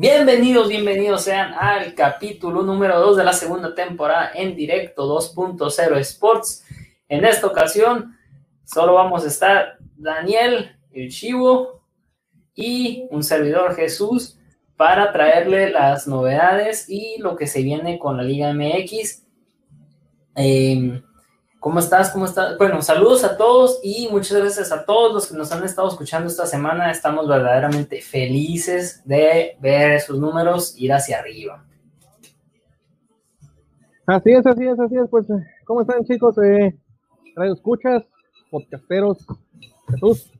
Bienvenidos, bienvenidos sean al capítulo número 2 de la segunda temporada en directo 2.0 Sports. En esta ocasión solo vamos a estar Daniel, el Chivo y un servidor Jesús para traerle las novedades y lo que se viene con la Liga MX. Eh, ¿Cómo estás? ¿Cómo estás? Bueno, saludos a todos y muchas gracias a todos los que nos han estado escuchando esta semana. Estamos verdaderamente felices de ver esos números ir hacia arriba. Así es, así es, así es. Pues, ¿cómo están chicos? Eh, escuchas, podcasteros, Jesús.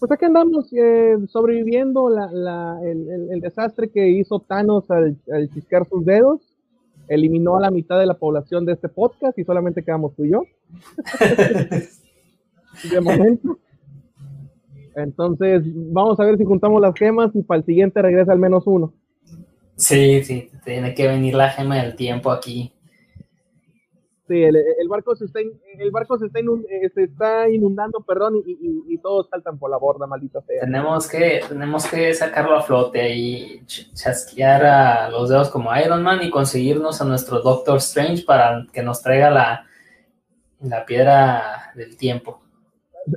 Pues aquí andamos eh, sobreviviendo la, el, desastre que hizo Thanos al, al chiscar sus dedos eliminó a la mitad de la población de este podcast y solamente quedamos tú y yo. de momento. Entonces, vamos a ver si juntamos las gemas y para el siguiente regresa al menos uno. Sí, sí, tiene que venir la gema del tiempo aquí. Sí, el, barco se está, el barco se está, eh, se está inundando, perdón, y, todos saltan por la borda, maldita sea. Tenemos que, tenemos que sacarlo a flote y chasquear a los dedos como Iron Man y conseguirnos a nuestro Doctor Strange para que nos traiga la, la piedra del tiempo.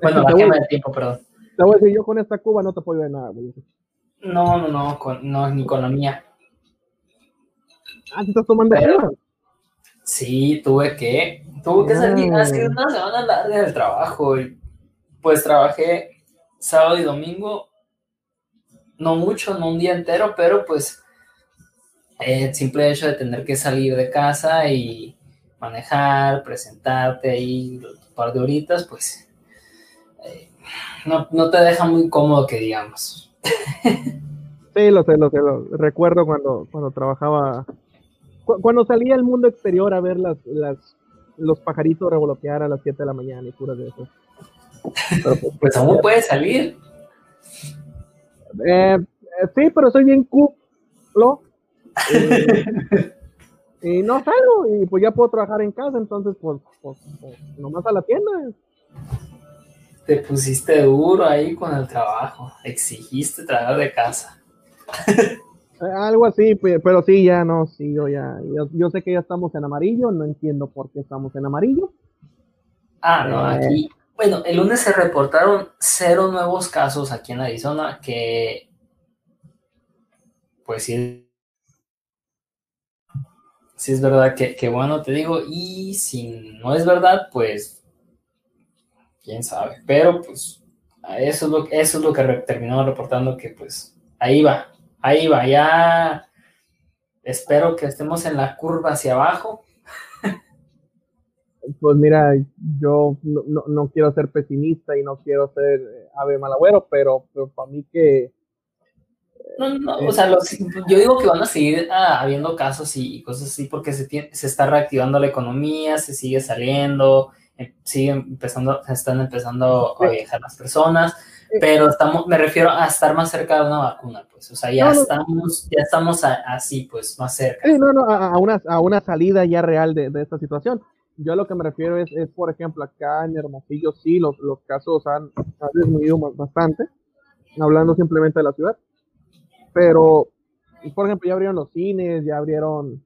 Bueno, la gema del tiempo, perdón. Te voy a decir, yo con esta cuba no te apoyo de nada, No, no, no, no, ni con la mía. Ah, te estás tomando Sí, tuve que, tuve que salir, ha sido una semana larga del trabajo. Y pues trabajé sábado y domingo, no mucho, no un día entero, pero pues el simple hecho de tener que salir de casa y manejar, presentarte ahí un par de horitas, pues eh, no, no, te deja muy cómodo que digamos. Sí, lo sé, lo sé, lo recuerdo cuando, cuando trabajaba cuando salía al mundo exterior a ver las, las, los pajaritos revolotear a las 7 de la mañana y puras de eso. Pues, pues, aún puede salir. Eh, eh, sí, pero soy bien culo. y no salgo y pues ya puedo trabajar en casa, entonces pues, pues, pues, nomás a la tienda. Te pusiste duro ahí con el trabajo, exigiste trabajar de casa. Algo así, pero sí, ya no, sí, yo ya, yo, sé que ya estamos en amarillo, no entiendo por qué estamos en amarillo. Ah, no, eh, aquí, bueno, el lunes se reportaron cero nuevos casos aquí en Arizona, que, pues sí, sí es verdad que, que bueno, te digo, y si no es verdad, pues, quién sabe, pero pues, eso es lo, eso es lo que terminó reportando que, pues, ahí va, ahí va, ya espero que estemos en la curva hacia abajo. Pues mira, yo no, quiero ser pesimista y no quiero ser eh, ave malagüero, pero, para mí que... No, no, o sea, yo digo que van a seguir ah, habiendo casos y, cosas así porque se, se está reactivando la economía, se sigue saliendo, eh, sigue empezando, se están empezando a viajar las personas pero estamos, me refiero a estar más cerca de una vacuna, pues, o sea, ya estamos, ya estamos así, pues, más cerca. Sí, no, no, a, una, a una salida ya real de, de, esta situación. Yo lo que me refiero es, es, por ejemplo, acá en Hermosillo sí, los, los casos han, han disminuido bastante, hablando simplemente de la ciudad, pero, por ejemplo, ya abrieron los cines, ya abrieron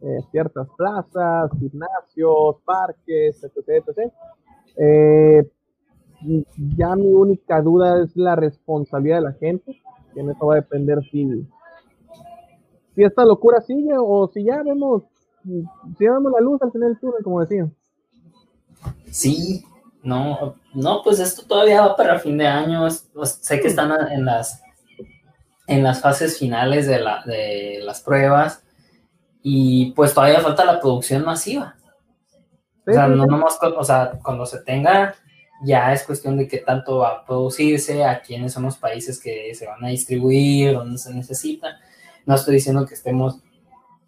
eh, ciertas plazas, gimnasios, parques, etc., etc., eh, ya mi única duda es la responsabilidad de la gente, que en eso va a depender si, si esta locura sigue o si ya vemos, si ya vemos la luz al final del túnel, como decía. Sí, no, no, pues esto todavía va para fin de año. sé que están en las en las fases finales de, la, de las pruebas y pues todavía falta la producción masiva. o sea, no nomás, o sea, cuando se tenga ya es cuestión de qué tanto va a producirse, a quiénes son los países que se van a distribuir, dónde se necesita. No estoy diciendo que estemos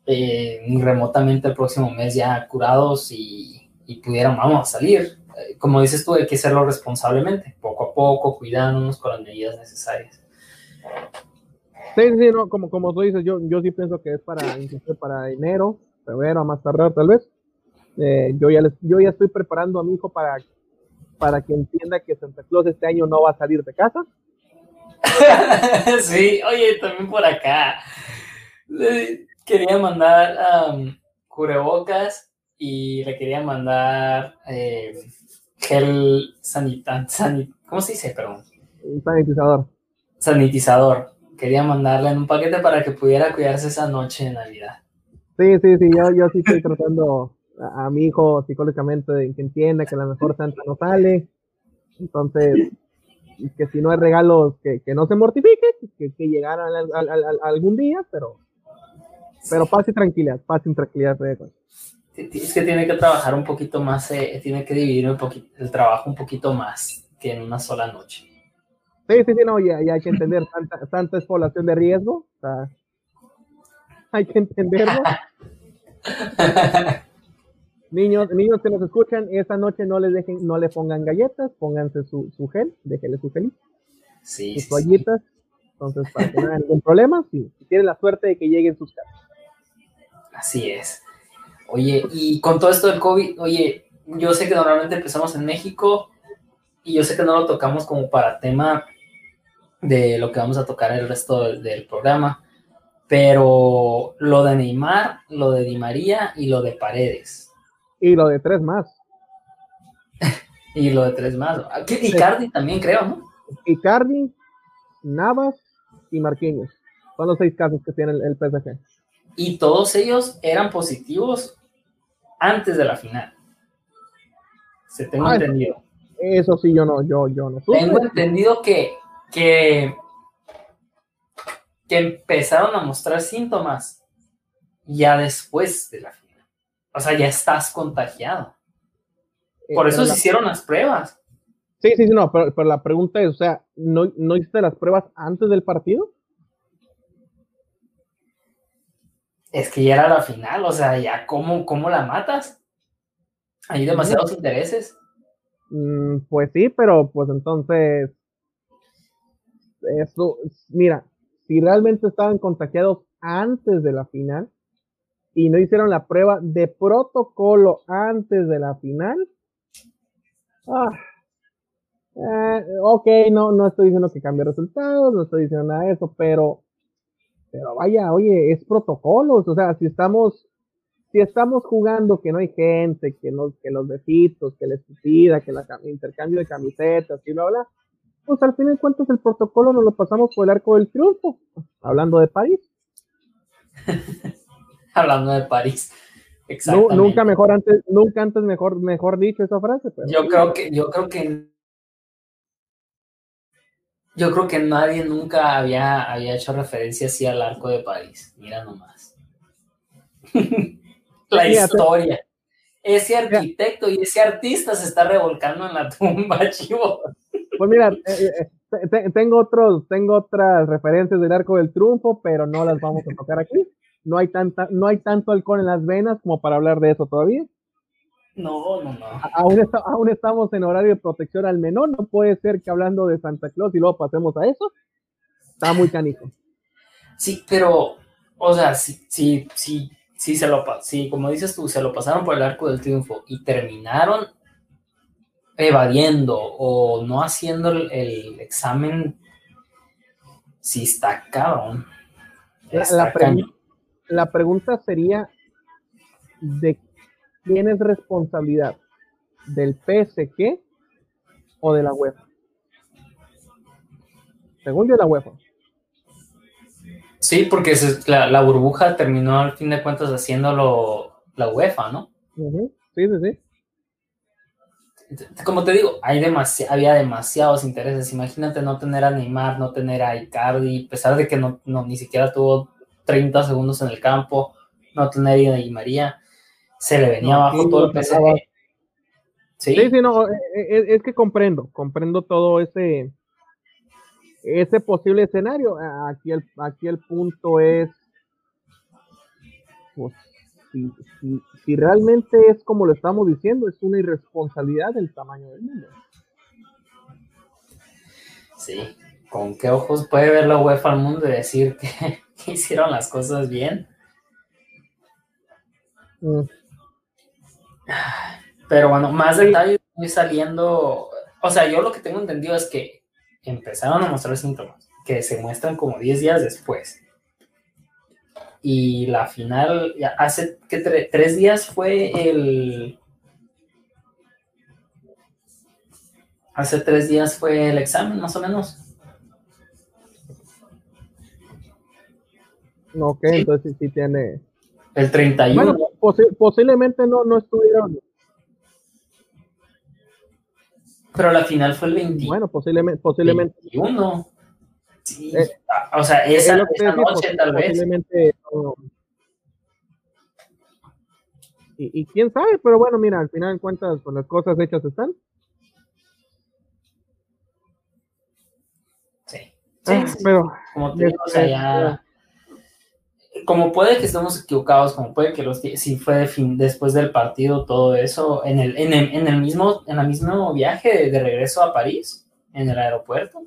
eh, remotamente el próximo mes ya curados y, y pudieran, salir. Eh, como dices tú, hay que hacerlo responsablemente, poco a poco, cuidándonos con las medidas necesarias. Sí, sí, no, como, como tú dices, yo, yo sí pienso que es para, para enero, febrero, más tardar tal vez. Eh, yo, ya les, yo ya estoy preparando a mi hijo para para que entienda que Santa Claus este año no va a salir de casa. sí, oye, también por acá. Quería mandar um, cubrebocas y le quería mandar eh, gel sanitante, ¿cómo se dice? Perdón. Sanitizador. Sanitizador. Quería mandarle en un paquete para que pudiera cuidarse esa noche de Navidad. Sí, sí, sí, yo, yo sí estoy tratando a, mi hijo psicológicamente que entienda que la mejor Santa no sale. Entonces, que si no hay regalos, que, que no se mortifique, que, que llegaran algún día, pero, pero paz y tranquilidad, paz y tranquilidad. Es que tiene que trabajar un poquito más, eh, tiene que dividir un poquito, el trabajo un poquito más que en una sola noche. Sí, sí, sí, no, ya, hay que entender, tanta, tanta es población de riesgo, o sea, hay que entenderlo. niños, niños que nos escuchan, esta noche no les dejen, no le pongan galletas, pónganse su, su gel, déjenle su gel. Sí. Sus toallitas. Entonces, para que no haya ningún problema, sí, si tienen la suerte de que lleguen sus casas. Así es. Oye, y con todo esto del COVID, oye, yo sé que normalmente empezamos en México y yo sé que no lo tocamos como para tema de lo que vamos a tocar el resto del programa, pero lo de Neymar, lo de Di María y lo de Paredes. Y lo de tres más. y lo de tres más. Y Icardi también creo, ¿no? Icardi, Navas y Marquinhos. Son los seis casos que tiene el, PSG. Y todos ellos eran positivos antes de la final. Se tengo ah, entendido. Eso, sí, yo no, yo, yo no. Tengo entendido que, que que empezaron a mostrar síntomas ya después de la final. O sea, ya estás contagiado. Eh, Por eso se hicieron las pruebas. Sí, sí, sí, no, pero, la pregunta es, o sea, ¿no, ¿no hiciste las pruebas antes del partido? Es que ya era la final, o sea, ya cómo, cómo la matas. Hay demasiados intereses. Mm, pues sí, pero pues entonces, eso, mira, si realmente estaban contagiados antes de la final y no hicieron la prueba de protocolo antes de la final, ah, eh, ok, no, no estoy diciendo que cambie resultados, no estoy diciendo nada de eso, pero, pero vaya, oye, es protocolos, o sea, si estamos, si estamos jugando que no hay gente, que, no, que los besitos, que la estupida, que el intercambio de camisetas y bla, bla, pues al fin de cuentas el protocolo nos lo pasamos por el arco del triunfo, hablando de París. hablando de París. Exactamente. nunca mejor antes, nunca antes mejor, mejor dicho esa frase. yo creo que, yo creo que yo creo que nadie nunca había, había hecho referencia así al arco de París. Mira nomás. La historia. Ese arquitecto y ese artista se está revolcando en la tumba, chivo. Pues mira, eh, eh, tengo otros, tengo otras referencias del arco del triunfo, pero no las vamos a tocar aquí. No hay tanta, no hay tanto alcohol en las venas como para hablar de eso todavía. No, no, no. Aún, aún estamos en horario de protección al menor. No puede ser que hablando de Santa Claus y luego pasemos a eso. Está muy canijo. Sí, pero, o sea, sí, sí, sí, sí se lo, sí, como dices tú, se lo pasaron por el arco del triunfo y terminaron evadiendo o no haciendo el, examen, si está cabrón. la, pregunta sería de quién es responsabilidad, del PSG o de la UEFA. Según yo, la UEFA. Sí, porque la, burbuja terminó al fin de cuentas haciéndolo la UEFA, ¿no? Sí, sí, sí como te digo, hay había demasiados intereses. Imagínate no tener a Neymar, no tener a Icardi, a pesar de que no, ni siquiera tuvo 30 segundos en el campo, no tener a Di María, se le venía abajo todo el PSG. ¿Sí? sí, no, es, e, e, es, que comprendo, comprendo todo ese, ese posible escenario. Aquí el, aquí el punto es, pues, si, si, realmente es como lo estamos diciendo, es una irresponsabilidad del tamaño del mundo. Sí, ¿con qué ojos puede ver la UEFA al mundo y decir que, hicieron las cosas bien? Mm. Pero bueno, más detalles saliendo. O sea, yo lo que tengo entendido es que empezaron a mostrar síntomas. que se muestran como 10 días después. Y la final, hace que tres días fue el... Hace tres días fue el examen, más o menos. Ok, entonces sí tiene... El 31. Bueno, posiblemente no, no estuvieron pero la final fue el 21. Bueno, posiblemente. posiblemente 21. Sí. Eh, o sea, esa, noche tal vez. y, y, quién sabe, pero bueno, mira, al final en cuentas, con las cosas hechas están. Sí. Ah, sí, pero. Como te digo, o sea, ya como puede que estemos equivocados, como puede que los si fue de fin, después del partido todo eso, en el, en el, en el mismo, en el mismo viaje de regreso a París, en el aeropuerto.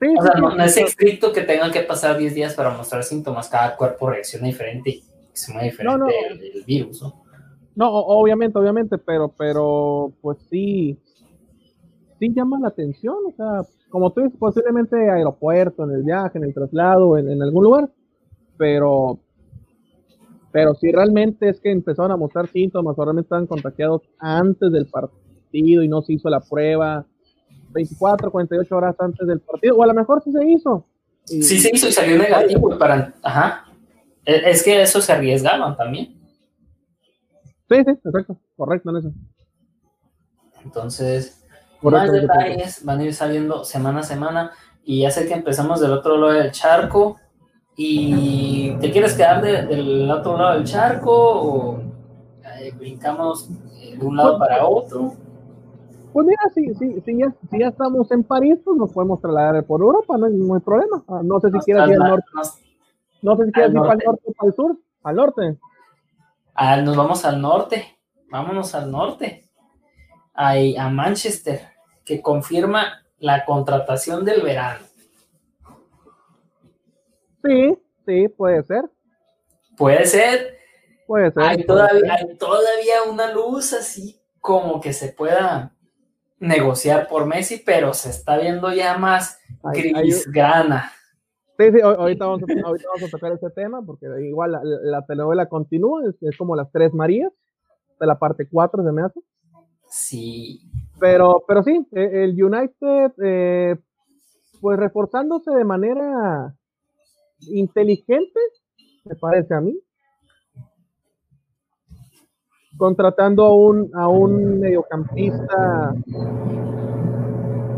o sea, no, es estricto que tengan que pasar 10 días para mostrar síntomas, cada cuerpo reacciona diferente y se mueve diferente El, virus, ¿no? No, obviamente, obviamente, pero, pero, pues sí, sí llama la atención, o sea, como tú dices, posiblemente aeropuerto, en el viaje, en el traslado, en, en algún lugar, pero, pero si realmente es que empezaron a mostrar síntomas o realmente estaban contagiados antes del partido y no se hizo la prueba 24, 48 horas antes del partido, o a lo mejor sí se hizo. sí se hizo y salió negativo para, ajá, e, es que eso se arriesgaban también. Sí, sí, exacto, correcto en eso. Entonces, más detalles van a ir saliendo semana a semana y ya sé que empezamos del otro lado del charco y ¿te quieres quedar del otro lado del charco o eh, brincamos de un lado para otro? Pues mira, si, si, si, ya, si ya estamos en París, pues nos podemos trasladar por Europa, no hay ningún problema. Ah, no sé si quieres ir al norte. No, sé si quieres ir para el norte o para el sur, al norte. Ah, nos vamos al norte, vámonos al norte, Ahí, a Manchester que confirma la contratación del verano. Sí, sí, puede ser. Puede ser. Puede ser. Hay, todavía, hay todavía una luz así como que se pueda negociar por Messi, pero se está viendo ya más gris grana. Sí, sí, ahorita vamos, a, ahorita vamos a tocar ese tema porque igual la, telenovela continúa, es, como las tres Marías de la parte 4 de me Sí, pero, pero sí, e, el United, eh, pues reforzándose de manera inteligente, me parece a mí. Contratando a un, a un mediocampista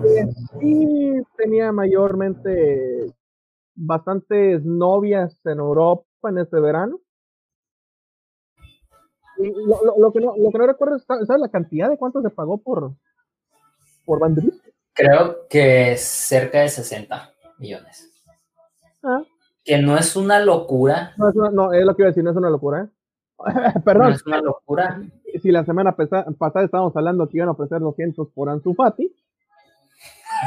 que sí tenía mayormente bastantes novias en Europa en este verano. Y lo, que no, lo que no recuerdo es ¿sabes la cantidad de cuánto se pagó por, por Van Creo que cerca de 60 millones. Ah. Que no es una locura. No, es, no, es lo que iba a decir, no es una locura. ¿eh? Perdón. No es una locura. Si la semana pasada estábamos hablando que iban a ofrecer 200 por Ansu Fati.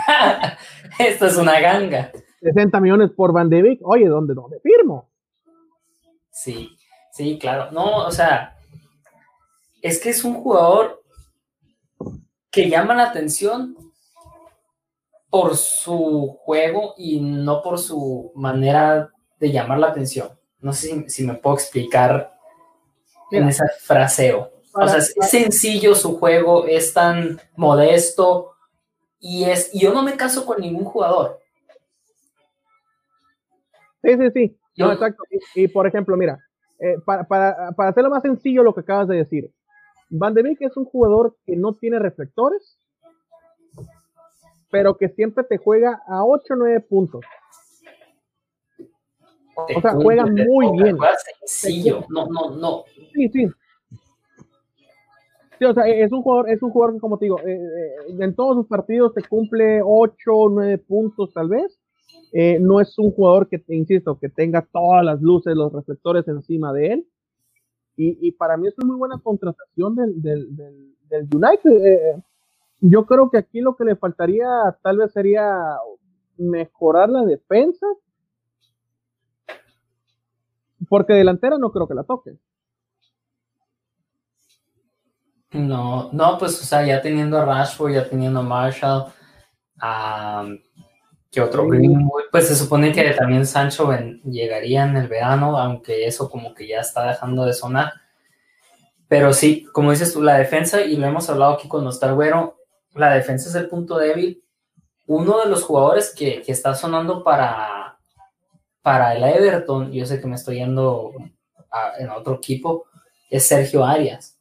Esto es una ganga. 60 millones por Van de Beek. Oye, ¿dónde, dónde firmo? Sí, sí, claro. No, o sea, es que es un jugador que llama la atención por su juego y no por su manera de llamar la atención. No sé si, me puedo explicar en ese fraseo. o sea, es sencillo su juego, es tan modesto y es. yo no me caso con ningún jugador. Sí, sí, sí. exacto. Y, por ejemplo, mira, eh, para, para, para hacerlo más sencillo lo que acabas de decir, Van de Beek es un jugador que no tiene reflectores, pero que siempre te juega a 8 o 9 puntos. o sea, juega muy bien. Sencillo. No, no, no. Sí, sí. Sí, o sea, es un jugador, es un jugador que, como te digo, eh, eh, en todos sus partidos te cumple 8 o 9 puntos tal vez. Eh, no es un jugador que, te insisto, que tenga todas las luces, los reflectores encima de él. Y, para mí es una muy buena contratación del, del, del, United. Eh, eh, yo creo que aquí lo que le faltaría tal vez sería mejorar la defensa. Porque delantera no creo que la toque. No, no, pues, o sea, ya teniendo a Rashford, ya teniendo Marshall, ¿Qué otro? Pues se supone que también Sancho llegaría en el verano, aunque eso como que ya está dejando de sonar. Pero sí, como dices tú, la defensa, y lo hemos hablado aquí con está Güero, la defensa es el punto débil. Uno de los jugadores que, está sonando para, para el Everton, yo sé que me estoy yendo en otro equipo, es Sergio Arias.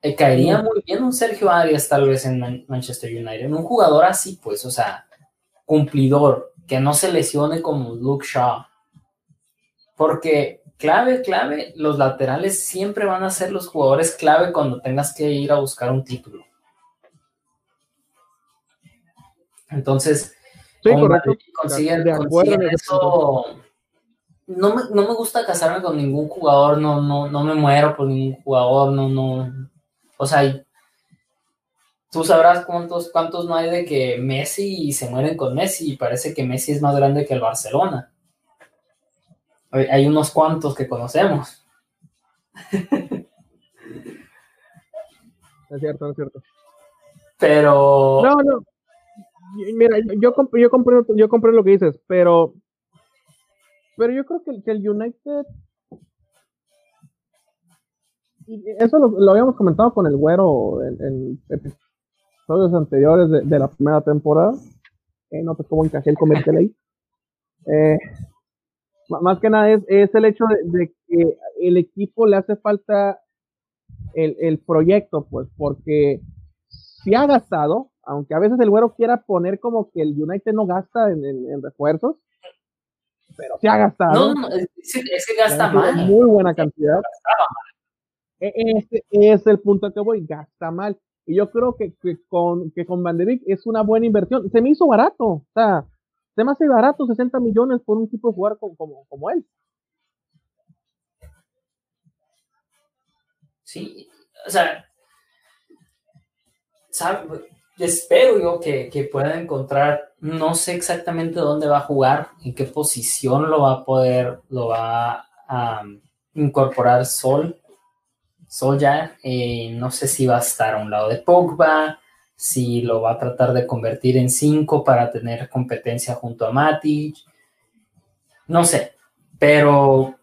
Eh, caería muy bien un Sergio Arias tal vez en Manchester United. Un jugador así, pues, o sea, cumplidor, que no se lesione como Luke Shaw. Porque clave, clave, los laterales siempre van a ser los jugadores clave cuando tengas que ir a buscar un título. Entonces, sí, correcto. Consiguen, eso. No me, no me, gusta casarme con ningún jugador, no, no, no me muero por ningún jugador, no, no. O sea, tú sabrás cuántos, cuántos no hay de que Messi se mueren con Messi y parece que Messi es más grande que el Barcelona. Hay unos cuantos que conocemos. Es cierto, es cierto. Pero. No, no. Mira, yo, yo, compré, yo compré lo que dices, pero. Pero yo creo que, el United. Y eso lo, habíamos comentado con el güero en, episodios anteriores de, la primera temporada. Eh, no sé cómo encajé el comercial ahí. Eh, más que nada es, el hecho de, que el equipo le hace falta el, proyecto, pues, porque si ha gastado, aunque a veces el güero quiera poner como que el United no gasta en, refuerzos, pero si ha gastado. No, no, es, que gasta mal. Muy buena cantidad. E, ese es el punto que voy, gasta mal. Y yo creo que, con, que con es una buena inversión. Se me hizo barato. O sea, se me hace barato 60 millones por un tipo de jugar como, como, él. Sí, o sea, espero yo que, que pueda encontrar, no sé exactamente dónde va a jugar, en qué posición lo va a poder, lo va a incorporar Sol, Sol ya, eh, no sé si va a estar a un lado de Pogba, si lo va a tratar de convertir en 5 para tener competencia junto a Matic. No sé, pero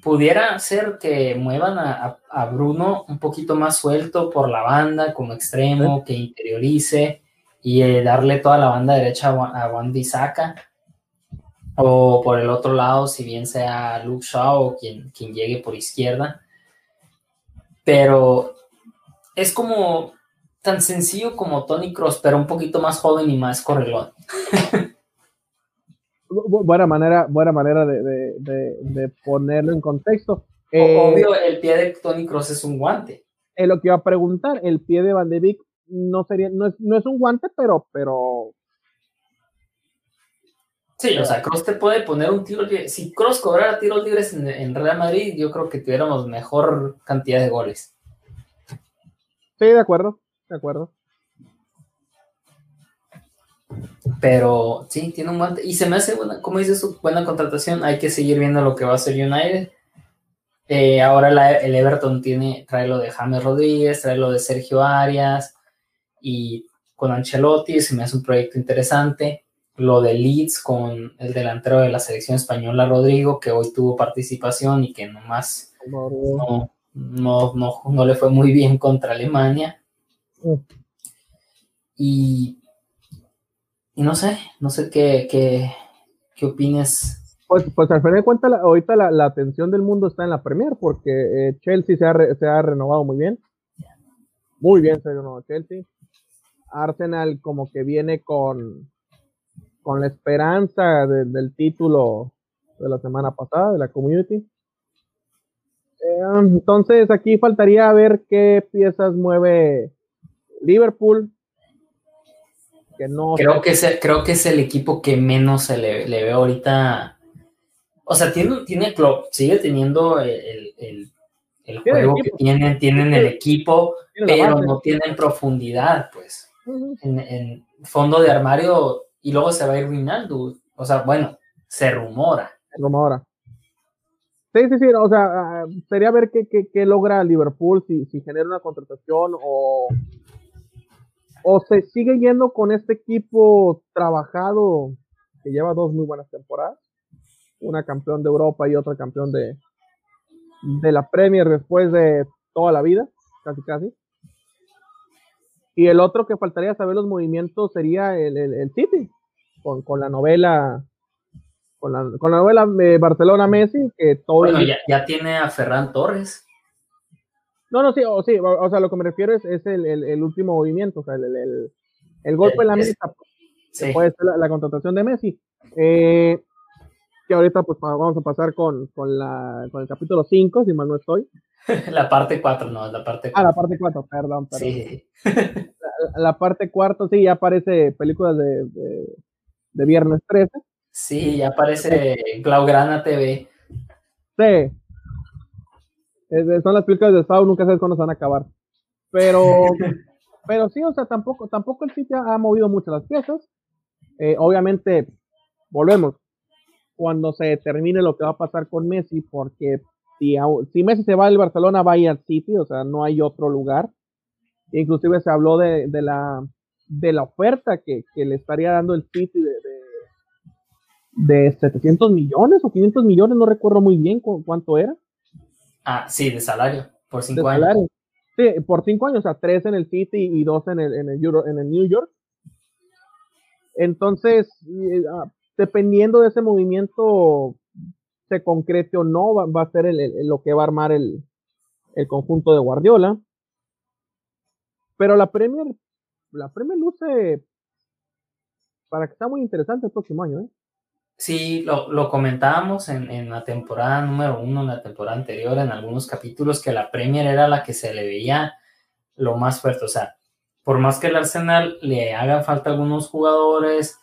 pudiera ser que muevan a, Bruno un poquito más suelto por la banda como extremo, que interiorice y eh, darle toda la banda derecha a, Juan Bissaka. O por el otro lado, si bien sea Luke Shaw o quien, quien llegue por izquierda. Pero es como tan sencillo como Tony Cross, pero un poquito más joven y más correlón. buena manera, buena manera de, ponerlo en contexto. Eh, Obvio, el pie de Tony Cross es un guante. Es lo que iba a preguntar, el pie de Van de Beek no sería, no es, no es un guante, pero, pero. Sí, o sea, Cross te puede poner un tiro libre. Si Cross cobrara tiros libres en, en Real Madrid, yo creo que tuviéramos mejor cantidad de goles. Sí, de acuerdo de acuerdo. Pero sí, tiene un guante. Y se me hace, buena, como dices, buena contratación. Hay que seguir viendo lo que va a hacer United. Eh, ahora el Everton tiene, trae lo de James Rodríguez, trae lo de Sergio Arias y con Ancelotti se me hace un proyecto interesante. Lo de Leeds con el delantero de la selección española, Rodrigo, que hoy tuvo participación y que nomás no, no, no, no le fue muy bien contra Alemania. Y, no sé, no sé qué, qué, qué opines. Pues, pues al final de cuentas, ahorita la, atención del mundo está en la Premier, porque eh, Chelsea se ha, se ha, renovado muy bien. Muy bien se ha renovado Chelsea. Arsenal como que viene con, con la esperanza del título de la semana pasada, de la Community. Eh, entonces aquí faltaría ver qué piezas mueve Liverpool, que no... Creo que, es el, creo que es el equipo que menos se le, le ve ahorita. O sea, tiene, tiene club, sigue teniendo el, el, juego que tienen, tienen el equipo, pero no tienen profundidad, pues. en, fondo de armario, y luego se va a ir Rinaldo. O sea, bueno, se rumora. Se rumora. Sí, sí, sí, o sea, ah, sería ver qué, qué, qué logra Liverpool, si, si genera una contratación o, o se sigue yendo con este equipo trabajado que lleva dos muy buenas temporadas, una campeón de Europa y otra campeón de, de la Premier después de toda la vida, casi casi. Y el otro que faltaría saber los movimientos sería el, el, City, con, con, la novela con la, con la novela de Barcelona Messi, que todo bueno, ya, ya, tiene a Ferran Torres. No, no, sí, o, sí, o, sea, lo que me refiero es, es el, el, último movimiento, o sea, el, el golpe en la mesa, sí. puede ser la, contratación de Messi. Eh, que ahorita pues vamos a pasar con, con, la, con el capítulo 5, si mal no estoy. La parte 4, no, la parte 4. Ah, la parte 4, perdón, perdón. Sí. La, parte 4, sí, ya aparece películas de, de, Viernes 13. Sí, ya aparece Blaugrana TV. Sí. son las películas de Sao, nunca sabes cuándo se van a acabar. Pero, pero sí, o sea, tampoco, tampoco el sitio ha movido mucho las piezas. Eh, obviamente, volvemos, cuando se termine lo que va a pasar con Messi, porque si, Messi se va al Barcelona, va a ir al City, o sea, no hay otro lugar. Inclusive se habló de, la, de la oferta que, le estaría dando el City de, de, 700 millones o 500 millones, no recuerdo muy bien cuánto era. Ah, sí, de salario, por cinco años. Sí, por cinco años, o sea, tres en el City y dos en el, en el, en el New York. Entonces, ah, dependiendo de ese movimiento, se concrete o no, va, a ser lo que va a armar el, conjunto de Guardiola. Pero la Premier, la Premier luce para que sea muy interesante el próximo año, ¿eh? Sí, lo, comentábamos en, la temporada número uno, en la temporada anterior, en algunos capítulos, que la Premier era la que se le veía lo más fuerte. O sea, por más que el Arsenal le hagan falta algunos jugadores,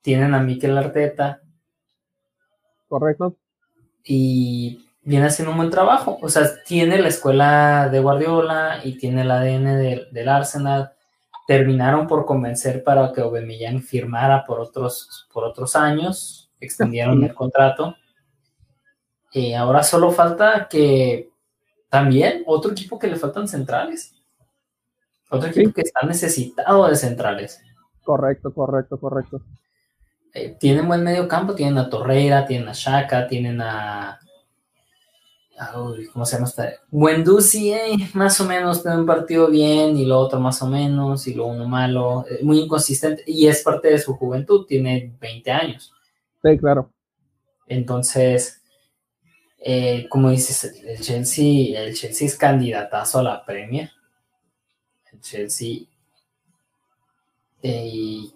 tienen a Mikel Arteta. Correcto y viene haciendo un buen trabajo. O sea, tiene la escuela de Guardiola y tiene el ADN del Arsenal. Terminaron por convencer para que Aubameyang firmara por otros, por otros años, extendieron el contrato. Y ahora solo falta que también otro equipo que le faltan centrales. Otro equipo que está necesitado de centrales. Correcto, correcto, correcto. Eh, tienen buen medio campo, tienen a Torreira, tienen a Shaka, tienen a, ¿cómo se llama esta? Wendusi, eh, más o menos tiene un partido bien y lo otro más o menos y lo uno malo, eh, muy inconsistente y es parte de su juventud, tiene 20 años. Sí, claro. Entonces, como dices, el Chelsea, el Chelsea es candidatazo a la Premier. El Chelsea y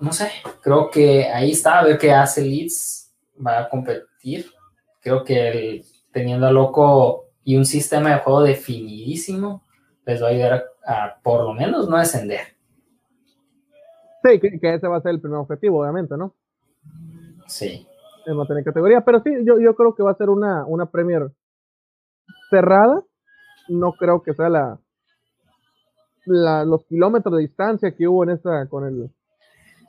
no sé, creo que ahí está, a ver qué hace Leeds, va a competir. Creo que el, teniendo a Loco y un sistema de juego definidísimo, les va a ayudar a, por lo menos no descender. Sí, que, ese va a ser el primer objetivo, obviamente, ¿no? Sí. En no tener categoría, pero sí, yo, yo creo que va a ser una, una Premier cerrada. No creo que sea la, la, los kilómetros de distancia que hubo en esta con el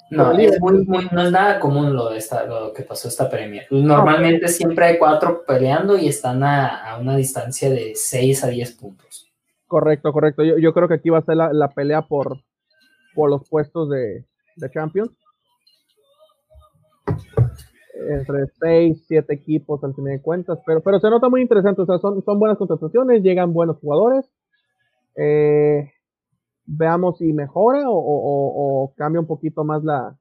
no, es no es nada común lo, de esta, lo que pasó esta premia. Normalmente siempre hay cuatro peleando y están a, una distancia de 6 a 10 puntos. Correcto, correcto. Yo, yo creo que aquí va a ser la, pelea por, por los puestos de, de Champions. Entre 6, 7 equipos al final de cuentas, pero, pero se nota muy interesante. O sea, son, son buenas contrataciones, llegan buenos jugadores. Eh, veamos si mejora o, cambia un poquito más la,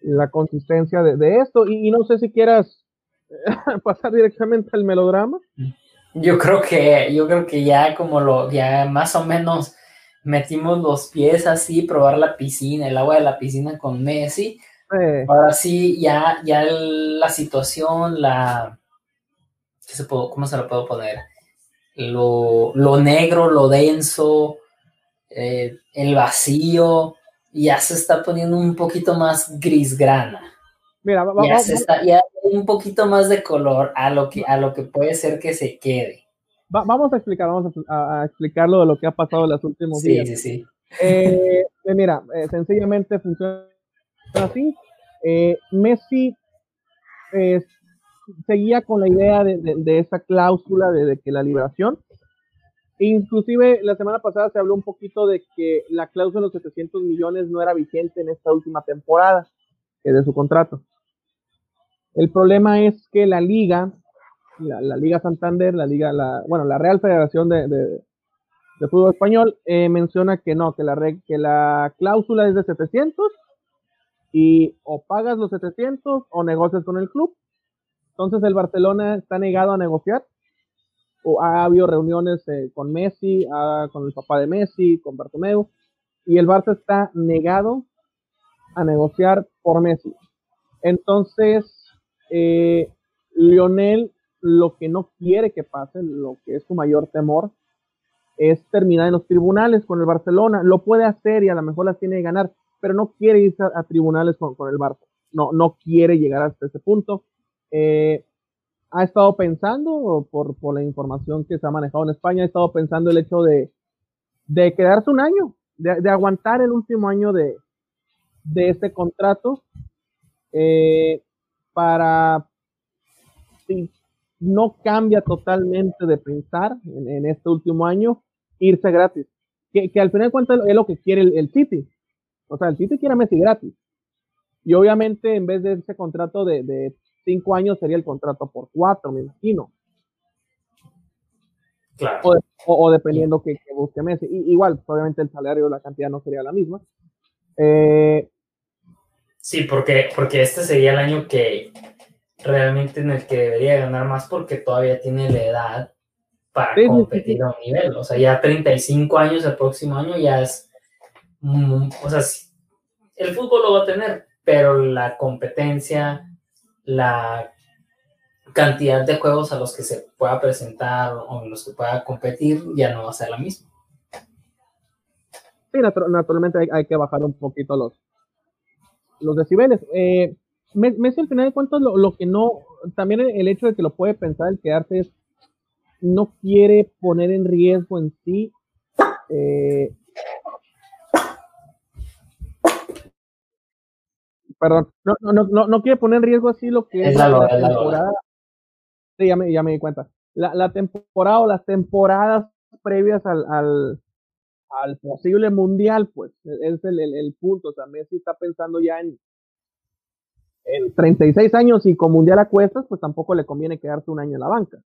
la consistencia de, esto. Y, no sé si quieras pasar directamente al melodrama. Yo creo que, yo creo que ya como lo, ya más o menos metimos los pies así, probar la piscina, el agua de la piscina con Messi. Ahora sí, ya, ya la situación, la, se ¿cómo se lo puedo poner? Lo, lo negro, lo denso, eh, el vacío ya se está poniendo un poquito más grisgrana. Mira, ya, se está, ya un poquito más de color a lo que, a lo que puede ser que se quede. vamos a explicar, vamos a, explicarlo de lo que ha pasado en los últimos días. Sí, sí, sí. Eh, eh, mira, sencillamente funciona así. Messi seguía con la idea de, esa cláusula de, que la liberación Inclusive la semana pasada se habló un poquito de que la cláusula de los 700 millones no era vigente en esta última temporada de su contrato. El problema es que la liga, la, Liga Santander, la liga, la, bueno, la Real Federación de, Fútbol Español eh, menciona que no, que la, que la cláusula es de 700 y o pagas los 700 o negocias con el club. Entonces el Barcelona está negado a negociar. O ha habido reuniones eh, con Messi, con el papá de Messi, con Bartomeu, y el Barça está negado a negociar por Messi. Entonces, eh, Lionel lo que no quiere que pase, lo que es su mayor temor, es terminar en los tribunales con el Barcelona. Lo puede hacer y a lo mejor las tiene que ganar, pero no quiere irse a, tribunales con, el Barça. No, no quiere llegar hasta ese punto. Eh, ha estado pensando, por, por, la información que se ha manejado en España, ha estado pensando el hecho de, de quedarse un año, de, de aguantar el último año de, de este contrato eh, para si no cambia totalmente de pensar en, este último año, irse gratis. Que, al final de cuentas es lo que quiere el, City. O sea, el City quiere a Messi gratis. Y obviamente en vez de ese contrato de, cinco años sería el contrato por cuatro, me imagino. Claro. O, dependiendo que, busque Messi. igual, obviamente el salario, la cantidad no sería la misma. Eh, sí, porque, porque este sería el año que realmente en el que debería ganar más porque todavía tiene la edad para competir a un nivel. O sea, ya 35 años el próximo año ya es... o sea, el fútbol lo va a tener, pero la competencia, la cantidad de juegos a los que se pueda presentar o en los que pueda competir ya no va a ser la misma. Sí, naturalmente hay, que bajar un poquito los, los decibeles. Eh, Messi al final de cuentas lo, lo, que no, también el hecho de que lo puede pensar el quedarse es, no quiere poner en riesgo en sí eh, perdón, no, no, no, no quiere poner en riesgo así lo que es, la, temporada. Sí, ya me, ya me di cuenta. La, la, temporada o las temporadas previas al, al, al posible mundial, pues, es el, el, el, punto. O sea, Messi está pensando ya en, en 36 años y con mundial a cuestas, pues tampoco le conviene quedarse un año en la banca.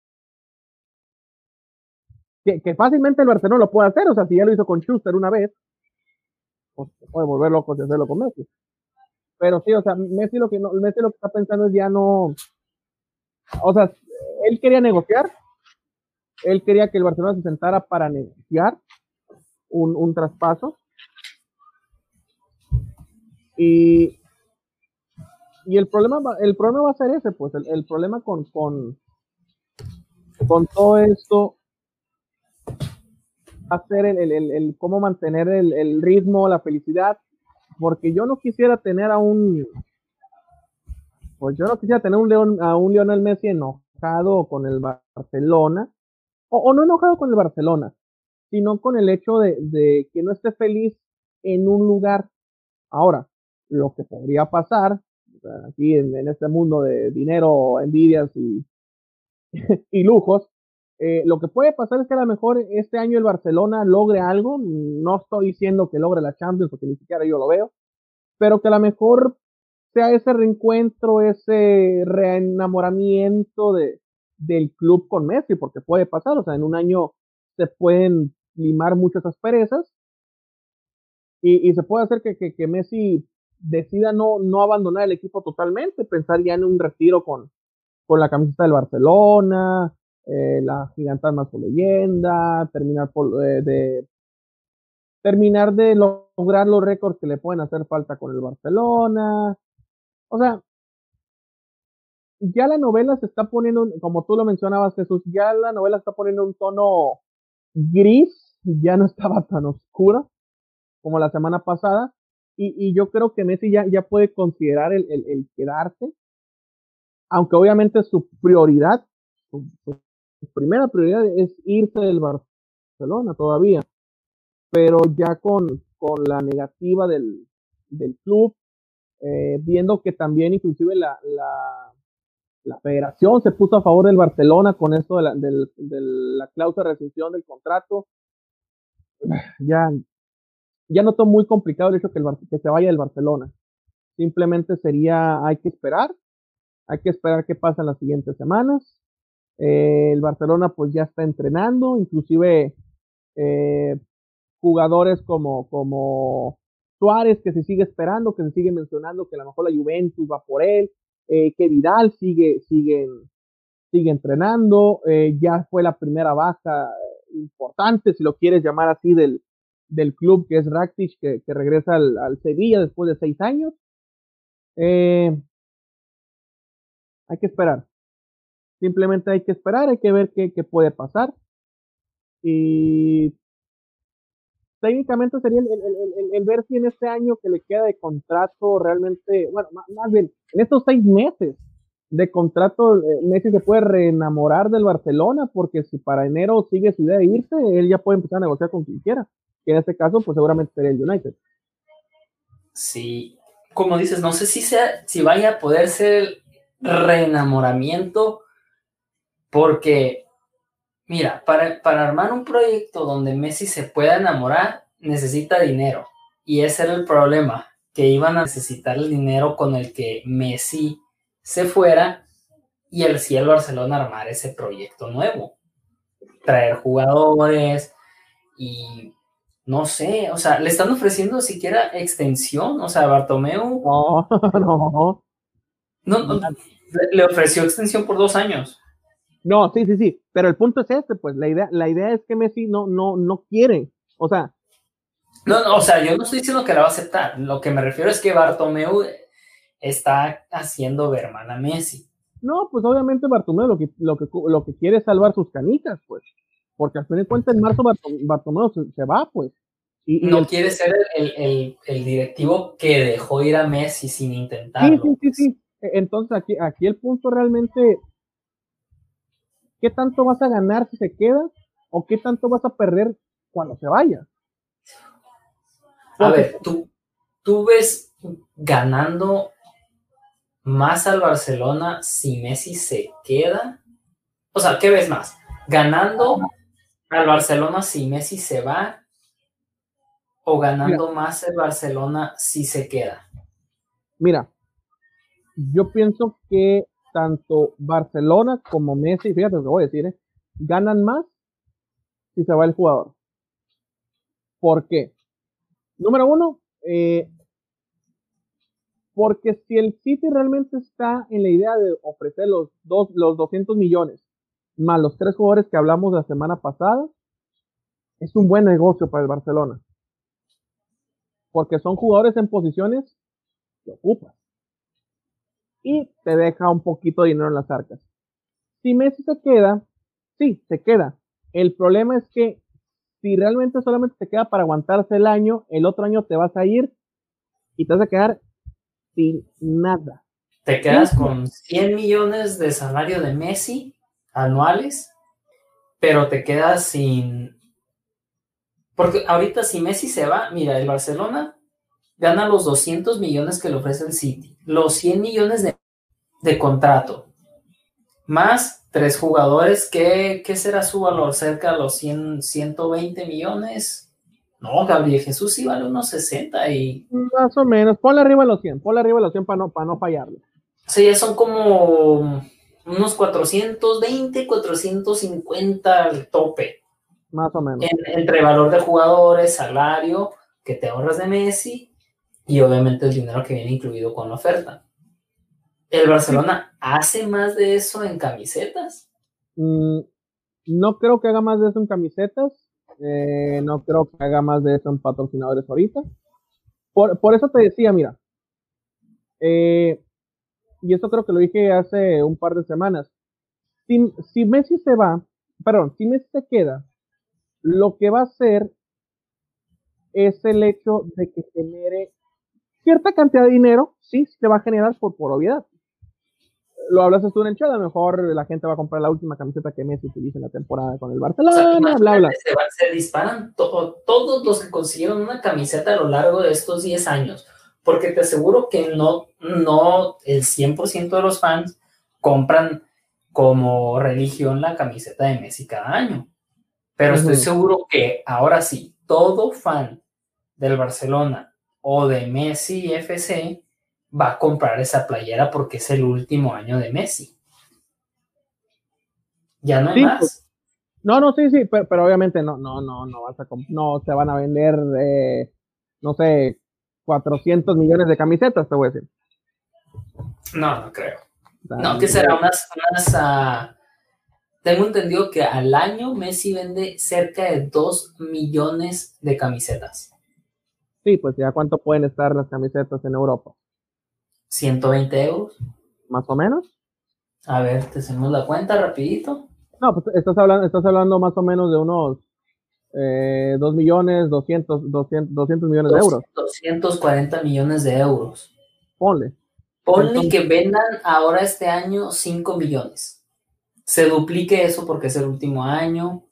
Que, que fácilmente el Barcelona lo puede hacer, o sea, si ya lo hizo con Schuster una vez, pues puede volver loco de hacerlo con Messi. Pero sí, o sea, Messi lo que no, Messi lo que está pensando es ya no, o sea, él quería negociar, él quería que el Barcelona se sentara para negociar un, un traspaso. Y, y el problema, va, el problema va a ser ese, pues, el, el problema con, con, con todo esto va a ser el, el, el cómo mantener el, ritmo, la felicidad, porque yo no quisiera tener a un, pues yo no quisiera tener un León, a un Lionel Messi enojado con el Barcelona, o, no enojado con el Barcelona, sino con el hecho de, que no esté feliz en un lugar. Ahora, lo que podría pasar aquí en, este mundo de dinero, envidias y lujos, eh, lo que puede pasar es que a lo mejor este año el Barcelona logre algo, no estoy diciendo que logre la Champions porque ni siquiera yo lo veo, pero que a lo mejor sea ese reencuentro, ese reenamoramiento de, del club con Messi, porque puede pasar, o sea, en un año se pueden limar muchas asperezas y, y se puede hacer que, que, que Messi decida no, no abandonar el equipo totalmente, pensar ya en un retiro con, con la camiseta del Barcelona, eh, la gigantada más leyenda, terminar por, eh, de terminar de lograr los récords que le pueden hacer falta con el Barcelona. O sea, ya la novela se está poniendo, como tú lo mencionabas, Jesús, ya la novela está poniendo un tono gris, ya no estaba tan oscura como la semana pasada. Y, yo creo que Messi ya, ya puede considerar el, el, quedarse, aunque obviamente su prioridad, su, primera prioridad es irse del Barcelona todavía, pero ya con, con la negativa del, del club, eh, viendo que también inclusive la, la, La federación se puso a favor del Barcelona con esto de la, de la cláusula de rescisión del contrato. Ya, ya noto muy complicado el hecho que, el, que se vaya del Barcelona. Simplemente sería, hay que esperar, hay que esperar qué pasa en las siguientes semanas. Eh, el Barcelona pues ya está entrenando, inclusive eh, jugadores como, como Suárez que se sigue esperando, que se sigue mencionando que a lo mejor la Juventus va por él, eh, que Vidal sigue, sigue, sigue entrenando, ya fue la primera baja importante, si lo quieres llamar así, del, del club que es Rakitic, que, que regresa al, al, Sevilla después de seis años. hay que esperar. Simplemente hay que esperar, hay que ver qué, puede pasar. Y técnicamente sería el, el, el, ver si en este año que le queda de contrato realmente, bueno, más, bien, en estos seis meses de contrato, eh, Messi se puede reenamorar del Barcelona, porque si para enero sigue su idea de irse, él ya puede empezar a negociar con quien quiera, que en este caso, pues seguramente sería el United. Sí, como dices, no sé si sea, si vaya a poder ser el reenamoramiento, porque Mira, para, para armar un proyecto donde Messi se pueda enamorar, necesita dinero. Y ese era el problema, que iban a necesitar el dinero con el que Messi se fuera y el cielo Barcelona armar ese proyecto nuevo. Traer jugadores y no sé, o sea, le están ofreciendo siquiera extensión, o sea, Bartomeu. No, no. No, no, le ofreció extensión por dos años. No, sí, sí, sí, pero el punto es este, pues la idea, la idea es que Messi no, no, no quiere, o sea. No, no, o sea, yo no estoy diciendo que la va a aceptar, lo que me refiero es que Bartomeu está haciendo ver mal a Messi. No, pues obviamente Bartomeu lo que, lo que, lo que quiere es salvar sus canicas, pues, porque al fin de cuentas en marzo Bartomeu se, va, pues. Y, no quiere ser el, el, el, directivo que dejó ir a Messi sin intentarlo. Sí, sí, sí, sí. Entonces aquí, aquí el punto realmente ¿Qué tanto vas a ganar si se queda? ¿O qué tanto vas a perder cuando se vaya? a ver, ¿tú, tú ves ganando más al Barcelona si Messi se queda. O sea, ¿qué ves más? ¿Ganando al Barcelona si Messi se va? ¿O ganando más el Barcelona si se queda? Mira, yo pienso que tanto Barcelona como Messi, fíjate lo que voy a decir, ¿eh? ganan más si se va el jugador. ¿Por qué? Número uno, eh, porque si el City realmente está en la idea de ofrecer los, dos, los 200 millones más los tres jugadores que hablamos la semana pasada, es un buen negocio para el Barcelona. Porque son jugadores en posiciones que ocupan y te deja un poquito de dinero en las arcas. Si Messi se queda, sí, se queda. El problema es que si realmente solamente te queda para aguantarse el año, el otro año te vas a ir y te vas a quedar sin nada. Te quedas con 100 millones de salario de Messi anuales, pero te quedas sin... Porque ahorita si Messi se va, mira, el Barcelona gana los 200 millones que le ofrece el City, los 100 millones de, contrato, más tres jugadores, ¿qué, será su valor? ¿Cerca de los 100, 120 millones? No, Gabriel Jesús sí vale unos 60 y... Más o menos, ponle arriba los 100, ponle arriba los 100 para no, para no fallarle. Sí, ya son como unos 420, 450 al tope. Más o menos. entre valor de jugadores, salario que te ahorras de Messi y obviamente el dinero que viene incluido con la oferta. ¿El Barcelona hace más de eso en camisetas? Mm, no creo que haga más de eso en camisetas. Eh, no creo que haga más de eso en patrocinadores ahorita. Por, eso te decía, mira, eh, y esto creo que lo dije hace un par de semanas. Si, si Messi se va, perdón, si Messi se queda, lo que va a hacer es el hecho de que genere cierta cantidad de dinero, sí, se va a generar por, por obviedad. Lo hablas tú en el chat, a lo mejor la gente va a comprar la última camiseta que Messi utiliza en la temporada con el Barcelona, bla, bla. Se, disparan todos los que consiguieron una camiseta a lo largo de estos 10 años, porque te aseguro que no, no el 100% de los fans compran como religión la camiseta de Messi cada año. Pero estoy seguro que ahora sí, todo fan del Barcelona o de Messi FC va a comprar esa playera porque es el último año de Messi. Ya no hay más. Pues, no, no, sí, sí, pero, obviamente no, no, no, no vas a no se van a vender, eh, no sé, 400 millones de camisetas, te voy a decir. No, no creo. No, que será unas, unas uh, tengo entendido que al año Messi vende cerca de 2 millones de camisetas. Sí, pues ya cuánto pueden estar las camisetas en Europa. 120 euros. Más o menos. A ver, te hacemos la cuenta rapidito. No, pues estás hablando, estás hablando más o menos de unos eh, 2 millones, 200, 200, 200 millones de euros. 240 millones de euros. Ponle. Ponle que vendan ahora este año 5 millones. Se duplique eso porque es el último año.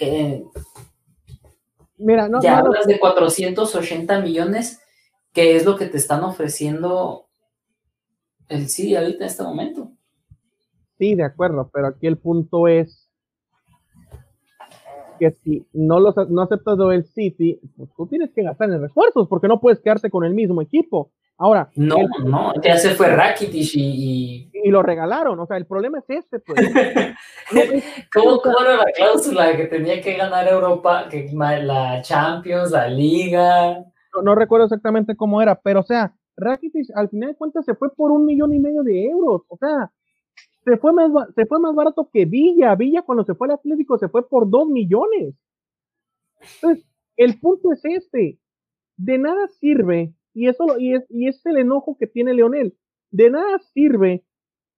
Eh, Mira, no, ya hablas de 480 millones, que es lo que te están ofreciendo el sí ahorita en este momento. Sí, de acuerdo, pero aquí el punto es que si no, los, no aceptas del City, pues tú tienes que gastar en refuerzos porque no puedes quedarte con el mismo equipo. Ahora. No, no, ya se fue Rakitic y, y. lo regalaron, o sea, el problema es este, pues. ¿Cómo, era la cláusula que tenía que ganar Europa, que la Champions, la Liga? No, recuerdo exactamente cómo era, pero o sea, Rakitic al final de cuentas se fue por un millón y medio de euros, o sea, se fue más, se fue más barato que Villa. Villa cuando se fue al Atlético se fue por dos millones. Entonces, el punto es este. De nada sirve y eso y es, y es el enojo que tiene Leonel. De nada sirve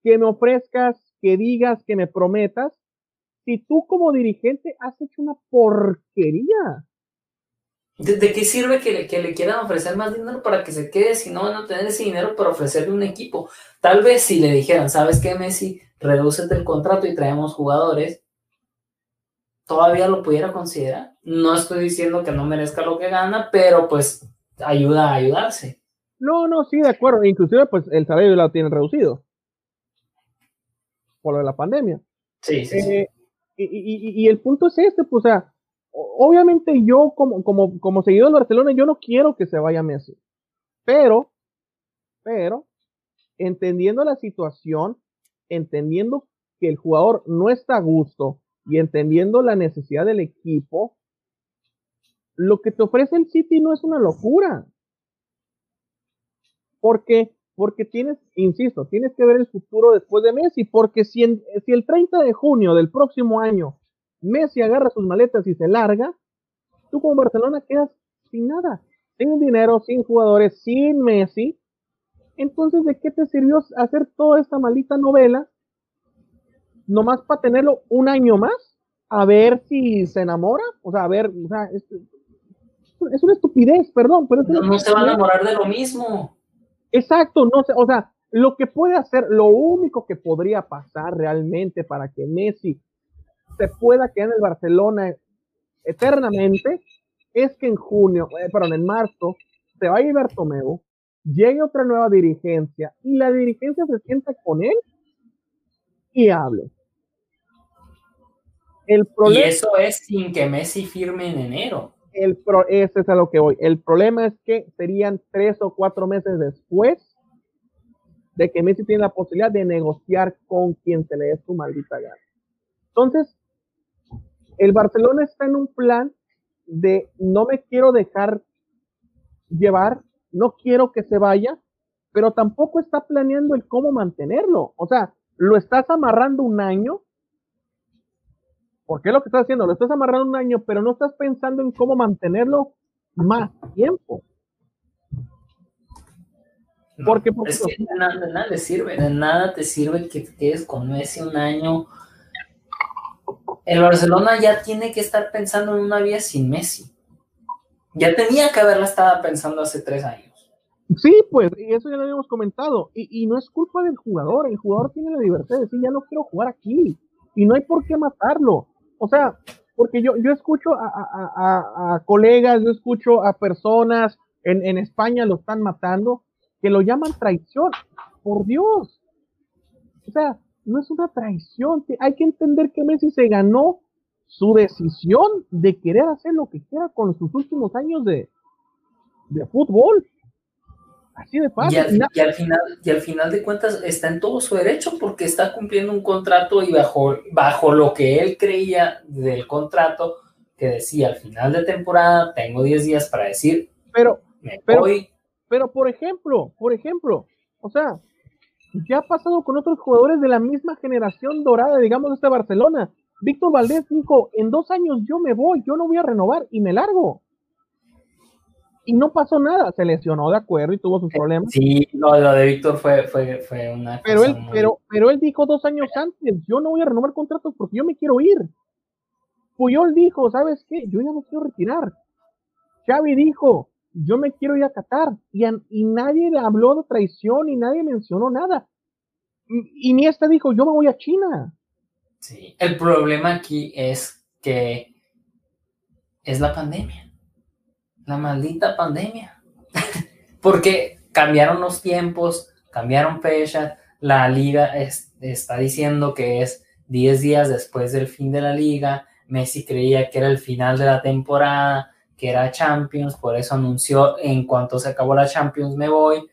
que me ofrezcas, que digas, que me prometas, si tú como dirigente has hecho una porquería. ¿De, qué sirve que le, que le, quieran ofrecer más dinero para que se quede si no van a tener ese dinero para ofrecerle un equipo? Tal vez si le dijeran, ¿sabes qué, Messi? Redúcete el contrato y traemos jugadores, todavía lo pudiera considerar. No estoy diciendo que no merezca lo que gana, pero pues ayuda a ayudarse. No, no, sí, de acuerdo. Inclusive, pues el salario lo tienen reducido. Por lo de la pandemia. Sí, sí. Eh, y, el punto es este, pues, o sea, obviamente yo como, como, como seguidor de Barcelona, yo no quiero que se vaya Messi. Pero, pero, entendiendo la situación, entendiendo que el jugador no está a gusto y entendiendo la necesidad del equipo, lo que te ofrece el City no es una locura. Porque, porque tienes, insisto, tienes que ver el futuro después de Messi, porque si, si el 30 de junio del próximo año Messi agarra sus maletas y se larga, tú como Barcelona quedas sin nada, sin dinero, sin jugadores, sin Messi. Entonces, ¿de qué te sirvió hacer toda esta maldita novela? Nomás para tenerlo un año más, a ver si se enamora, o sea, a ver, o sea, es una estupidez, perdón, pero no, se va a enamorar de lo mismo. Exacto, no sé, o sea, lo que puede hacer, lo único que podría pasar realmente para que Messi se pueda quedar en el Barcelona eternamente es que en junio, eh, perdón, en marzo se va a ir Bartomeu, llegue otra nueva dirigencia y la dirigencia se sienta con él y hable. El problema, y eso es sin que Messi firme en enero el pro, ese es a lo que voy. El problema es que serían tres o cuatro meses después de que Messi tiene la posibilidad de negociar con quien se le dé su maldita gana. Entonces, el Barcelona está en un plan de no me quiero dejar llevar, no quiero que se vaya, pero tampoco está planeando el cómo mantenerlo. O sea, lo estás amarrando un año porque es lo que estás haciendo, lo estás amarrando un año, pero no estás pensando en cómo mantenerlo más tiempo. porque, es que de nada, te sirve, de nada te sirve que te quedes con Messi un año. El Barcelona ya tiene que estar pensando en una vida sin Messi. Ya tenía que haberla estado pensando hace tres años. Sí, pues, y eso ya lo habíamos comentado. Y, y, no es culpa del jugador, el jugador tiene la libertad de decir, ya no quiero jugar aquí. Y no hay por qué matarlo. O sea, porque yo, yo escucho a, colegas, yo escucho a personas en, en España lo están matando, que lo llaman traición. Por Dios. O sea, no es una traición. Hay que entender que Messi se ganó su decisión de querer hacer lo que quiera con sus últimos años de, de fútbol. Así de fácil. Y al, final, y al final de cuentas está en todo su derecho porque está cumpliendo un contrato y bajo, bajo lo que él creía del contrato, que decía al final de temporada tengo 10 días para decir, pero, pero, pero por ejemplo, por ejemplo, o sea, ya ha pasado con otros jugadores de la misma generación dorada, digamos, de este Barcelona. Víctor Valdés dijo, en dos años yo me voy, yo no voy a renovar y me largo y no pasó nada, se lesionó de acuerdo y tuvo sus problemas. Sí, lo, de Víctor fue, fue, fue, una. Pero él, pero, pero él dijo dos años antes: Yo no voy a renovar contratos porque yo me quiero ir. Puyol dijo: ¿Sabes qué? Yo ya no quiero retirar. Xavi dijo: Yo me quiero ir a Qatar. Y, y nadie le habló de traición y nadie mencionó nada. Y, y Niesta dijo: Yo me voy a China. Sí, el problema aquí es que es la pandemia la maldita pandemia. Porque cambiaron los tiempos, cambiaron fechas, la liga está diciendo que es 10 días después del fin de la liga, Messi creía que era el final de la temporada, que era Champions, por eso anunció en cuanto se acabó la Champions me voy,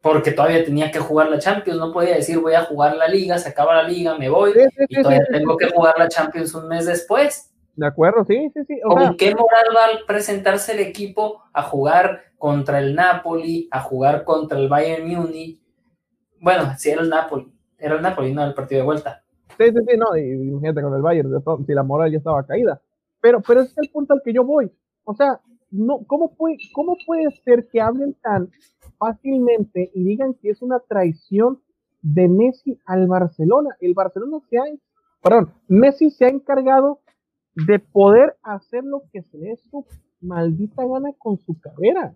porque todavía tenía que jugar la Champions, no podía decir voy a jugar la liga, se acaba la liga, me voy, y todavía tengo que jugar la Champions un mes después. De acuerdo, sí, sí, sí. ¿Con qué moral va a presentarse el equipo a jugar contra el Napoli, a jugar contra el Bayern Munich? Bueno, si era el Napoli, era el Napoli, no el partido de vuelta. Sí, sí, sí, no, y gente con el Bayern, si la moral ya estaba caída. Pero, pero ese es el punto al que yo voy. O sea, no, ¿cómo, puede, ¿cómo puede ser que hablen tan fácilmente y digan que es una traición de Messi al Barcelona? El Barcelona se ha, perdón, Messi se ha encargado de poder hacer lo que se le su maldita gana con su carrera.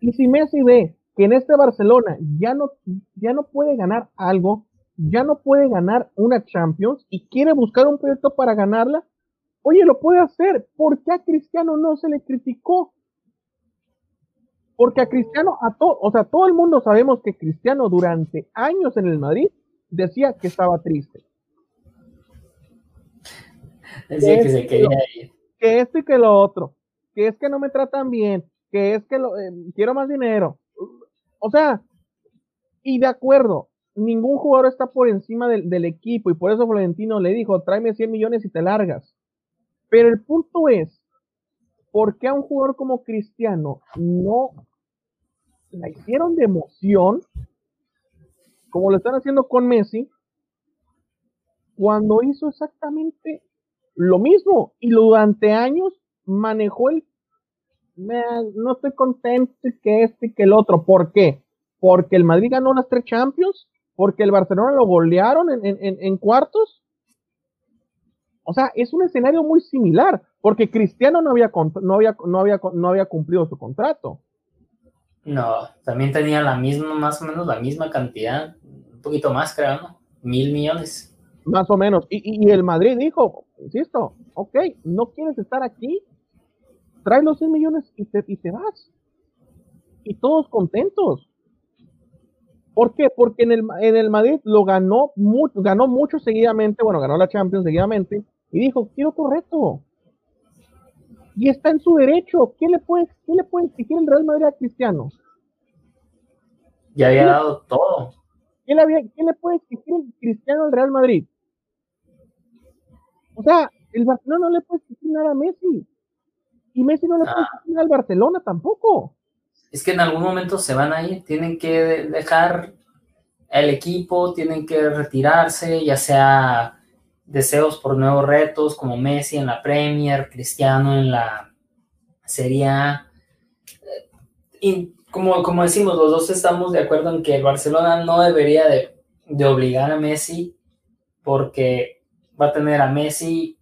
Y si Messi ve que en este Barcelona ya no, ya no puede ganar algo, ya no puede ganar una Champions y quiere buscar un proyecto para ganarla, oye, lo puede hacer. ¿Por qué a Cristiano no se le criticó? Porque a Cristiano, a todo, o sea, todo el mundo sabemos que Cristiano durante años en el Madrid decía que estaba triste Decía que, se quería ir. Que esto y que lo otro. Que es que no me tratan bien. Que es que lo, eh, quiero más dinero. O sea, y de acuerdo, ningún jugador está por encima del, del, equipo y por eso Florentino le dijo, tráeme 100 millones y te largas. Pero el punto es, ¿por qué a un jugador como Cristiano no la hicieron de emoción, como lo están haciendo con Messi, cuando hizo exactamente lo mismo y durante años manejó el no estoy contento que este y que el otro. ¿Por qué? Porque el Madrid ganó las tres Champions, porque el Barcelona lo golearon en, cuartos. O sea, es un escenario muy similar, porque Cristiano no había, no había, no había, no había cumplido su contrato. No, también tenía la misma, más o menos la misma cantidad, un poquito más, creo, ¿no? Mil millones. Más o menos. Y, el Madrid dijo, insisto, ok, no quieres estar aquí, trae los 100 millones y te, y te vas. Y todos contentos. ¿Por qué? Porque en el, en el Madrid lo ganó mucho, ganó mucho seguidamente, bueno, ganó la Champions seguidamente, y dijo, quiero otro reto. Y está en su derecho. ¿Qué le puede, qué le puede exigir el Real Madrid a Cristiano? Ya había dado todo. ¿Qué le, había, ¿Qué le puede exigir Cristiano al Real Madrid? O sea, el Barcelona no le puede exigir nada a Messi. Y Messi no le puede ah. exigir al Barcelona tampoco. Es que en algún momento se van a ir, tienen que dejar el equipo, tienen que retirarse, ya sea deseos por nuevos retos, como Messi en la Premier, Cristiano en la Serie A. Y como, como decimos, los dos estamos de acuerdo en que el Barcelona no debería de, de obligar a Messi porque va a tener a Messi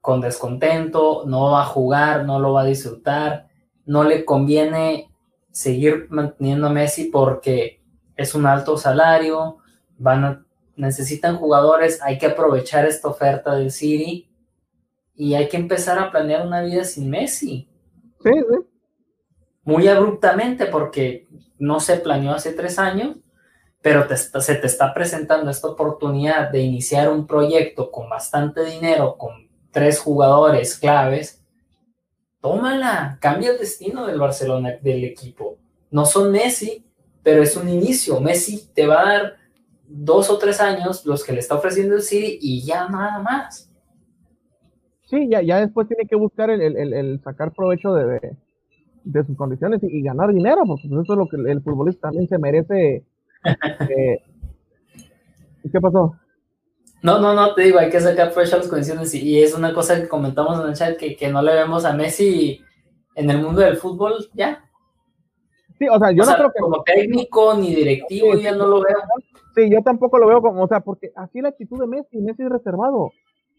con descontento, no va a jugar, no lo va a disfrutar, no le conviene seguir manteniendo a Messi porque es un alto salario, van a, necesitan jugadores, hay que aprovechar esta oferta del City y hay que empezar a planear una vida sin Messi. Sí, sí. Muy abruptamente porque no se planeó hace tres años pero se te está presentando esta oportunidad de iniciar un proyecto con bastante dinero, con tres jugadores claves, tómala, cambia el destino del Barcelona, del equipo. No son Messi, pero es un inicio. Messi te va a dar dos o tres años los que le está ofreciendo el City y ya nada más. Sí, ya, ya después tiene que buscar el, sacar provecho de, sus condiciones y, ganar dinero, porque eso es lo que el futbolista también se merece. Eh, ¿Qué pasó? No, no, no, te digo, hay que sacar provecho a las condiciones y, es una cosa que comentamos en el chat que, que no le vemos a Messi en el mundo del fútbol ya. Sí, o sea, yo no creo que... Como técnico ni directivo ya no lo veo. Sí, yo tampoco lo veo como, o sea, porque así la actitud de Messi, Messi es reservado.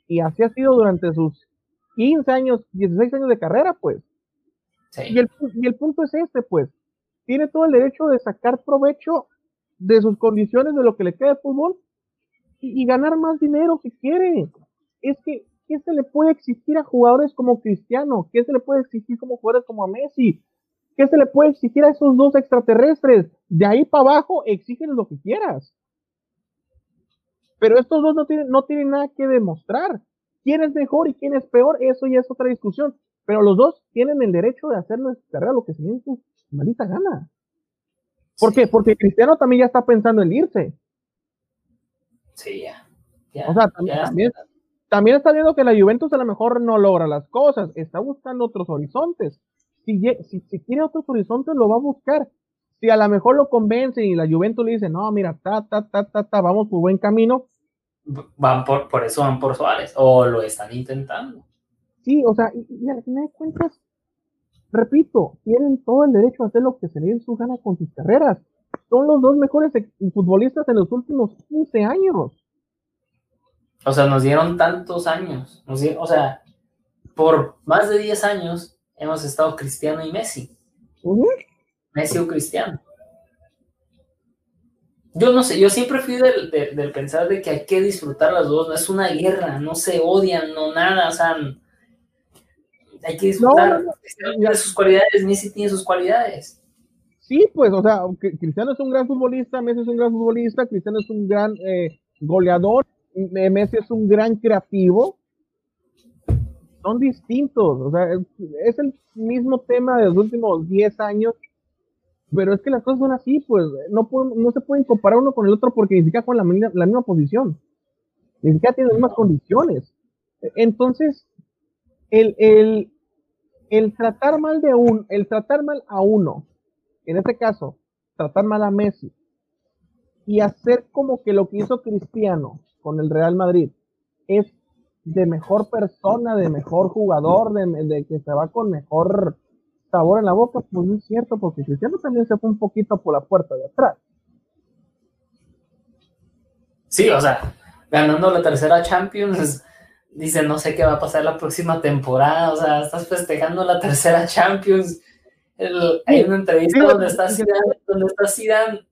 Y así ha sido durante sus 15 años, 16 años de carrera, pues. Sí. Y, el, y el punto es este, pues. Tiene todo el derecho de sacar provecho de sus condiciones, de lo que le queda de fútbol, y, ganar más dinero si quiere. Es que, ¿qué se le puede exigir a jugadores como Cristiano? ¿Qué se le puede exigir como jugadores como a Messi? ¿Qué se le puede exigir a esos dos extraterrestres? De ahí para abajo, exigen lo que quieras. Pero estos dos no tienen, no tienen nada que demostrar. ¿Quién es mejor y quién es peor? Eso ya es otra discusión. Pero los dos tienen el derecho de hacer nuestra lo que se su maldita gana. ¿Por qué? Porque Cristiano también ya está pensando en irse. Sí, ya. o sea, también, está viendo que la Juventus a lo mejor no logra las cosas, está buscando otros horizontes. Si, si, quiere otros horizontes, lo va a buscar. Si a lo mejor lo convence y la Juventus le dice, no, mira, ta, ta, ta, ta, ta, vamos por buen camino. Van por, por eso van por Suárez, o lo están intentando. Sí, o sea, y, al final de cuentas, repito, tienen todo el derecho a hacer lo que se les su gana con sus carreras son los dos mejores futbolistas en los últimos 15 años. O sea, nos dieron tantos años. o sea, por más de 10 años hemos estado Cristiano y Messi. Messi o Cristiano. Yo no sé, yo siempre fui del, pensar de que hay que disfrutar las dos, no es una guerra, no se odian, no nada, o sea, hay que disfrutar de sus cualidades, Messi tiene sus cualidades. Sí, pues, o sea, Cristiano es un gran futbolista, Messi es un gran futbolista, Cristiano es un gran eh, goleador, Messi es un gran creativo. Son distintos, o sea, es, el mismo tema de los últimos 10 años, pero es que las cosas son así, pues, no, no se pueden comparar uno con el otro porque ni siquiera con la, la misma posición, ni siquiera tienen las mismas condiciones. Entonces, el, el, el tratar mal de un, el tratar mal a uno en este caso, tratar mal a Messi y hacer como que lo que hizo Cristiano con el Real Madrid es de mejor persona, de mejor jugador, de, que se va con mejor sabor en la boca, pues no es cierto, porque Cristiano también se fue un poquito por la puerta de atrás. Sí, o sea, ganando la tercera Champions, dice no sé qué va a pasar la próxima temporada, o sea, estás festejando la tercera Champions hay una entrevista donde está Zidane, donde está Zidane,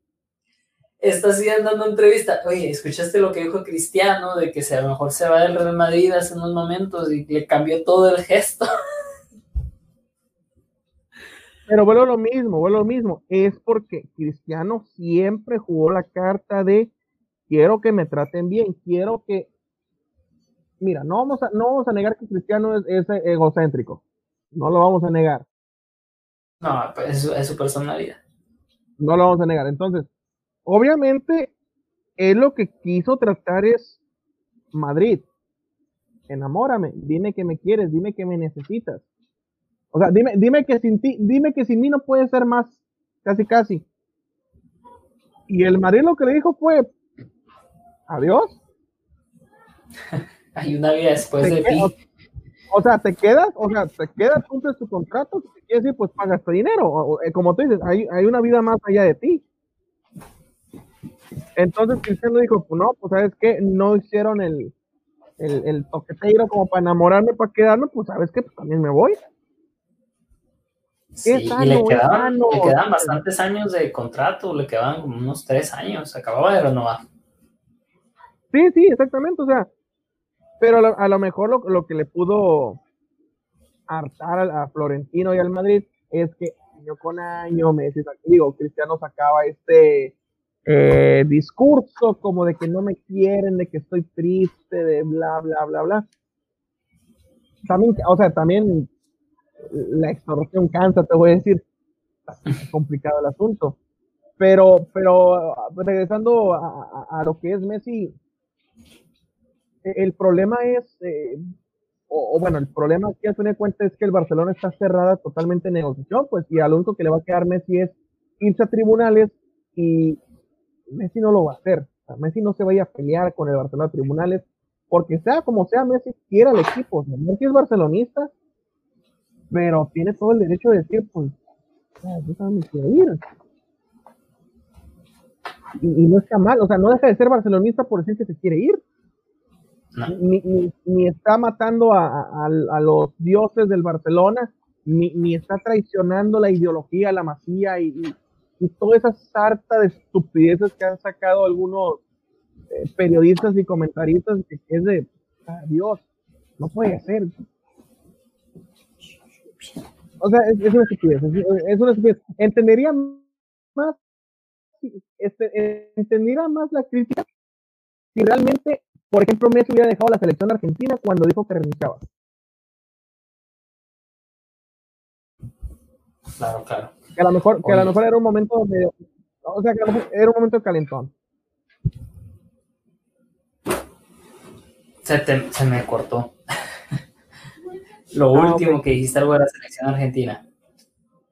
está Zidane dando entrevista. Oye, ¿escuchaste lo que dijo Cristiano de que a lo mejor se va del Real Madrid hace unos momentos y le cambió todo el gesto? Pero vuelvo lo mismo, vuelvo lo mismo. Es porque Cristiano siempre jugó la carta de quiero que me traten bien, quiero que. Mira, no vamos a, no vamos a negar que Cristiano es egocéntrico. No lo vamos a negar. No, pues es, su personalidad. No lo vamos a negar. Entonces, obviamente, él lo que quiso tratar es Madrid. Enamórame, dime que me quieres, dime que me necesitas. O sea, dime, dime que sin ti, dime que sin mí no puede ser más, casi casi. Y el Madrid lo que le dijo fue, adiós. Hay una vida después de ti. O sea, te quedas, o sea, te quedas, cumples tu contrato, si quieres decir, pues pagas tu dinero. Eh, como tú dices, hay, hay una vida más allá de ti. Entonces Cristiano dijo, pues no, pues sabes que no hicieron el, el, el toqueteiro como para enamorarme, para quedarme, pues sabes que pues, también me voy. Sí, y le quedaban, le quedaban bastantes años de contrato, le quedaban como unos tres años, acababa de renovar. Sí, sí, exactamente, o sea, pero a lo, mejor lo, que le pudo hartar a, Florentino y al Madrid es que año con año, meses, digo, Cristiano sacaba este eh, discurso como de que no me quieren, de que estoy triste, de bla, bla, bla, bla. También, o sea, también la extorsión cansa, te voy a decir. Es complicado el asunto. Pero, pero regresando a, lo que es Messi, el problema es, eh, o, bueno, el problema que al fin de cuentas es que el Barcelona está cerrada totalmente en negociación, pues, y al único que le va a quedar Messi es irse a tribunales y Messi no lo va a hacer. Messi no se vaya a pelear con el Barcelona a tribunales, porque sea como sea, Messi quiere al equipo. Messi es barcelonista, pero tiene todo el derecho de decir, pues, yo me quiero ir y, no está mal, o sea, no deja de ser barcelonista por decir que se quiere ir. Ni, está matando a, los dioses del Barcelona, ni, está traicionando la ideología, la masía y, toda esa sarta de estupideces que han sacado algunos eh, periodistas y comentaristas es de ah, Dios, no puede ser. O sea, es, una estupidez, es una estupidez. Entendería más este, entendiera más la crítica si realmente, por ejemplo, Messi hubiera dejado la selección argentina cuando dijo que renunciaba. Claro, claro. Que a lo mejor, que a lo mejor era un momento de, o sea, que a lo mejor era un momento de calentón. Se, se me cortó. lo ah, último que dijiste algo de la selección argentina.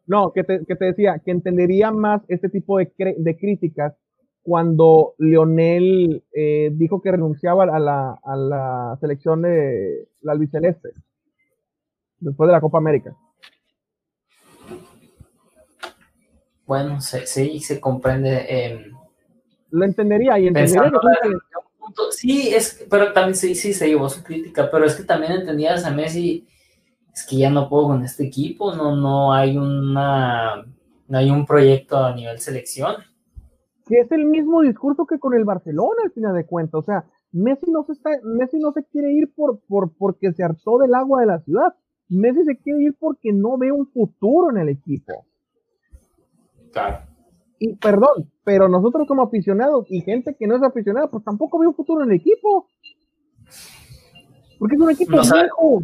No, que te, decía que entendería más este tipo de, de críticas cuando Lionel eh, dijo que renunciaba a la, a la selección de la albiceleste después de la Copa América. Bueno, sí, se comprende. Em, Lo entendería y entendería Sí, es, pero también sí, sí se llevó su crítica, pero es que también entendías a Messi es que ya no puedo con este equipo, no, no hay una, no hay un proyecto a nivel selección. Que es el mismo discurso que con el Barcelona al final de cuentas, o sea, Messi no se está, Messi no se quiere ir por, por, porque se hartó del agua de la ciudad, Messi se quiere ir porque no ve un futuro en el equipo. Claro. Y perdón, pero nosotros como aficionados y gente que no es aficionada, pues tampoco ve un futuro en el equipo. Porque es un equipo viejo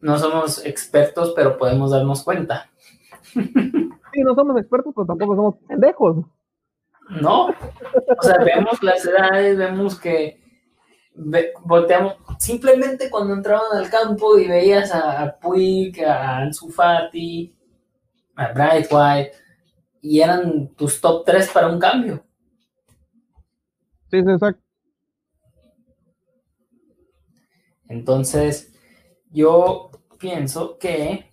no somos expertos, pero podemos darnos cuenta. Sí, no somos expertos, pero tampoco somos pendejos. No, o sea, vemos las edades, vemos que volteamos, simplemente cuando entraban al campo y veías a, Puig, a Ansu Fati, a Bright White, y eran tus top 3 para un cambio. Sí, sí, exacto. Entonces, yo pienso que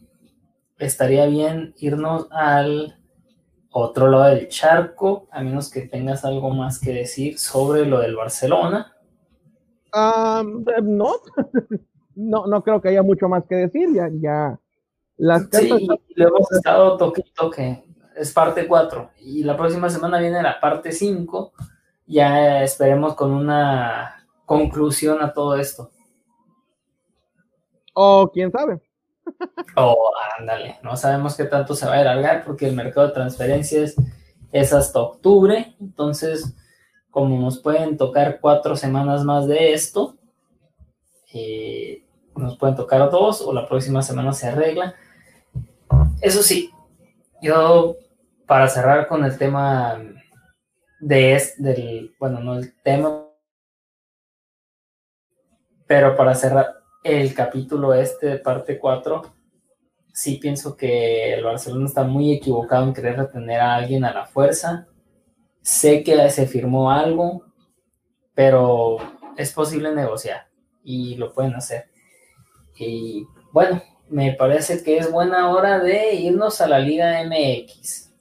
estaría bien irnos al otro lado del charco, a menos que tengas algo más que decir sobre lo del Barcelona. no. no, no creo que haya mucho más que decir, ya, ya las Sí, y lo hemos estado toque toque, es parte 4, y la próxima semana viene la parte 5, ya esperemos con una conclusión a todo esto. O quién sabe. O ándale, no sabemos qué tanto se va a alargar porque el mercado de transferencias es hasta octubre, entonces como nos pueden tocar cuatro semanas más de esto, eh, nos pueden tocar dos o la próxima semana se arregla. Eso sí, yo para cerrar con el tema de es, del, bueno, no el tema, pero para cerrar, el capítulo este de parte 4, sí pienso que el Barcelona está muy equivocado en querer retener a alguien a la fuerza. Sé que se firmó algo, pero es posible negociar y lo pueden hacer. Y bueno, me parece que es buena hora de irnos a la Liga MX.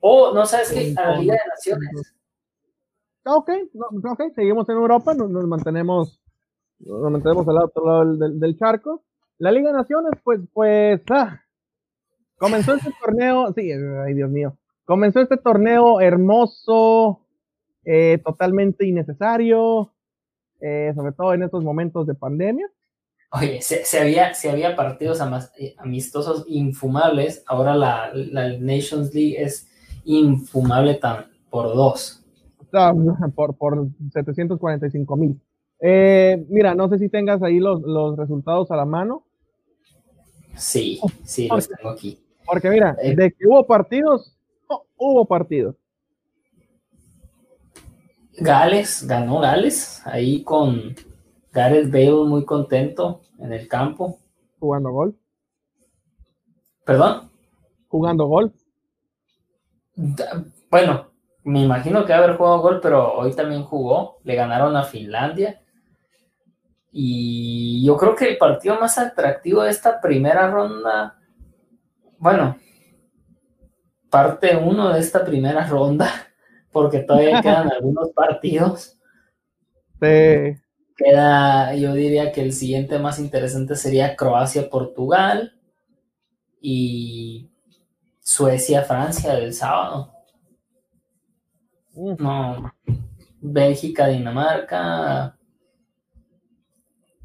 O, no sabes qué, a la Liga de Naciones. Ok, ok, seguimos en Europa, nos mantenemos nos mantenemos al otro lado del, charco. La Liga de Naciones, pues, pues, ah, comenzó este torneo, sí, ay Dios mío, comenzó este torneo hermoso, eh, totalmente innecesario, eh, sobre todo en estos momentos de pandemia. Oye, se, había, se había partidos eh, amistosos infumables, ahora la, la, Nations League es infumable tan, por dos. por, por 745 mil. Eh, mira, no sé si tengas ahí los, los resultados a la mano. Sí, sí, los tengo aquí. Porque mira, eh. de que hubo partidos, hubo partidos. Gales, ganó Gales, ahí con Gareth Bale muy contento en el campo. Jugando gol. ¿Perdón? Jugando gol. Bueno, me imagino que haber jugado gol, pero hoy también jugó. Le ganaron a Finlandia. Y yo creo que el partido más atractivo de esta primera ronda, bueno, parte uno de esta primera ronda, porque todavía quedan algunos partidos. Queda, yo diría que el siguiente más interesante sería Croacia-Portugal y Suecia-Francia del sábado. No, Bélgica-Dinamarca.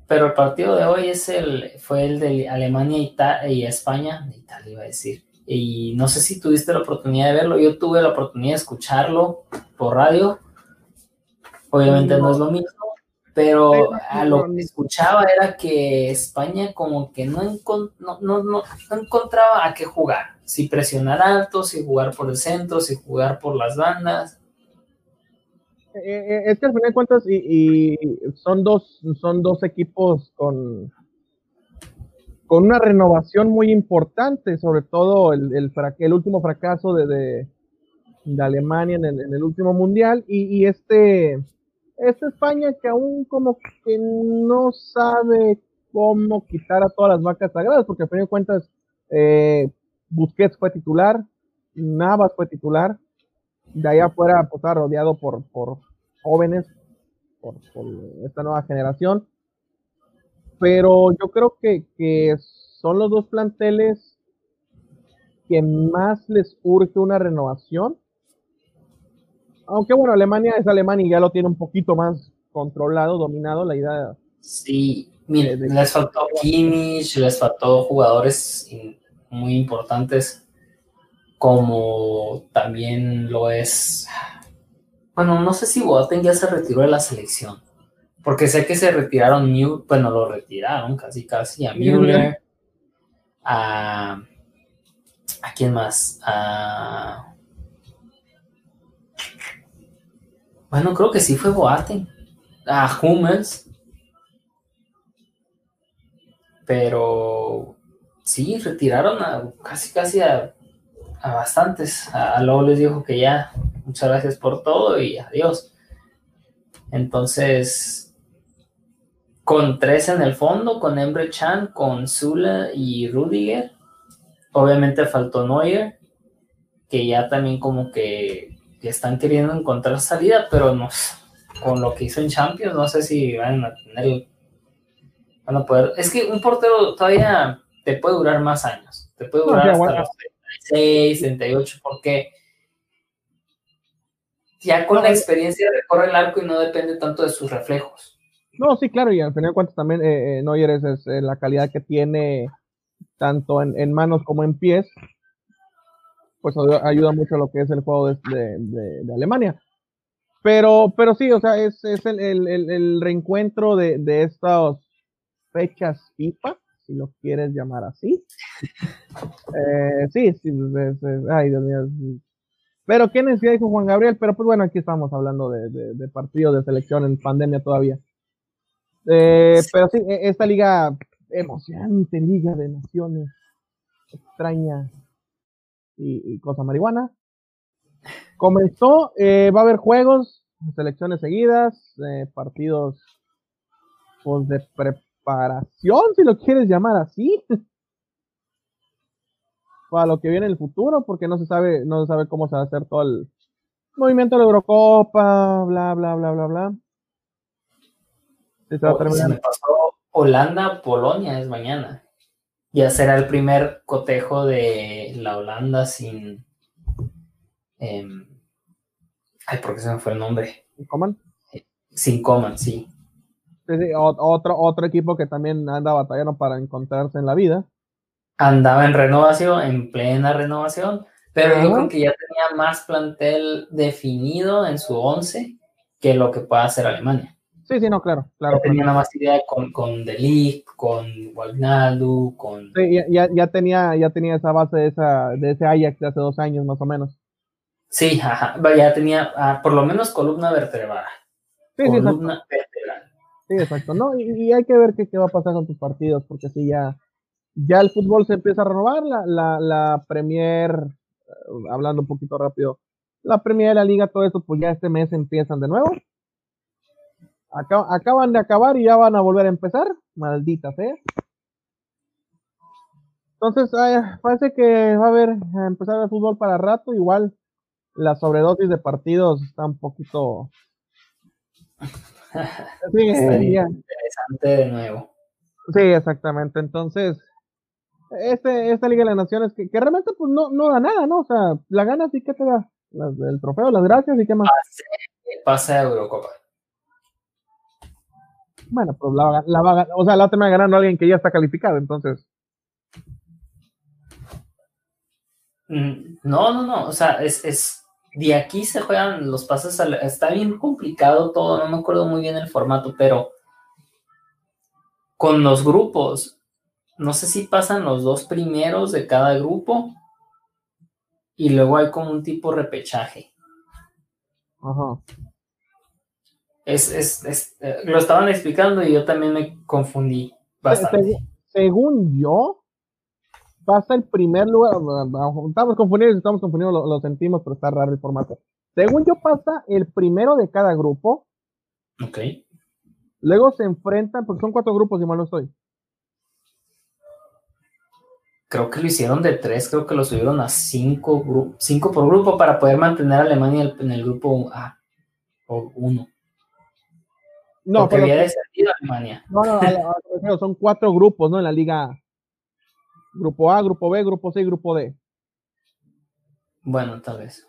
Pero el partido de hoy es el, fue el de Alemania y España, Italia iba a decir. Y no sé si tuviste la oportunidad de verlo, yo tuve la oportunidad de escucharlo por radio. Obviamente no, es lo mismo, pero a lo que escuchaba era que España como que no, no, no, no, encontraba a qué jugar. Si presionar alto, si jugar por el centro, si jugar por las bandas. Eh, eh, es que al final de cuentas, y, son, dos, son dos equipos con, con una renovación muy importante, sobre todo el, el, el último fracaso de, de, Alemania en el, último mundial, y, este, esta España que aún como que no sabe cómo quitar a todas las vacas sagradas, porque al final de cuentas, eh, Busquets fue titular, Navas fue titular, de allá afuera pues, está rodeado por, por jóvenes, por, esta nueva generación. Pero yo creo que, que son los dos planteles que más les urge una renovación. Aunque bueno, Alemania es Alemania y ya lo tiene un poquito más controlado, dominado la idea. Sí, mire, les faltó Kimmich, les faltó jugadores muy importantes como también lo es. Bueno, no sé si Boateng ya se retiró de la selección, porque sé que se retiraron, bueno, lo retiraron casi casi a Müller, a. ¿A quién más? A. Bueno, creo que sí fue Boateng, a Hummels, pero sí, retiraron a, casi casi a a bastantes. A, luego les dijo que ya, muchas gracias por todo y adiós. Entonces, con tres en el fondo, con Emre Chan, con Zula y Rudiger. Obviamente faltó Neuer, que ya también como que, están queriendo encontrar salida, pero no, con lo que hizo en Champions, no sé si van a tener, van a poder. Es que un portero todavía te puede durar más años, te puede durar hasta los 36, 38, porque ya con la experiencia recorre el arco y no depende tanto de sus reflejos. No, sí, claro, y al final de cuentas también eh, eh Neuer es, eh, la calidad que tiene tanto en, manos como en pies, pues ayuda mucho a lo que es el juego de, Alemania. Pero, pero sí, o sea, es, el, reencuentro de, de estas fechas FIFA si lo quieres llamar así. Eh, sí, sí, ay Dios mío. Pero qué necesidad dijo Juan Gabriel, pero pues bueno, aquí estamos hablando de, de, partidos de selección en pandemia todavía. Eh, pero sí, e, esta liga emocionante, liga de naciones, extraña y, cosa marihuana. Comenzó, eh, va a haber juegos, selecciones seguidas, partidos pues, de pre preparación, si lo quieres llamar así, para lo que viene en el futuro, porque no se sabe, no se sabe cómo se va a hacer todo el movimiento de la Eurocopa, bla, bla, bla, bla, bla. Se, me pasó Holanda, Polonia es mañana. Ya será el primer cotejo de la Holanda sin. Eh, ay, ¿por qué se me fue el nombre? ¿Sin Coman? Sin Coman, sí otro, otro equipo que también anda batallando para encontrarse en la vida. Andaba en renovación, en plena renovación, Pero yo creo que ya tenía más plantel definido en su 11 que lo que pueda hacer Alemania. Sí, sí, no, claro, claro. tenía una más idea con, con Delic, con Wagnaldo, con... Sí, ya, ya, tenía, ya tenía esa base de, esa, de ese Ajax de hace dos años más o menos. Sí, ajá, ya tenía ah, por lo menos columna vertebral. Sí, columna sí, vertebral. Sí, exacto. No, y, hay que ver qué, qué, va a pasar con tus partidos, porque si ya, ya el fútbol se empieza a renovar, la, la, la Premier, eh, hablando un poquito rápido, la Premier de la Liga, todo eso, pues ya este mes empiezan de nuevo acaban de acabar y ya van a volver a empezar. Maldita sea. Entonces, parece que va a haber a empezar el fútbol para rato. Igual la sobredosis de partidos está un poquito. sí, interesante de nuevo. Sí, exactamente. Entonces, este, esta Liga de las Naciones, que, realmente pues no, no da nada, ¿no? O sea, la gana sí que te da el trofeo, las gracias y qué más. Pase, a Eurocopa. Bueno, pues la, la va, o sea, la termina ganando alguien que ya está calificado, entonces. Mm, no, no, no, o sea, es, es de aquí se juegan los pases, está bien complicado todo, no me acuerdo muy bien el formato, pero con los grupos, no sé si pasan los dos primeros de cada grupo y luego hay como un tipo repechaje. Ajá es, es, es eh, lo estaban explicando y yo también me confundí bastante. según yo, pasa el primer lugar, estamos confundidos, estamos confundidos, lo, sentimos, pero está raro el formato. Según yo, pasa el primero de cada grupo. Ok. Luego se enfrentan, porque son cuatro grupos, y mal no estoy. Creo que lo hicieron de tres, creo que lo subieron a cinco, cinco por grupo para poder mantener a Alemania en el grupo A o uno. No, pero había descendido Alemania. No, no, son cuatro grupos, ¿no? En la liga Grupo A, Grupo B, Grupo C y Grupo D. Bueno, tal vez.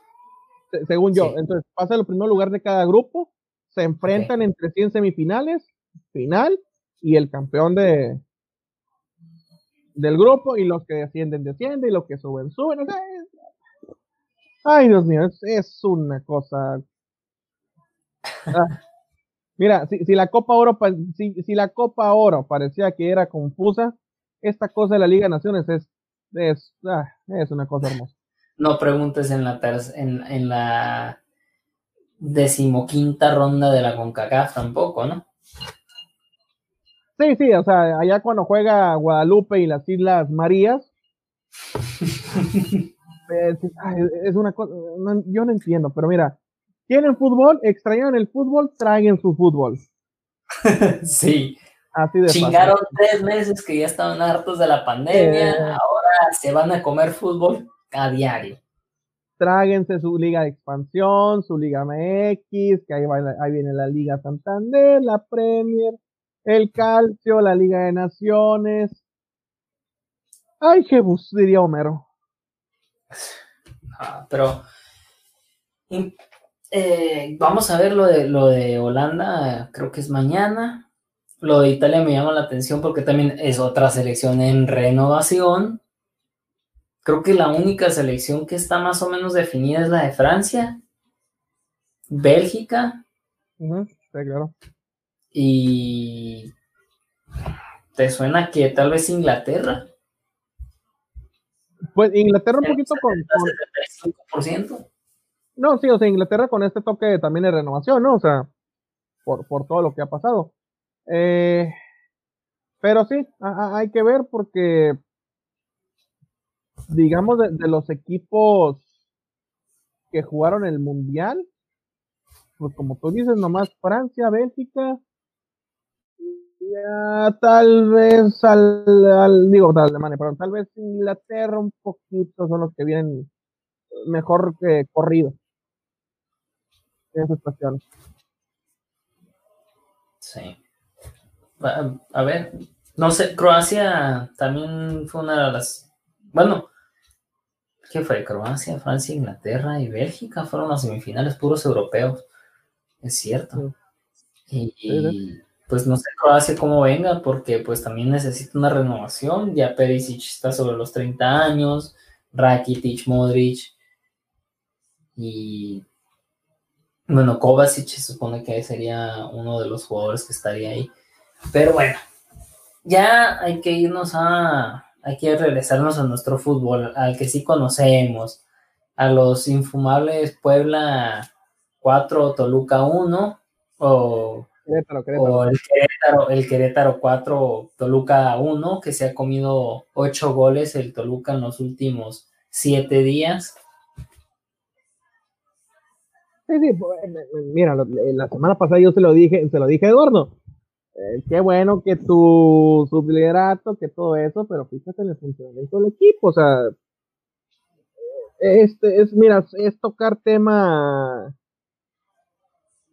según yo. Entonces, pasa el primer lugar de cada grupo, se enfrentan entre 100 semifinales, final, y el campeón de del grupo, y los que descienden, descienden, y los que suben, suben. ay, Dios mío, es, una cosa. Ah. Mira, si, si la Copa Oro, si, si, la Copa Oro parecía que era confusa, esta cosa de la Liga de Naciones es, es, ah, es una cosa hermosa. No preguntes en la en, en la decimoquinta ronda de la CONCACAF tampoco, ¿no? Sí, sí, o sea, allá cuando juega Guadalupe y las Islas Marías, es, es, una cosa, yo no entiendo, pero mira, ¿Quieren fútbol? ¿Extrañaron el fútbol? Traigan su fútbol. sí. Así de Chingaron tres meses que ya estaban hartos de la pandemia, eh. ahora se van a comer fútbol a diario. Tráguense su liga de expansión, su liga MX, que ahí, ahí viene la Liga Santander, la Premier, el Calcio, la Liga de Naciones. Ay, Jebus, diría Homero. Ah, pero eh, vamos a ver lo de, lo de Holanda, creo que es mañana. Lo de Italia me llama la atención porque también es otra selección en renovación. Creo que la única selección que está más o menos definida es la de Francia, Bélgica. claro. Y. ¿Te suena que tal vez Inglaterra? Pues Inglaterra un poquito con. con... No, sí, o sea, Inglaterra con este toque también de renovación, ¿no? O sea, por, por todo lo que ha pasado. Eh, pero sí, hay que ver porque, digamos, de, los equipos que jugaron el Mundial, pues como tú dices, nomás Francia, Bélgica, ya tal vez al, digo, tal Alemania, pero tal vez Inglaterra un poquito son los que vienen mejor que corrido esa situación. Sí. A ver, no sé, Croacia también fue una de las. Bueno, ¿qué fue? Croacia, Francia, Inglaterra y Bélgica fueron las semifinales puros europeos. Es cierto. Y, pues no sé Croacia cómo venga, porque pues también necesita una renovación. Ya Perisic está sobre los 30 años, Rakitic, Modric Y bueno, Kovacic se supone que sería uno de los jugadores que estaría ahí. Pero bueno, ya hay que irnos a, hay que regresarnos a nuestro fútbol, al que sí conocemos, a los infumables Puebla 4, Toluca 1, o, o el, Querétaro, el Querétaro 4, Toluca 1, que se ha comido 8 goles el Toluca en los últimos 7 días. Sí, sí, pues, mira, la semana pasada yo se lo dije, se lo dije a Eduardo. Eh, qué bueno que tu subliderato, que todo eso, pero fíjate en el funcionamiento del equipo, o sea, este es, mira, es tocar tema,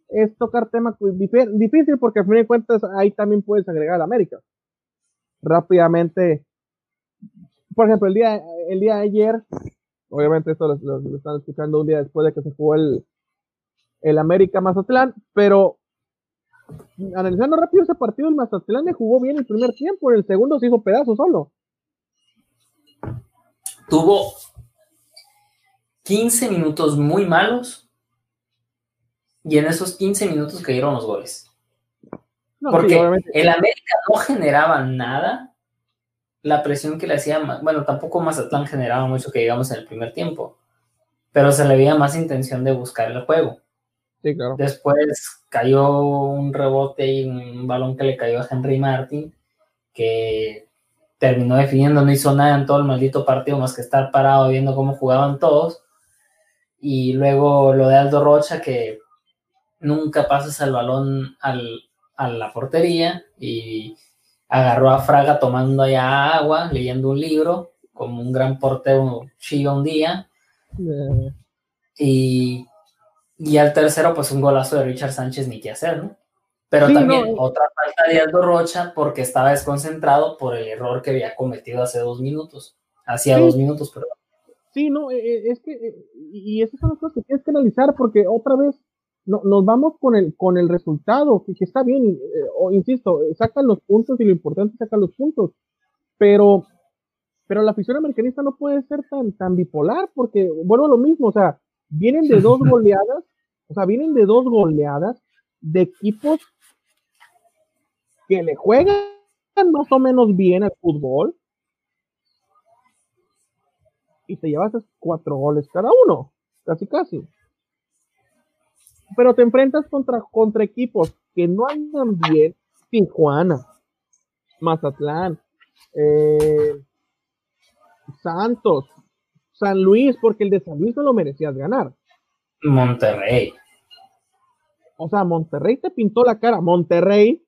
es tocar tema difícil porque al fin de cuentas ahí también puedes agregar a América. Rápidamente, por ejemplo, el día, el día de ayer, obviamente esto lo, están escuchando un día después de que se jugó el, el América Mazatlán, pero analizando rápido ese partido, el Mazatlán le jugó bien el primer tiempo, en el segundo se hizo pedazo solo. Tuvo 15 minutos muy malos y en esos 15 minutos cayeron los goles. Porque el América no generaba nada. La presión que le hacía, bueno, tampoco Mazatlán generaba mucho que digamos en el primer tiempo, pero se le veía más intención de buscar el juego. Después cayó un rebote y un balón que le cayó a Henry Martin, que terminó definiendo, no hizo nada en todo el maldito partido más que estar parado viendo cómo jugaban todos. Y luego lo de Aldo Rocha, que nunca pasas el balón a la portería y agarró a Fraga tomando allá agua, leyendo un libro, como un gran portero chido un día. Y y al tercero, pues un golazo de Richard Sánchez, ni qué hacer, ¿no? Pero también otra falta de Aldo Rocha porque estaba desconcentrado por el error que había cometido hace dos minutos. Hacía dos minutos, perdón. Sí, no, eh, eh, es que, eh, y esas son las cosas que tienes que analizar porque otra vez no, nos vamos con el, con el resultado, que, está bien, o insisto, sacan los puntos y lo importante es sacar los puntos, pero, pero la afición americanista no puede ser tan, tan bipolar porque, bueno, lo mismo, o sea, vienen de dos goleadas o sea, vienen de dos goleadas de equipos que le juegan más o menos bien al fútbol y te llevas cuatro goles cada uno, casi casi. Pero te enfrentas contra, contra equipos que no andan bien, Tijuana, Mazatlán, eh, Santos, San Luis, porque el de San Luis no lo merecías ganar. Monterrey o sea, Monterrey te pintó la cara. Monterrey,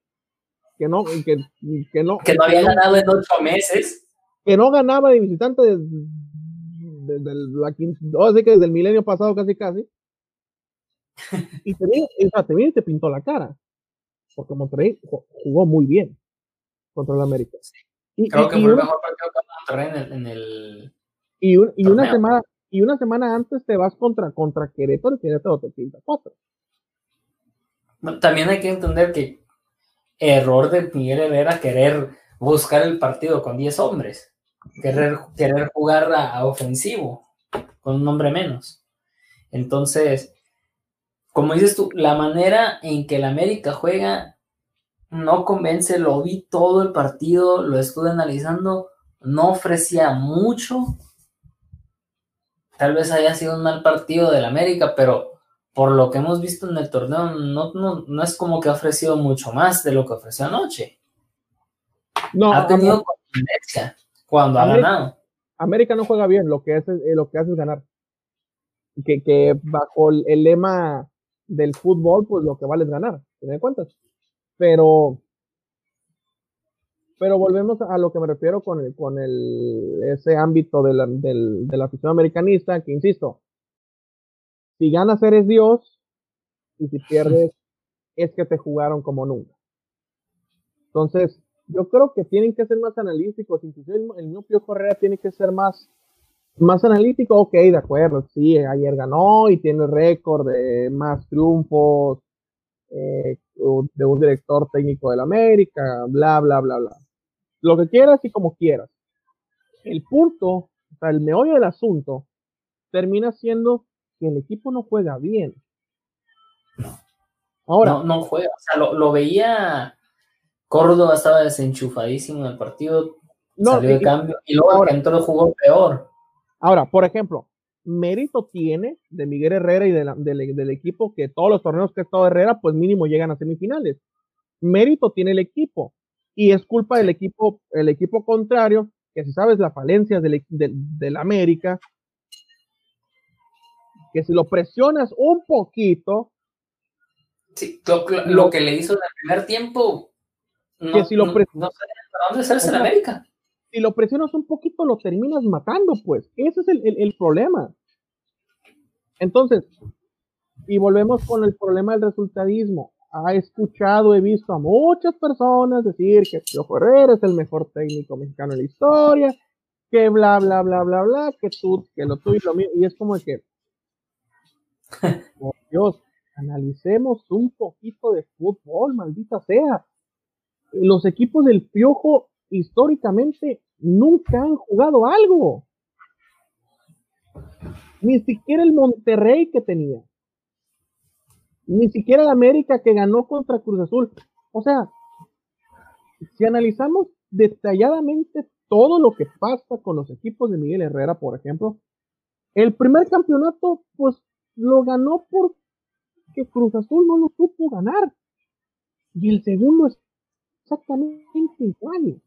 que no, que, no. Que no había ganado en ocho meses. Que no ganaba de visitante desde, desde, la, que desde el milenio pasado casi casi. Y te viene, te, te pintó la cara. Porque Monterrey jugó muy bien contra el América. Y, Creo que fue el mejor partido contra Monterrey en el. y, una semana y una semana antes te vas contra, contra Querétaro y Querétaro te pinta cuatro. También hay que entender que error de Miguel Herrera querer buscar el partido con 10 hombres, querer, querer jugar a, ofensivo con un hombre menos. Entonces, como dices tú, la manera en que el América juega no convence, lo vi todo el partido, lo estuve analizando, no ofrecía mucho. Tal vez haya sido un mal partido del América, pero por lo que hemos visto en el torneo, no, no, es como que ha ofrecido mucho más de lo que ofreció anoche. No, ha tenido contundencia cuando ha ganado. América no juega bien, lo que hace, eh, lo que hace es ganar. Que, que bajo el, lema del fútbol, pues lo que vale es ganar, ¿te cuentas? Pero, pero volvemos a lo que me refiero con, el, con el, ese ámbito de la, del, de la afición americanista, que insisto, si ganas eres Dios y si pierdes es que te jugaron como nunca. Entonces, yo creo que tienen que ser más analíticos, inclusive el, el núcleo Correa tiene que ser más, más analítico, ok, de acuerdo, sí, ayer ganó y tiene récord de más triunfos eh, de un director técnico del América, bla, bla, bla, bla. Lo que quieras y como quieras. El punto, o sea, el meollo del asunto termina siendo que el equipo no juega bien. No. Ahora. No, no juega. O sea, lo, veía. Córdoba estaba desenchufadísimo en el partido. No, salió de cambio. Y luego ahora, entró jugó peor. Ahora, por ejemplo, mérito tiene de Miguel Herrera y del equipo que todos los torneos que ha estado Herrera, pues mínimo llegan a semifinales. Mérito tiene el equipo. Y es culpa del equipo, el equipo contrario, que si sabes la falencia del, del América, que si lo presionas un poquito. Sí, lo, que le hizo en el primer tiempo. No, que si lo no, no sé dónde sale en América. Si lo presionas un poquito, lo terminas matando, pues. Ese es el, el problema. Entonces, y volvemos con el problema del resultadismo. Ha escuchado, he visto a muchas personas decir que Piojo Herrera es el mejor técnico mexicano en la historia, que bla, bla, bla, bla, bla, que tú, que lo tuyo y lo mío. Y es como que, por Dios, analicemos un poquito de fútbol, maldita sea. Los equipos del Piojo históricamente nunca han jugado algo. Ni siquiera el Monterrey que tenía. Ni siquiera el América que ganó contra Cruz Azul. O sea, si analizamos detalladamente todo lo que pasa con los equipos de Miguel Herrera, por ejemplo, el primer campeonato, pues lo ganó porque Cruz Azul no lo supo ganar. Y el segundo es exactamente igual.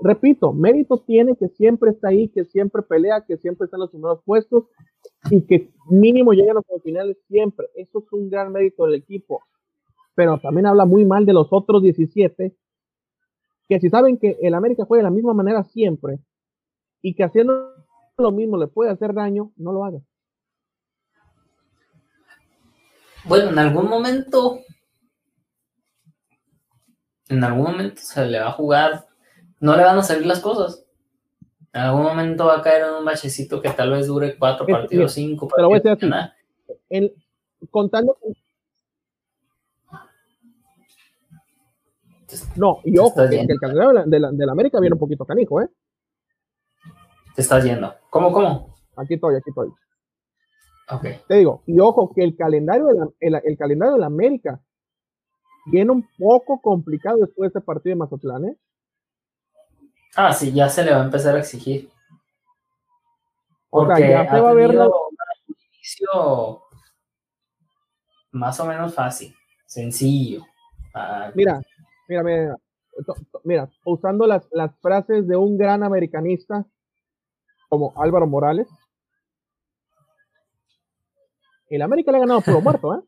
Repito, mérito tiene que siempre está ahí, que siempre pelea, que siempre está en los primeros puestos y que mínimo llega a los finales siempre. Eso es un gran mérito del equipo. Pero también habla muy mal de los otros 17, que si saben que el América juega de la misma manera siempre y que haciendo lo mismo le puede hacer daño, no lo haga. Bueno, en algún momento, en algún momento se le va a jugar, no le van a salir las cosas. En algún momento va a caer en un bachecito que tal vez dure cuatro partidos, cinco Pero voy a decir así, contando No, y ojo, que, el calendario de la, de, la, América viene un poquito canijo, ¿eh? Te estás yendo. ¿Cómo, cómo? Aquí estoy, aquí estoy. Ok. Te digo, y ojo, que el calendario de la, el, calendario de la América viene un poco complicado después de este partido de Mazatlán, ¿eh? Ah, sí, ya se le va a empezar a exigir. Porque o sea, ya se va a ver un inicio más o menos fácil, sencillo. Ah, mira, mira, mira, mira, usando las, las frases de un gran americanista, como Álvaro Morales. El América le ha ganado por muerto, ¿eh?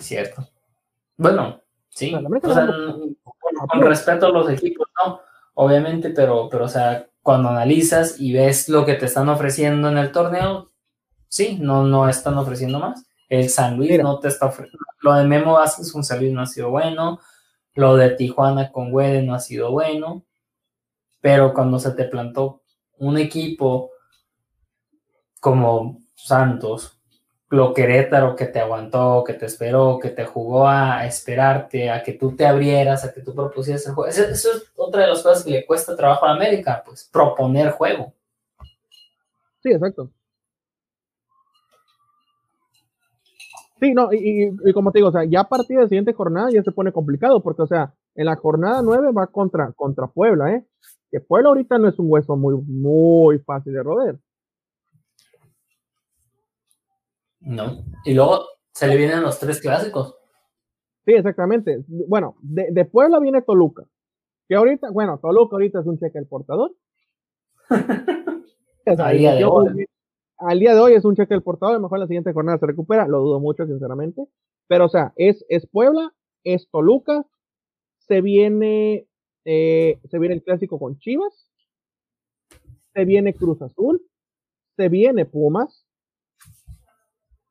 Cierto. Bueno, sí. con, respeto a los equipos, ¿no? Obviamente, pero, pero, o sea, cuando analizas y ves lo que te están ofreciendo en el torneo, sí, no, no están ofreciendo más. El San Luis no te está ofreciendo. Lo de Memo Vázquez con San Luis no ha sido bueno. Lo de Tijuana con Güede no ha sido bueno pero cuando se te plantó un equipo como Santos, lo Querétaro que te aguantó, que te esperó, que te jugó a esperarte, a que tú te abrieras, a que tú propusieras el juego. Eso, es otra de las cosas que le cuesta trabajo a América, pues proponer juego. Sí, exacto. Sí, no, y, como te digo, o sea, ya a partir de la siguiente jornada ya se pone complicado, porque, o sea, en la jornada 9 va contra, contra Puebla, ¿eh? que Puebla ahorita no es un hueso muy, muy fácil de roder. No. Y luego se le vienen los tres clásicos. Sí, exactamente. Bueno, de, Puebla viene Toluca. Que ahorita, bueno, Toluca ahorita es un cheque el portador. al, día de hoy. al día de hoy es un cheque el portador. A lo mejor en la siguiente jornada se recupera. Lo dudo mucho, sinceramente. Pero, o sea, es, es Puebla, es Toluca. Se viene eh, se viene el clásico con Chivas, se viene Cruz Azul, se viene Pumas,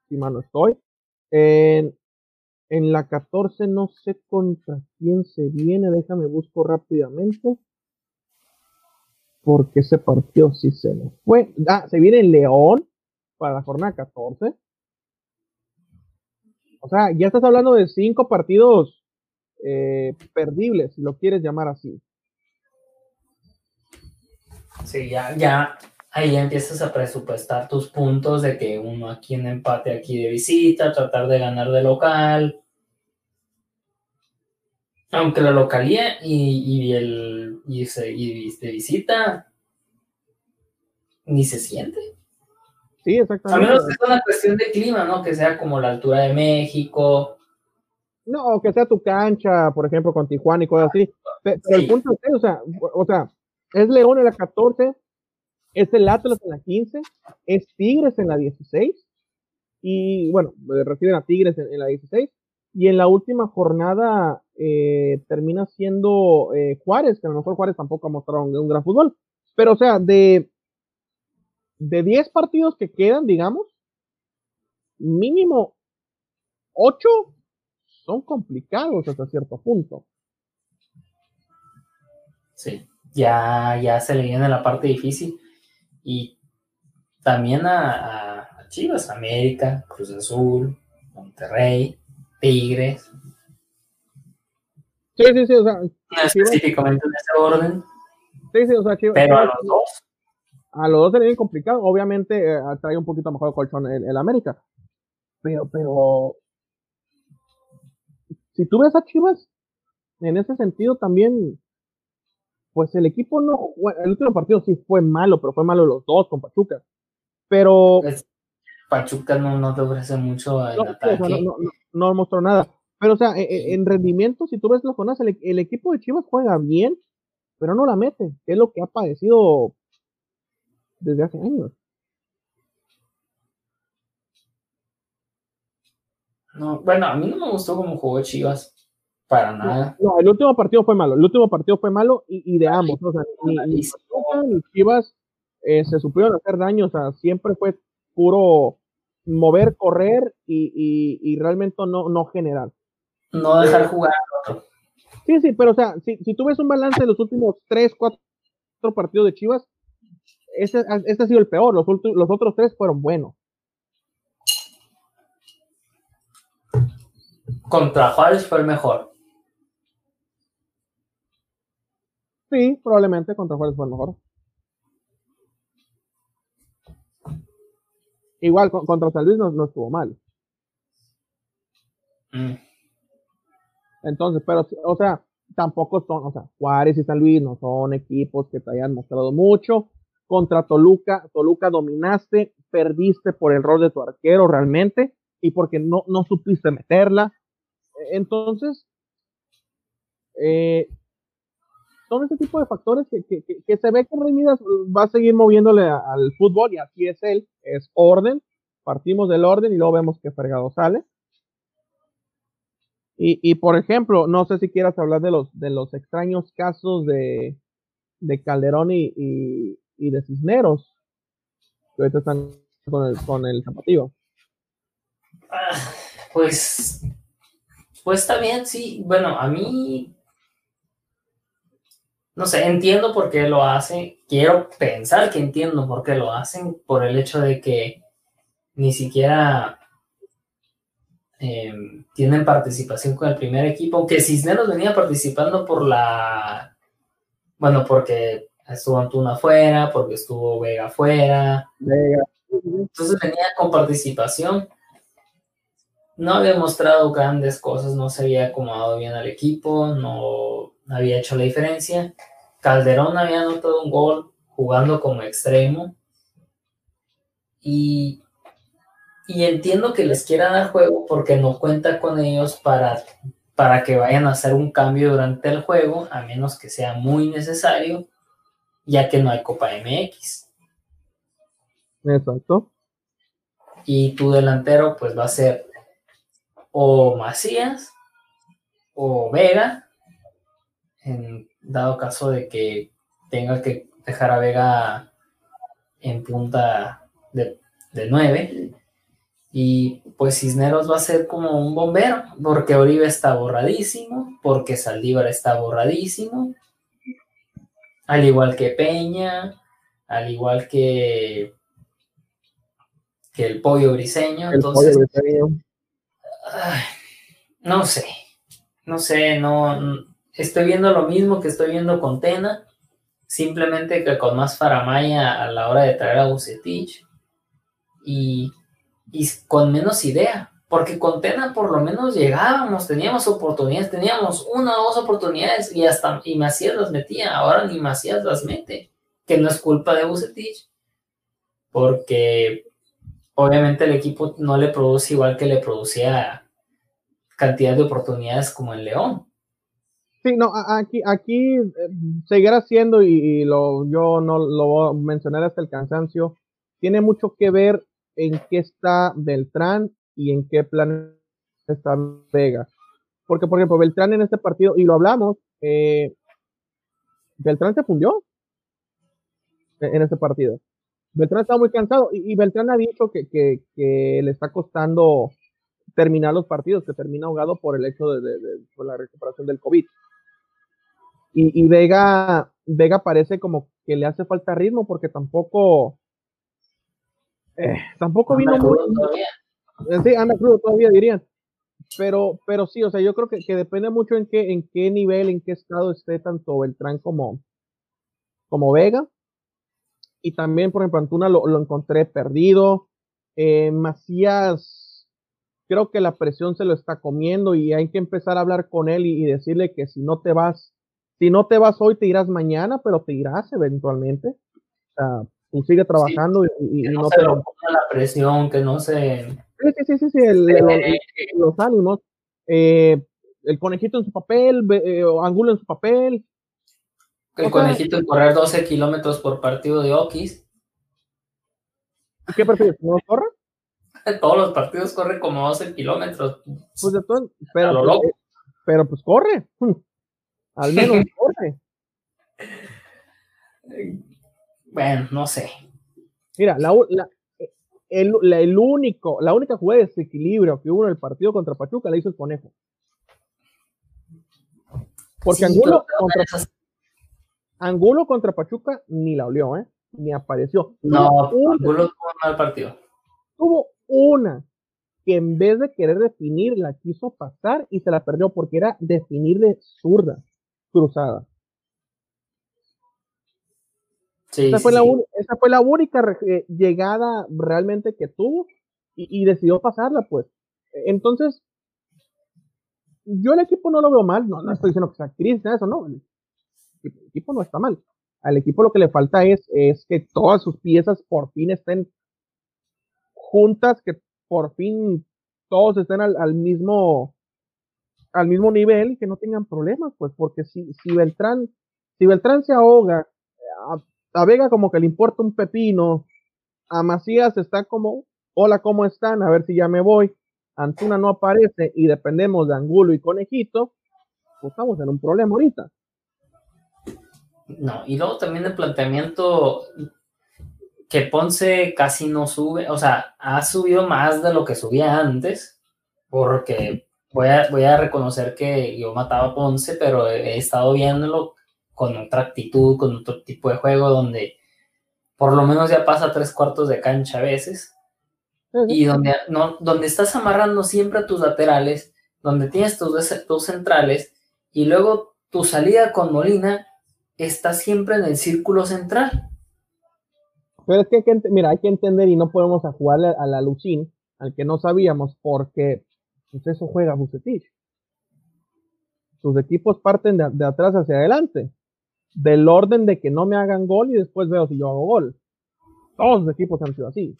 si mal no estoy. En, en la 14 no sé contra quién se viene, déjame busco rápidamente. Porque ese partido sí se me fue. Ah, se viene León para la jornada 14. O sea, ya estás hablando de cinco partidos eh, perdibles, si lo quieres llamar así. Sí, ya, ya, ahí ya empiezas a presupuestar tus puntos de que uno aquí en empate, aquí de visita, tratar de ganar de local. Aunque la localía y, el y, de visita ni se siente. Sí, exactamente. A menos que es una cuestión de clima, ¿no? Que sea como la altura de México. No, que sea tu cancha, por ejemplo, con Tijuana y cosas así. Pero, el punto es, o sea, o sea, es León en la 14, es el Atlas en la 15, es Tigres en la 16, y bueno, reciben a Tigres en, la 16, y en la última jornada eh, termina siendo eh, Juárez, que a lo mejor Juárez tampoco ha mostrado un, gran fútbol, pero o sea, de, de 10 partidos que quedan, digamos, mínimo 8 son complicados hasta cierto punto. Sí ya, ya se le viene la parte difícil. Y también a, Chivas, América, Cruz Azul, Monterrey, Tigres. Sí, sí, sí, o sea. específicamente en ese orden. Sí, sí, o sea, Pero a los dos. A los dos se le viene complicado. Obviamente eh, trae un poquito mejor colchón el, el América. Pero, pero. Si tú ves a Chivas, en ese sentido también pues el equipo no, el último partido sí fue malo, pero fue malo los dos con Pachuca. Pero. Pues, Pachuca no, no te ofrece mucho en no, ataque. No, no, mostró nada. Pero, o sea, e, e, en, rendimiento, si tú ves la jornada, el, el, equipo de Chivas juega bien, pero no la mete, que es lo que ha padecido desde hace años. No, bueno, a mí no me gustó cómo jugó Chivas. Para nada. No, el último partido fue malo. El último partido fue malo y, de ambos. O sea, ni, Chivas eh, se supieron hacer daño. O sea, siempre fue puro mover, correr y, y, realmente no, no generar. No dejar jugar Sí, sí, pero o sea, si, si tú ves un balance de los últimos tres, cuatro partidos de Chivas, este, este ha sido el peor. Los, los otros tres fueron buenos. Contra Juárez fue el mejor. Sí, probablemente contra Juárez fue el mejor. Igual contra San Luis no, estuvo mal. Mm. Entonces, pero, o sea, tampoco son, o sea, Juárez y San Luis no son equipos que te hayan mostrado mucho. Contra Toluca, Toluca dominaste, perdiste por el rol de tu arquero realmente y porque no, no supiste meterla. Entonces, eh, son ese tipo de factores que, se ve que Remidas va a seguir moviéndole al fútbol y así es él, es orden, partimos del orden y luego vemos que Fregado sale. Y, por ejemplo, no sé si quieras hablar de los, de los extraños casos de, Calderón y, de Cisneros, que ahorita están con el, con el zapatillo. Ah, pues, pues está bien, sí. Bueno, a mí no sé, entiendo por qué lo hacen, quiero pensar que entiendo por qué lo hacen, por el hecho de que ni siquiera em, tienen participación con el primer equipo, aunque Cisneros venía participando por la, bueno, porque estuvo Antuna afuera, porque estuvo Vega afuera, entonces venía con participación. No había mostrado grandes cosas, no se había acomodado bien al equipo, no había hecho la diferencia. Calderón había anotado un gol jugando como extremo. Y, y entiendo que les quiera dar juego porque no cuenta con ellos para, para que vayan a hacer un cambio durante el juego, a menos que sea muy necesario, ya que no hay Copa MX. Exacto. Y tu delantero pues va a ser o Macías o Vega en dado caso de que tenga que dejar a Vega en punta de, de 9. Y pues Cisneros va a ser como un bombero, porque Oribe está borradísimo, porque Saldívar está borradísimo, al igual que Peña, al igual que, que el pollo briseño. entonces, no sé, no sé, no, estoy viendo lo mismo que estoy viendo con Tena, simplemente que con más faramaya a la hora de traer a Bucetich y, y con menos idea, porque con Tena por lo menos llegábamos, teníamos oportunidades, teníamos una o dos oportunidades y hasta y Macías las metía, ahora ni Macías las mete, que no es culpa de Bucetich, porque obviamente el equipo no le produce igual que le producía cantidad de oportunidades como el León. Sí, no, aquí, aquí eh, seguirá siendo, y, lo, yo no lo voy a mencionar hasta el cansancio, tiene mucho que ver en qué está Beltrán y en qué plan está Vega. Porque, por ejemplo, Beltrán en este partido, y lo hablamos, eh, Beltrán se fundió en este partido. Beltrán está muy cansado y, Beltrán ha dicho que, le está costando terminar los partidos, que termina ahogado por el hecho de, la recuperación del COVID. Y, Vega, Vega parece como que le hace falta ritmo porque tampoco, eh, tampoco vino muy, eh, sí, anda crudo todavía dirían. Pero, pero sí, o sea, yo creo que, depende mucho en qué, en qué nivel, en qué estado esté tanto Beltrán como, como Vega. Y también, por ejemplo, Antuna lo, encontré perdido. Eh, Macías, creo que la presión se lo está comiendo y hay que empezar a hablar con él y, decirle que si no te vas, si no te vas hoy, te irás mañana, pero te irás eventualmente. O sea, tú sigue trabajando y, no, te lo la presión, que no se. Sí, sí, sí, sí, los ánimos. Eh, el conejito en su papel, eh, Angulo en su papel, el conejito en correr 12 kilómetros por partido de Okis. ¿Qué prefieres? ¿No corre? Todos los partidos corren como 12 kilómetros. Pues de todo, pero, pues, pero pues corre. Al menos corre. Bueno, no sé. Mira, la, la, el, el, único, la única jugada de desequilibrio que hubo en el partido contra Pachuca la hizo el conejo. Porque Angulo contra, Angulo contra Pachuca ni la olió, ¿eh? Ni apareció. No, Angulo tuvo un mal partido. Tuvo una que en vez de querer definir, la quiso pasar y se la perdió porque era definir de zurda, cruzada. Sí, esa, fue La, esa, fue La, única eh, llegada realmente que tuvo y, decidió pasarla, pues. Entonces, yo el equipo no lo veo mal, no, no estoy diciendo que sea crisis, eso no el equipo no está mal. Al equipo lo que le falta es, es que todas sus piezas por fin estén juntas, que por fin todos estén al, mismo al mismo nivel y que no tengan problemas, pues porque si, si Beltrán, si Beltrán se ahoga, a, Vega como que le importa un pepino, a Macías está como, hola, ¿cómo están? A ver si ya me voy. Antuna no aparece y dependemos de Angulo y Conejito, pues estamos en un problema ahorita. No, y luego también el planteamiento que Ponce casi no sube, o sea, ha subido más de lo que subía antes, porque voy a, voy a reconocer que yo mataba a Ponce, pero he estado viéndolo con otra actitud, con otro tipo de juego, donde por lo menos ya pasa tres cuartos de cancha a veces, y donde, no, donde estás amarrando siempre a tus laterales, donde tienes tus, tus centrales, y luego tu salida con Molina está siempre en el círculo central. Pero es que, hay que mira, hay que entender y no podemos jugarle a la Lucín, al que no sabíamos, porque pues eso juega Bucetich. Sus equipos parten de, atrás hacia adelante, del orden de que no me hagan gol y después veo si yo hago gol. Todos los equipos han sido así.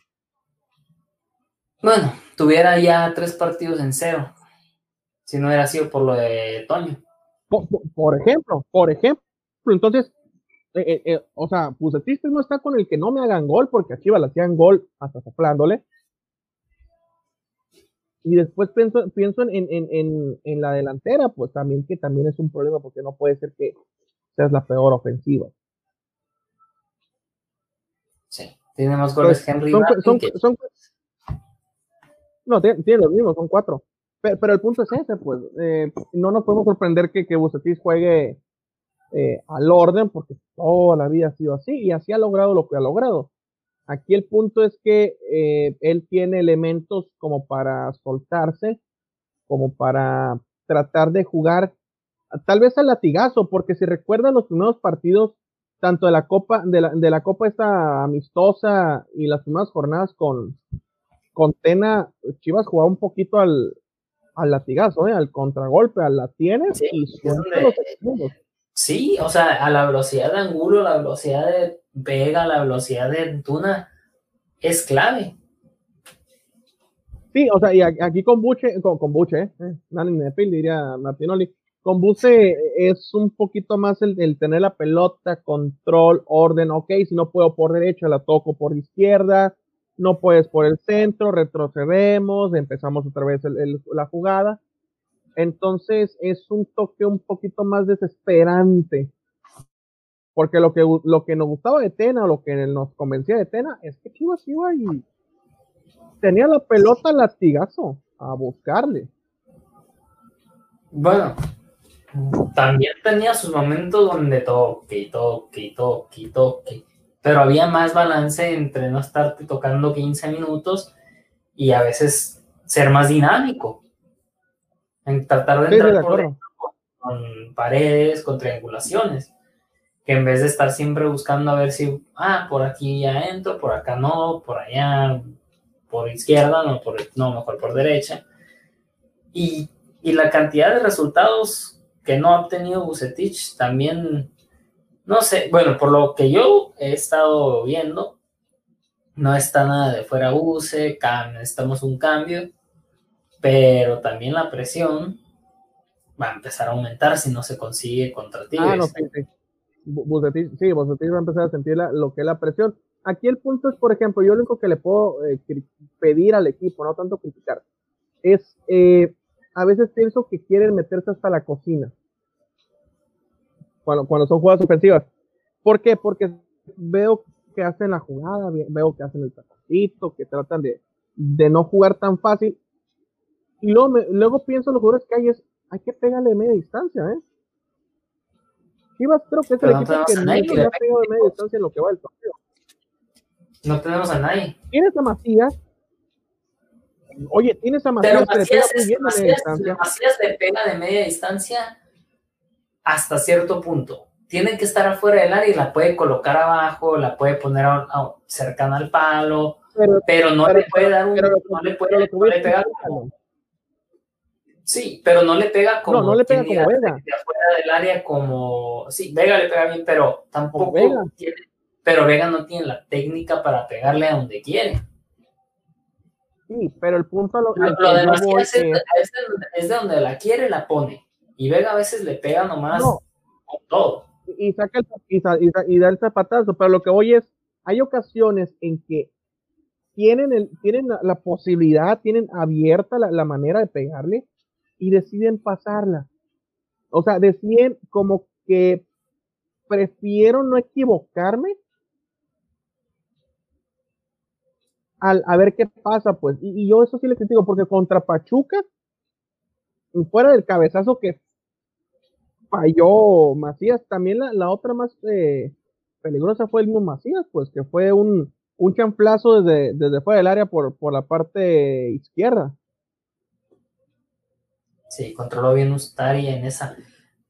Bueno, tuviera ya tres partidos en cero, si no hubiera sido por lo de Toño. por ejemplo, por ejemplo, entonces, eh, eh, eh, o sea, Bucetich no está con el que no me hagan gol, porque a Chivas le hacían gol hasta soplándole. Y después pienso, pienso en, en, en, la delantera, pues también que también es un problema, porque no puede ser que seas la peor ofensiva. Sí, tiene más goles que Henry. Son, no, tiene, tiene, los mismos, son cuatro. Pero, el punto es ese, pues, no nos podemos sorprender que, que Bucetich juegue eh, al orden, porque toda la vida ha sido así y así ha logrado lo que ha logrado. Aquí el punto es que eh, él tiene elementos como para soltarse, como para tratar de jugar tal vez al latigazo, porque si recuerdan los primeros partidos tanto de la Copa, de la, de la Copa esta amistosa y las primeras jornadas con, con Tena, Chivas jugaba un poquito al, al latigazo, ¿eh? al contragolpe, al la tienes sí, sí, o sea, a la velocidad de Angulo, la velocidad de Vega, la velocidad de Tuna es clave. Sí, o sea, y aquí con Buche, con, con Buche, ¿eh? eh diría Martinoli, con Buce es un poquito más el, el, tener la pelota, control, orden, ok, si no puedo por derecha, la toco por izquierda, no puedes por el centro, retrocedemos, empezamos otra vez la jugada. Entonces es un toque un poquito más desesperante. Porque lo que, lo que nos gustaba de Tena, lo que nos convencía de Tena, es que Chivas iba y tenía la pelota latigazo a buscarle. Bueno, también tenía sus momentos donde toque y toque y toque y toque pero había más balance entre no estarte tocando 15 minutos y a veces ser más dinámico. En tratar de entrar con, paredes, con triangulaciones. Que en vez de estar siempre buscando a ver si, ah, por aquí ya entro, por acá no, por allá, por izquierda, no, por, no mejor por derecha. Y, y la cantidad de resultados que no ha obtenido Bucetich también no sé, bueno, por lo que yo he estado viendo, no está nada de fuera use, necesitamos un cambio, pero también la presión va a empezar a aumentar si no se consigue contra Tigres. Ah, no, sí, sí. sí, va a empezar a sentir lo que es la presión. Aquí el punto es, por ejemplo, yo lo único que le puedo eh, pedir al equipo, no tanto criticar, es, eh, a veces pienso que quieren meterse hasta la cocina cuando, son jugadas ofensivas. ¿Por qué? Porque veo que hacen la jugada, veo que hacen el tapacito, que tratan de, de no jugar tan fácil. Y luego, luego pienso en los jugadores que hay es, hay que pegarle de media distancia, ¿eh? Chivas creo que es el equipo que no le ha pegado de media distancia en lo que va el torneo. No tenemos a nadie. Tienes a Macías. Oye, tienes a Macías, Pero Macías, que le pega muy bien de media distancia. Macías le pega de media distancia hasta cierto punto. Tiene que estar afuera del área y la puede colocar abajo, la puede poner cercana al palo, pero, no le puede dar un. no le puede pegar como. Sí, pero no le pega como. No, no le pega como Vega. afuera del área como. Sí, Vega le pega bien, pero tampoco tiene. Pero Vega no tiene la técnica para pegarle a donde quiere. Sí, pero el punto lo, lo, de es, es de donde la quiere, la pone. Y Vega a veces le pega nomás con todo. Y, saca el, y, da el zapatazo, pero lo que voy es, hay ocasiones en que tienen, el, tienen la, posibilidad, tienen abierta la, manera de pegarle y deciden pasarla. O sea, deciden como que prefiero no equivocarme al a ver qué pasa, pues. Y, y yo eso sí le digo, porque contra Pachuca, fuera del cabezazo que falló Macías. También la, otra más eh, peligrosa fue el mismo Macías, pues que fue un, un chanflazo desde, desde fuera del área por, por la parte izquierda. Sí, controló bien Ustari en esa.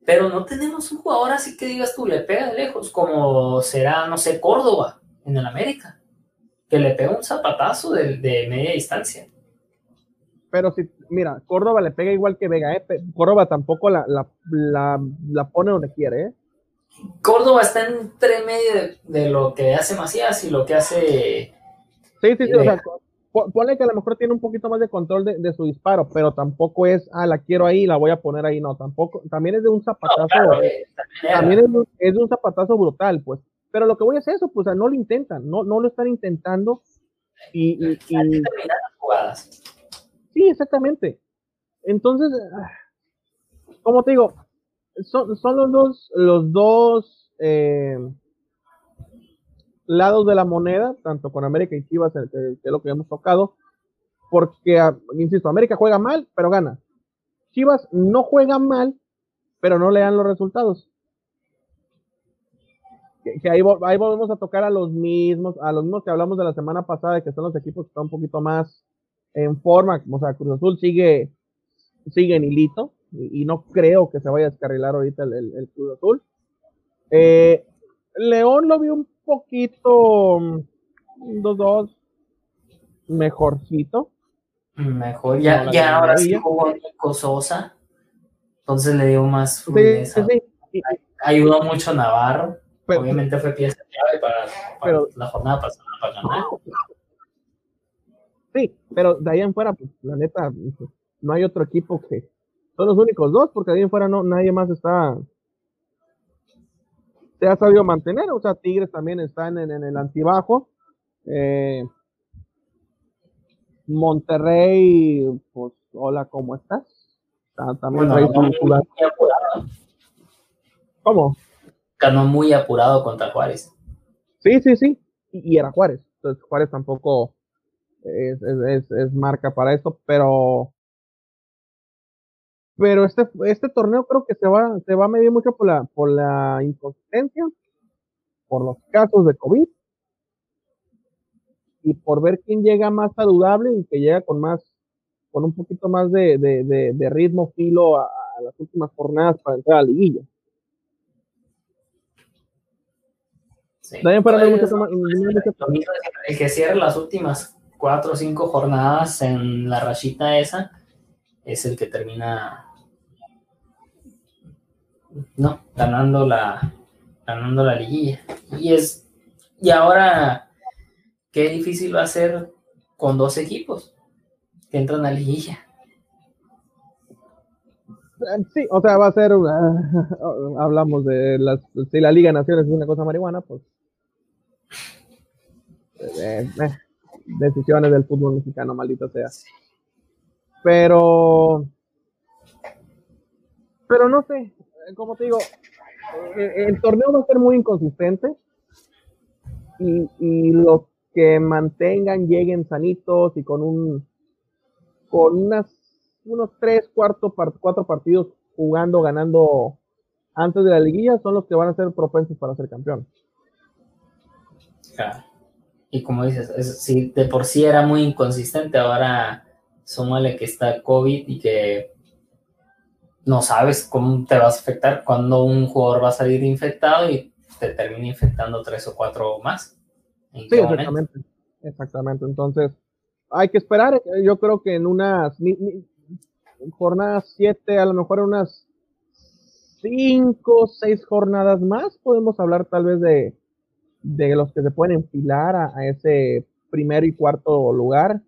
Pero no tenemos un jugador así que digas tú, le pega de lejos, como será, no sé, Córdoba en el América, que le pega un zapatazo de, de media distancia. Pero si, mira, Córdoba le pega igual que Vega, ¿eh? Córdoba tampoco la, la, pone donde quiere, ¿eh? Córdoba está entre medio de, lo que hace Macías y lo que hace. Sí, sí, sí, o sea, ponle que a lo mejor tiene un poquito más de control de, su disparo, pero tampoco es, ah, la quiero ahí, la voy a poner ahí, no, tampoco, también es de un zapatazo, también, es, de un zapatazo brutal, pues, pero lo que voy a hacer es eso, pues, no lo intentan, no, no lo están intentando y, y, y Sí, exactamente. Entonces, ah, como te digo, son, los dos, los dos eh, lados de la moneda, tanto con América y Chivas, que, es lo que hemos tocado, porque, ah, insisto, América juega mal, pero gana. Chivas no juega mal, pero no le dan los resultados. Que, ahí, ahí, volvemos a tocar a los mismos, a los mismos que hablamos de la semana pasada, que son los equipos que están un poquito más en forma, o sea, Cruz Azul sigue, sigue en hilito y, no creo que se vaya a descarrilar ahorita el, Cruz Azul. Eh, León lo vi un poquito 2-2 mejorcito. Mejor, ya, ya ahora sí jugó Nico Sosa, entonces le dio más fluidez. Ayudó mucho Navarro, obviamente fue pieza clave para, la jornada pasada para ganar. Sí, pero de ahí en fuera, pues la neta, no hay otro equipo que son los únicos dos, porque de ahí en fuera no, nadie más está se ha sabido mantener, o sea, Tigres también están en, el antibajo. Eh, Monterrey, pues, hola, ¿cómo estás? También muy apurado. ¿Cómo? Ganó muy apurado contra Juárez. Sí, sí, sí. Y, era Juárez. Entonces Juárez tampoco es, es, marca para eso, pero pero este, este torneo creo que se va, se va a medir mucho por la, por la inconsistencia, por los casos de COVID y por ver quién llega más saludable y que llega con más, con un poquito más de, de, de, ritmo, filo a, las últimas jornadas para entrar a la liguilla. Sí. Pues, el que cierre las últimas cuatro o cinco jornadas en la rachita esa es el que termina no ganando la ganando la liguilla y es y ahora qué difícil va a ser con dos equipos que entran a liguilla. Eh, sí, o sea, va a ser, uh, hablamos de las, si la Liga Naciones es una cosa marihuana, pues eh, decisiones del fútbol mexicano, maldito sea. Pero, pero no sé, como te digo, el, torneo va a ser muy inconsistente y, y lo que mantengan, lleguen sanitos y con un con unas unos tres, cuartos, cuatro partidos jugando, ganando antes de la liguilla son los que van a ser propensos para ser campeón. Y como dices, si de por sí era muy inconsistente, ahora súmale que está COVID y que no sabes cómo te vas a afectar cuando un jugador va a salir infectado y te termina infectando tres o cuatro más. Sí, exactamente. Exactamente. Entonces, hay que esperar. Yo creo que en unas jornadas siete, a lo mejor en unas cinco, seis jornadas más, podemos hablar tal vez de, de los que se pueden enfilar a, ese primero y cuarto lugar,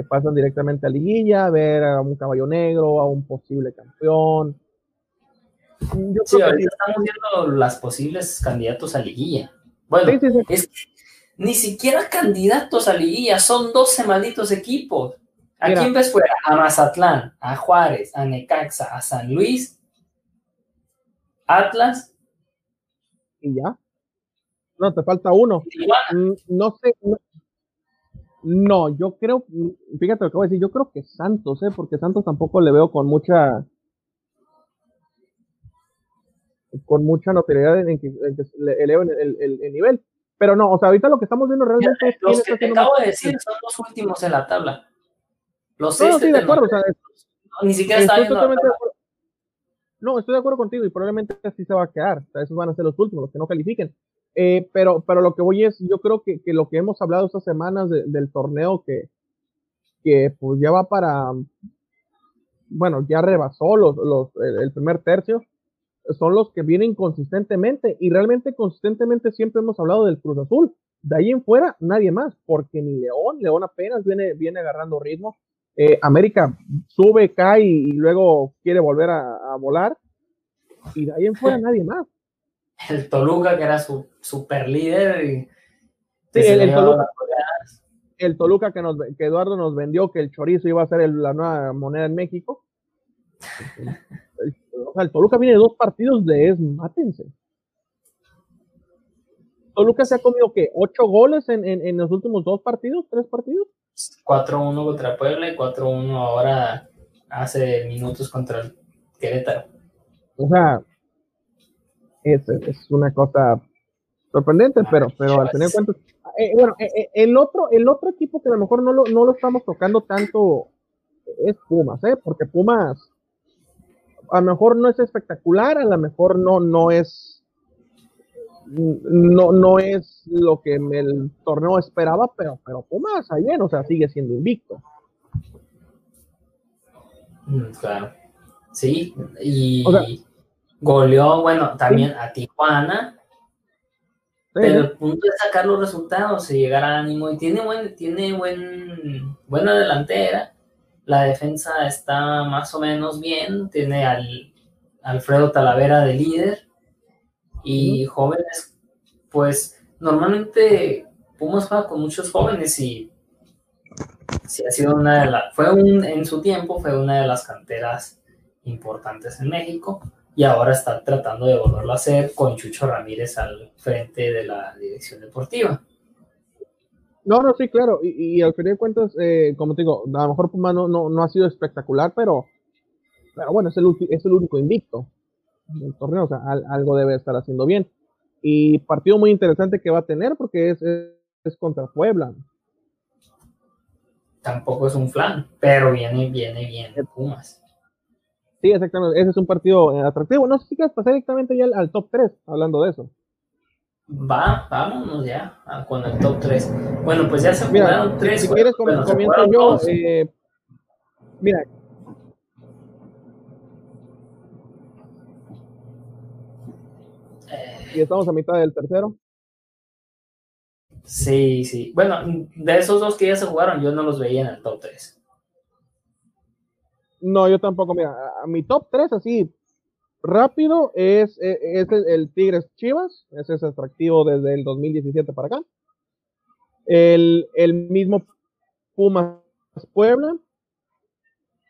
que pasan directamente a liguilla, a ver a un caballo negro, a un posible campeón. Yo sí, ahorita estamos viendo las posibles candidatos a liguilla. Bueno, Es, ni siquiera candidatos a liguilla, son 12 malditos equipos. ¿A quién ves fuera? A Mazatlán, a Juárez, a Necaxa, a San Luis, Atlas. Y ya. No, te falta uno. Mm, no sé. No, yo creo, fíjate lo que voy a decir, yo creo que Santos, ¿eh? porque Santos tampoco le veo con mucha con mucha notoriedad en que, le eleven el, nivel. Pero no, o sea, ahorita lo que estamos viendo realmente es. Los que te acabo de decir son los últimos en la tabla. Los seis. No, de acuerdo, o sea, ni siquiera está viendo. No, estoy de acuerdo contigo y probablemente así se va a quedar. O sea, esos van a ser los últimos, los que no califiquen. Eh, pero, pero lo que voy es, yo creo que, que lo que hemos hablado estas semanas del torneo que, que pues ya va para, bueno, ya rebasó los, los, el primer tercio, son los que vienen consistentemente y realmente consistentemente siempre hemos hablado del Cruz Azul. De ahí en fuera, nadie más, porque ni León, León apenas viene, viene agarrando ritmo. Eh, América sube, cae y, luego quiere volver a, volar. Y de ahí en fuera, nadie más. El Toluca, que era su super líder. Y sí, el, Toluca, el, Toluca, que, nos, que Eduardo nos vendió que el chorizo iba a ser la nueva moneda en México. o sea, el Toluca viene de dos partidos de es, mátense. Toluca se ha comido, ¿qué? ¿Ocho goles en, en, los últimos dos partidos? ¿Tres partidos? 4-1 contra Puebla y 4-1 ahora hace minutos contra el Querétaro. O sea, es, es una cosa sorprendente, pero, pero al tener cuenta. Eh, bueno, eh, eh, el, otro, el otro equipo que a lo mejor no lo, no lo estamos tocando tanto es Pumas, ¿eh? Porque Pumas a lo mejor no es espectacular, a lo mejor no, no es no, no es lo que el torneo esperaba, pero, pero Pumas ayer, o sea, sigue siendo invicto. Mm, claro. Sí, y goleó, bueno, también a Tijuana. Pero el punto es sacar los resultados y llegar al ánimo. Y tiene buen, tiene buen, buena delantera. La defensa está más o menos bien. Tiene al Alfredo Talavera de líder. Y jóvenes, pues normalmente Pumas juega con muchos jóvenes y sí ha sido una de las, fue un, en su tiempo fue una de las canteras importantes en México y ahora está tratando de volverlo a hacer con Chucho Ramírez al frente de la dirección deportiva. No, no, sí, claro, y, al final de cuentas, eh, como te digo, a lo mejor Pumas no, no, ha sido espectacular, pero, pero bueno, es el, es el único invicto del torneo, o sea, algo debe estar haciendo bien. Y partido muy interesante que va a tener porque es, es contra Puebla tampoco es un flan, pero viene, viene bien Pumas. Sí, exactamente. Ese es un partido eh, atractivo. No sé si quieres pasar directamente ya al, top 3, hablando de eso. Va, vámonos ya con el top 3. Bueno, pues ya se jugaron 3. Si, quieres, comienzo yo. Eh, mira. Eh. Y estamos a mitad del tercero. Sí, sí. Bueno, de esos dos que ya se jugaron, yo no los veía en el top 3. No, yo tampoco. Mira, a mi top 3 así rápido es, e, es, el, Tigres Chivas. Ese es atractivo desde el 2017 para acá. El, el mismo Pumas Puebla.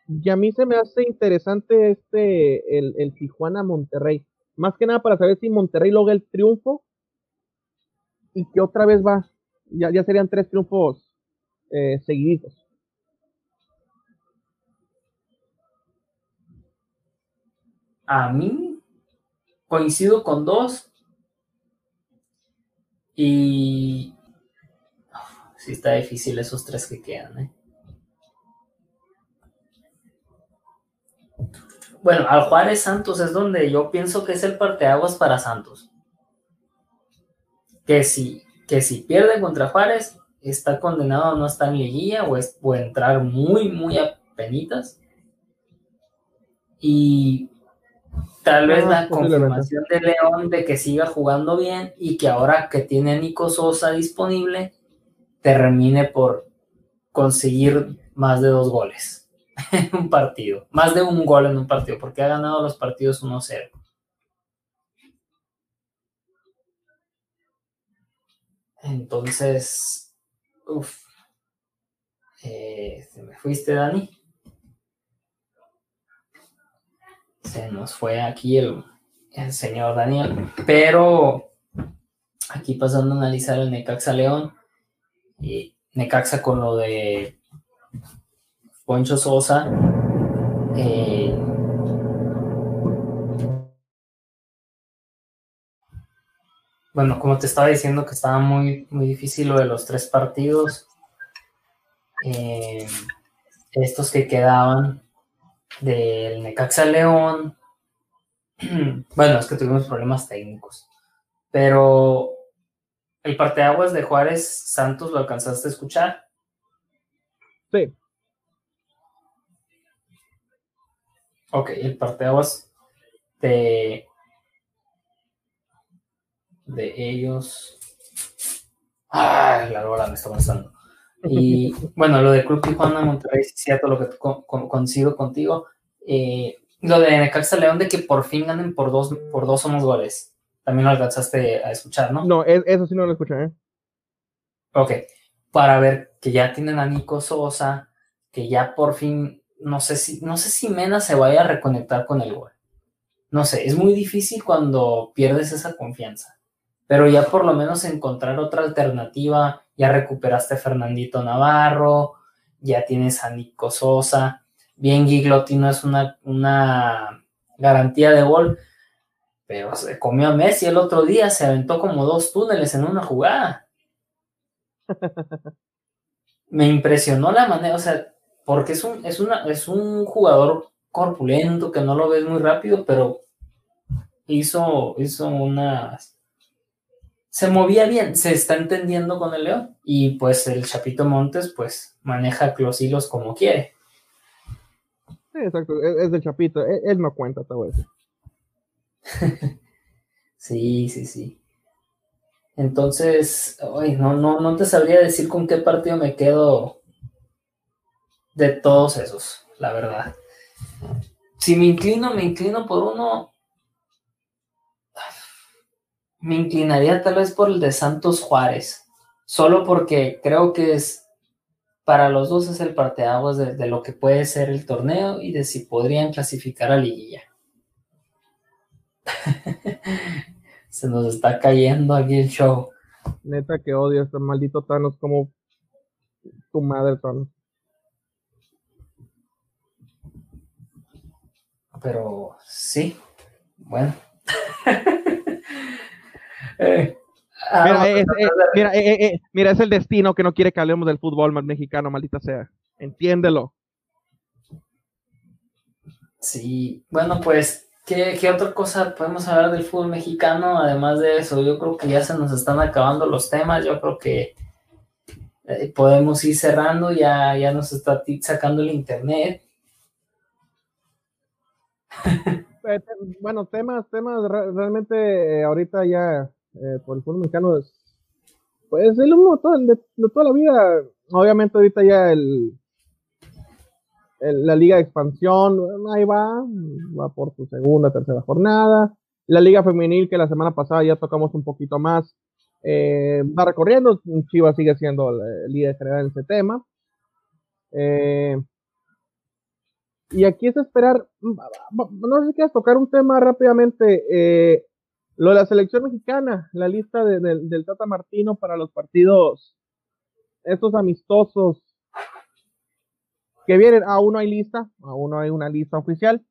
Y a mí se me hace interesante este, el, el Tijuana Monterrey. Más que nada para saber si Monterrey logra el triunfo y que otra vez va, ya, ya serían tres triunfos eh, seguiditos. A mí coincido con dos y sí está difícil esos tres que quedan. ¿eh? Bueno, al Juárez Santos es donde yo pienso que es el parteaguas para Santos que si, que si pierde contra Juárez, está condenado a no estar en liguilla o, es, o entrar muy, muy a penitas. Y tal vez la confirmación de León de que siga jugando bien y que ahora que tiene a Nico Sosa disponible, termine por conseguir más de dos goles en un partido, más de un gol en un partido, porque ha ganado los partidos 1-0. Entonces, uff, eh, se me fuiste, Dani. Se nos fue aquí el, señor Daniel, pero aquí pasando a analizar el Necaxa León y Necaxa con lo de Poncho Sosa. Eh, bueno, como te estaba diciendo que estaba muy, muy difícil lo de los tres partidos. Eh, estos que quedaban del Necaxa León. bueno, es que tuvimos problemas técnicos. Pero el parteaguas de Juárez Santos lo alcanzaste a escuchar. Sí. Ok, el parteaguas de de ellos. Ah, la hora me está gustando. Y bueno, lo de Club Tijuana, Monterrey, cierto lo que coincido contigo. Eh, lo de Necaxa León, de que por fin ganen por dos, por dos somos goles. También lo alcanzaste a escuchar, ¿no? No, eso sí no lo escuché, ¿eh? Ok. Para ver que ya tienen a Nico Sosa, que ya por fin, no sé si, no sé si Mena se vaya a reconectar con el gol. No sé, es muy difícil cuando pierdes esa confianza pero ya por lo menos encontrar otra alternativa, ya recuperaste a Fernandito Navarro, ya tienes a Nico Sosa, bien Giglotti no es una, una garantía de gol, pero se comió a Messi el otro día, se aventó como dos túneles en una jugada. Me impresionó la manera, o sea, porque es un, es una, es un jugador corpulento que no lo ves muy rápido, pero hizo, hizo unas se movía bien, se está entendiendo con el León. Y pues el Chapito Montes, pues maneja los hilos como quiere. Sí, exacto, es, de Chapito, él, no cuenta todo eso. sí, sí, sí. Entonces, no, no, no te sabría decir con qué partido me quedo de todos esos, la verdad. Si me inclino, me inclino por uno. Me inclinaría tal vez por el de Santos Juárez, solo porque creo que es para los dos es el parteaguas de, de lo que puede ser el torneo y de si podrían clasificar a liguilla. Se nos está cayendo aquí el show. Neta que odio a este maldito Thanos como tu madre Thanos. Pero sí, bueno. Eh, ah, eh, eh, mira, es, el destino que no quiere que hablemos del fútbol mexicano, maldita sea. Entiéndelo. Sí, bueno, pues ¿Qué, otra cosa podemos hablar del fútbol mexicano? Además de eso, yo creo que ya se nos están acabando los temas. Yo creo que eh, podemos ir cerrando. Ya, ya nos está sacando el internet. Eh, bueno, temas, temas, realmente eh, ahorita ya por el fútbol mexicano es, pues el uno de, toda la vida. Obviamente ahorita ya el, la Liga de Expansión, ahí va, va por su segunda, tercera jornada. La Liga Femenil, que la semana pasada ya tocamos un poquito más, eh, va recorriendo. Chivas sigue siendo el líder general en ese tema. Eh, y aquí es esperar, no sé si quieres tocar un tema rápidamente, eh, lo de la selección mexicana, la lista del Tata Martino para los partidos, estos amistosos que vienen, aún no hay lista, aún no hay una lista oficial,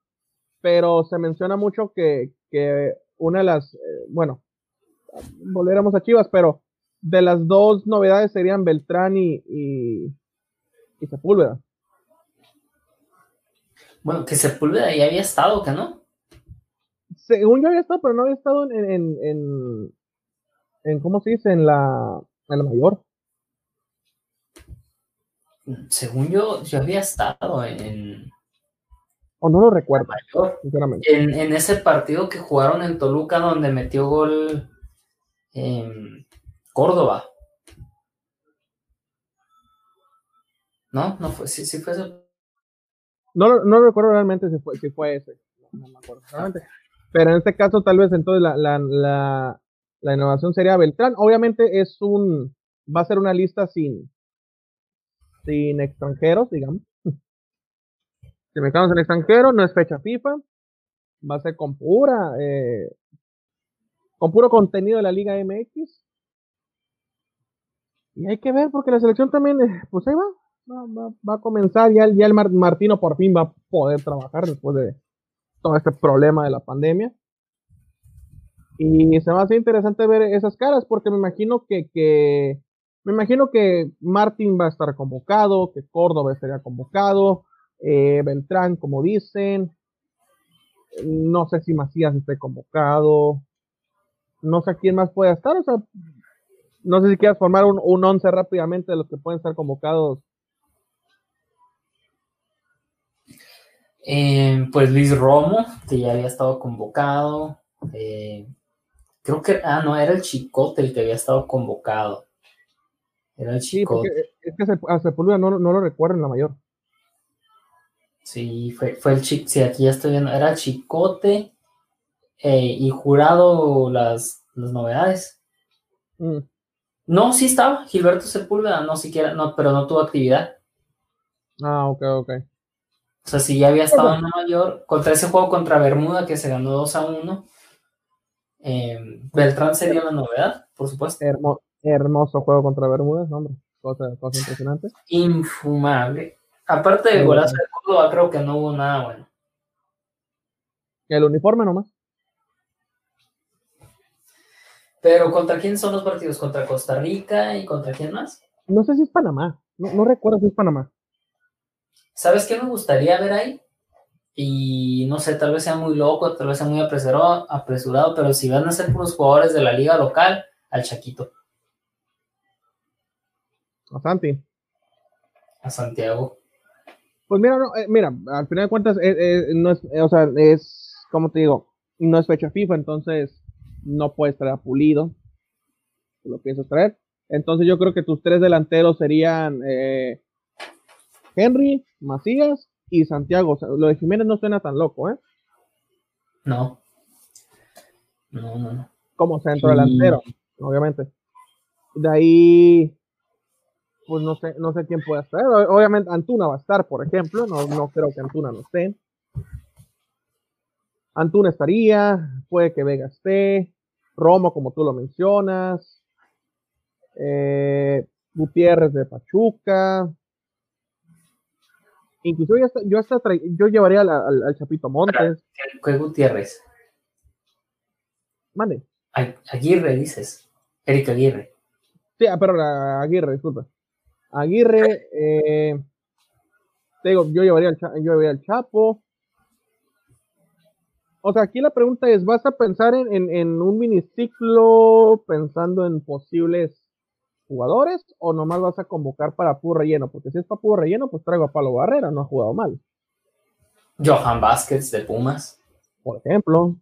pero se menciona mucho que, una de las, eh, bueno, volveremos a Chivas, pero de las dos novedades serían Beltrán y, y, Sepúlveda. Bueno, que Sepúlveda ya había estado, ¿que no? Según yo había estado, pero no había estado en, en, en, en ¿cómo se dice? En la, en la mayor según yo, yo había estado en. O no lo recuerdo, En, en, ese partido que jugaron en Toluca, donde metió gol en Córdoba. ¿No? No fue, sí, sí fue ese. No, no recuerdo realmente si fue, si fue ese. No, me acuerdo realmente. Pero en este caso, tal vez entonces la, la, la, innovación sería Beltrán. Obviamente es un. Va a ser una lista sin, sin extranjeros, digamos. Si me quedamos en extranjero, no es fecha FIFA, va a ser con pura, eh, con puro contenido de la Liga MX. Y hay que ver, porque la selección también, eh, pues ahí va, va, a comenzar, ya, ya el Martino por fin va a poder trabajar después de todo este problema de la pandemia. Y se va a hacer interesante ver esas caras, porque me imagino que, que me imagino que Martín va a estar convocado, que Córdoba estaría convocado, eh, Beltrán, como dicen. No sé si Macías esté convocado. No sé quién más puede estar. O sea, no sé si quieras formar un, un once rápidamente de los que pueden estar convocados. Eh, pues Luis Romo, que ya había estado convocado. Eh, creo que, ah, no, era el Chicote el que había estado convocado. Era el chico. es que a Sepúlveda no, no lo recuerdo en la mayor. Sí, fue, fue el chico. Sí, aquí ya estoy viendo. Era Chicote eh, y jurado las, las novedades. Mm. No, sí estaba. Gilberto Sepúlveda, no siquiera, no, pero no tuvo actividad. Ah, ok, ok. O sea, si ya había estado en la mayor, contra ese juego contra Bermuda que se ganó 2 a 1, eh, Beltrán sería la novedad, por supuesto. Hermoso, Hermoso juego contra Bermudas, hombre. Cosa, cosa impresionante. Infumable. Aparte de golazo de Córdoba, creo que no hubo nada bueno. El uniforme nomás. Pero ¿contra quién son los partidos? ¿Contra Costa Rica y contra quién más? No sé si es Panamá. No, recuerdo si es Panamá. ¿Sabes qué me gustaría ver ahí? Y no sé, tal vez sea muy loco, tal vez sea muy apresurado, apresurado pero si van a ser puros jugadores de la liga local, al Chaquito. A Santi. A Santiago. Pues mira, no, eh, mira, al final de cuentas, eh, eh, no es, o sea, es, como te digo, no es fecha FIFA, entonces no puedes traer a Pulido. Lo piensas traer. Entonces yo creo que tus tres delanteros serían Henry, Macías y Santiago. lo de Jiménez no suena tan loco, ¿eh? No. No, no, no. Como centro delantero, obviamente. De ahí, pues no sé, no sé quién puede estar. Obviamente Antuna va a estar, por ejemplo. No, no creo que Antuna no esté. Antuna estaría, puede que Vega esté, Romo, como tú lo mencionas, eh, Gutiérrez de Pachuca, Incluso yo hasta, yo, hasta yo llevaría al, al, Chapito Montes. ¿Qué Gutiérrez? Mande. Aguirre, dices. Erika Aguirre. Sí, ah, pero Aguirre, disculpa. Aguirre, eh, te digo, yo llevaría, al, yo llevaría al Chapo. O sea, aquí la pregunta es, ¿vas a pensar en, en, en un miniciclo pensando en posibles jugadores o nomás vas a convocar para puro relleno? Porque si es para puro relleno, pues traigo a Palo Barrera, no ha jugado mal. Johan Vázquez de Pumas. Por ejemplo.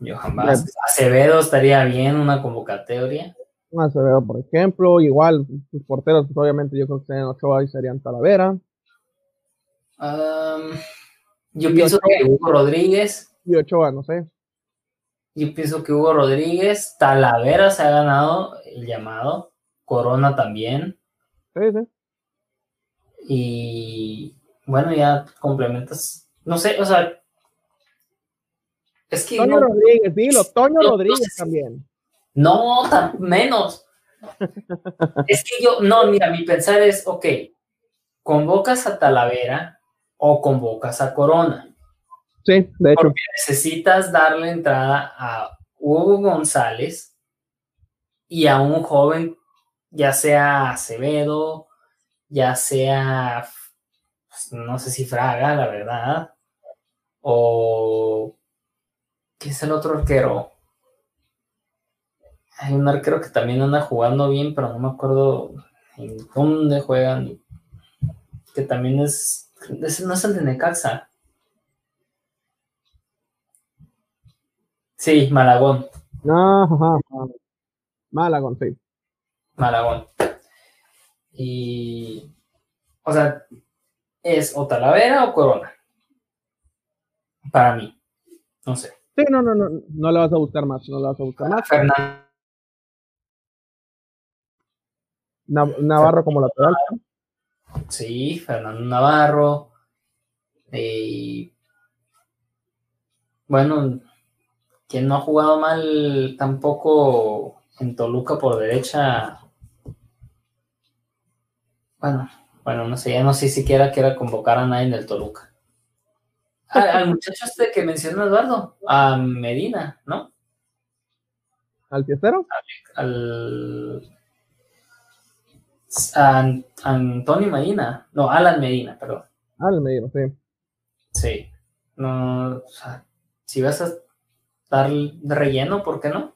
Johan Vázquez. Acevedo estaría bien una convocatoria. Acevedo, por ejemplo. Igual, sus porteros, pues obviamente yo creo que serían Ochoa y serían Talavera. yo pienso que Hugo Rodríguez. Y Ochoa, no sé. Yo pienso que Hugo Rodríguez, Talavera se ha ganado el llamado, Corona también. Sí, sí. Y bueno, ya complementas. No sé, o sea. Es que. Toño Rodríguez, dilo, Toño Rodríguez también. No, menos. es que yo, no, mira, mi pensar es, ok, convocas a Talavera o convocas a Corona. Sí, de hecho. Porque necesitas darle entrada a Hugo González y a un joven, ya sea Acevedo, ya sea, pues, no sé si Fraga, la verdad, o ¿qué es el otro arquero? Hay un arquero que también anda jugando bien, pero no me acuerdo en dónde juegan. Que también es, no es el de Necaxa. Sí, Malagón. No, Malagón, sí. Malagón. Y, o sea, es o Talavera o Corona. Para mí. No sé. Sí, no, no, no, no le vas a buscar más, no le vas a buscar más. Fernando. Navarro como lateral. Sí, Fernando Navarro. Y bueno, quien no ha jugado mal tampoco en Toluca por derecha. Bueno, bueno, no sé, ya no sé siquiera quiera convocar a nadie del Toluca. Al, muchacho este que mencionó Eduardo, a Medina, ¿no? ¿Al fiestero? Al, a Antonio Medina, no, Alan Medina, perdón. Alan Medina, sí. Sí, no, o sea, si vas a dar de relleno, ¿por qué no?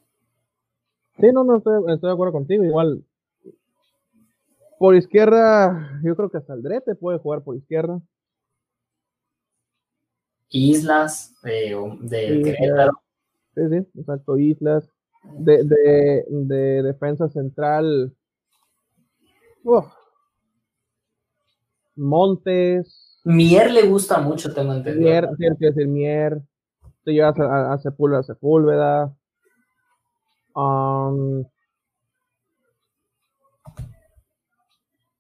Sí, no, no, estoy, de acuerdo contigo. Igual, por izquierda, yo creo que Saldrete puede jugar por izquierda. Islas, de, de Sí, sí, exacto, Islas. De, de, de defensa central. Montes. Mier le gusta mucho, tengo entendido. Mier, tiene que decir Mier te llevas a, a, Sepúlveda, Sepúlveda. Um,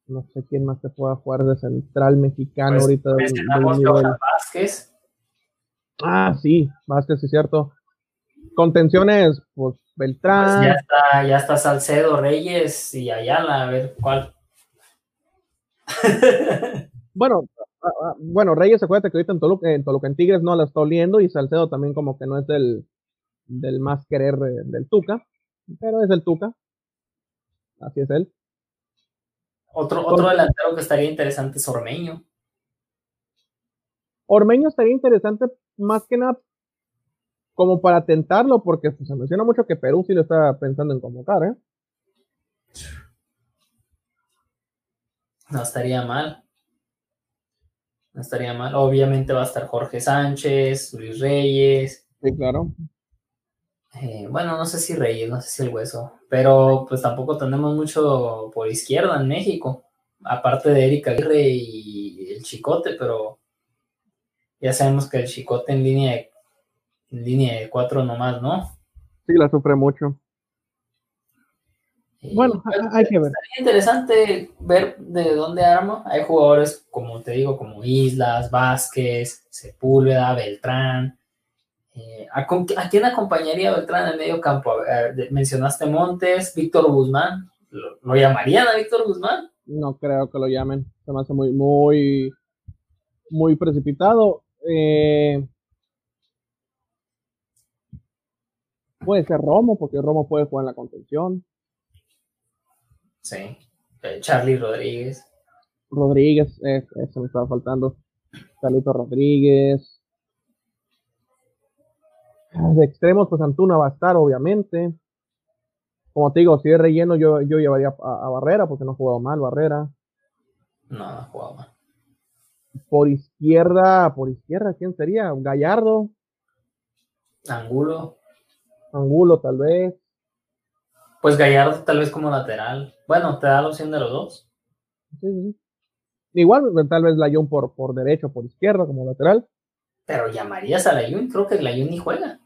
no sé quién más te pueda jugar de central mexicano pues, ahorita. Vázquez. Ah, sí, Vázquez, es cierto. Contenciones, pues Beltrán. Pues ya está, ya está Salcedo, Reyes y Ayala, a ver cuál. bueno, bueno, Reyes, acuérdate que ahorita en Toluca, en Toluca, en Tigres no la está oliendo y Salcedo también como que no es del, del más querer del Tuca, pero es el Tuca. Así es él. Otro, otro delantero que estaría interesante es Ormeño. Ormeño estaría interesante más que nada como para tentarlo, porque pues, se menciona mucho que Perú sí lo está pensando en convocar, ¿eh? No estaría mal. No estaría mal. Obviamente va a estar Jorge Sánchez, Luis Reyes. Sí, claro. Eh, bueno, no sé si Reyes, no sé si el hueso, pero pues tampoco tenemos mucho por izquierda en México, aparte de Erika Aguirre y el Chicote, pero ya sabemos que el Chicote en línea de, en línea de cuatro nomás, ¿no? Sí, la sufre mucho. Bueno, pues, hay que ver. Sería interesante ver de dónde arma. Hay jugadores, como te digo, como Islas, Vázquez, Sepúlveda, Beltrán, eh, ¿a, quién acompañaría Beltrán en el medio campo? mencionaste Montes, Víctor Guzmán. ¿Lo, llamarían a Víctor Guzmán? No creo que lo llamen. Se me hace muy, muy, muy precipitado. Eh, puede ser Romo, porque Romo puede jugar en la contención. Sí. Eh, Charlie Rodríguez. Rodríguez, eso me estaba faltando. Carlito Rodríguez. De extremos, pues Antuna va a estar, obviamente. Como te digo, si es relleno, yo, yo llevaría a, Barrera, porque no ha jugado mal Barrera. No, no ha jugado mal. Por izquierda, por izquierda, ¿quién sería? Gallardo. Angulo. Angulo, tal vez. Pues Gallardo tal vez como lateral. Bueno, te da la opción de los dos. Sí, sí. Igual, tal vez Layón por, por derecho, por izquierda, como lateral. Pero llamarías a Layún, creo que Layún ni juega.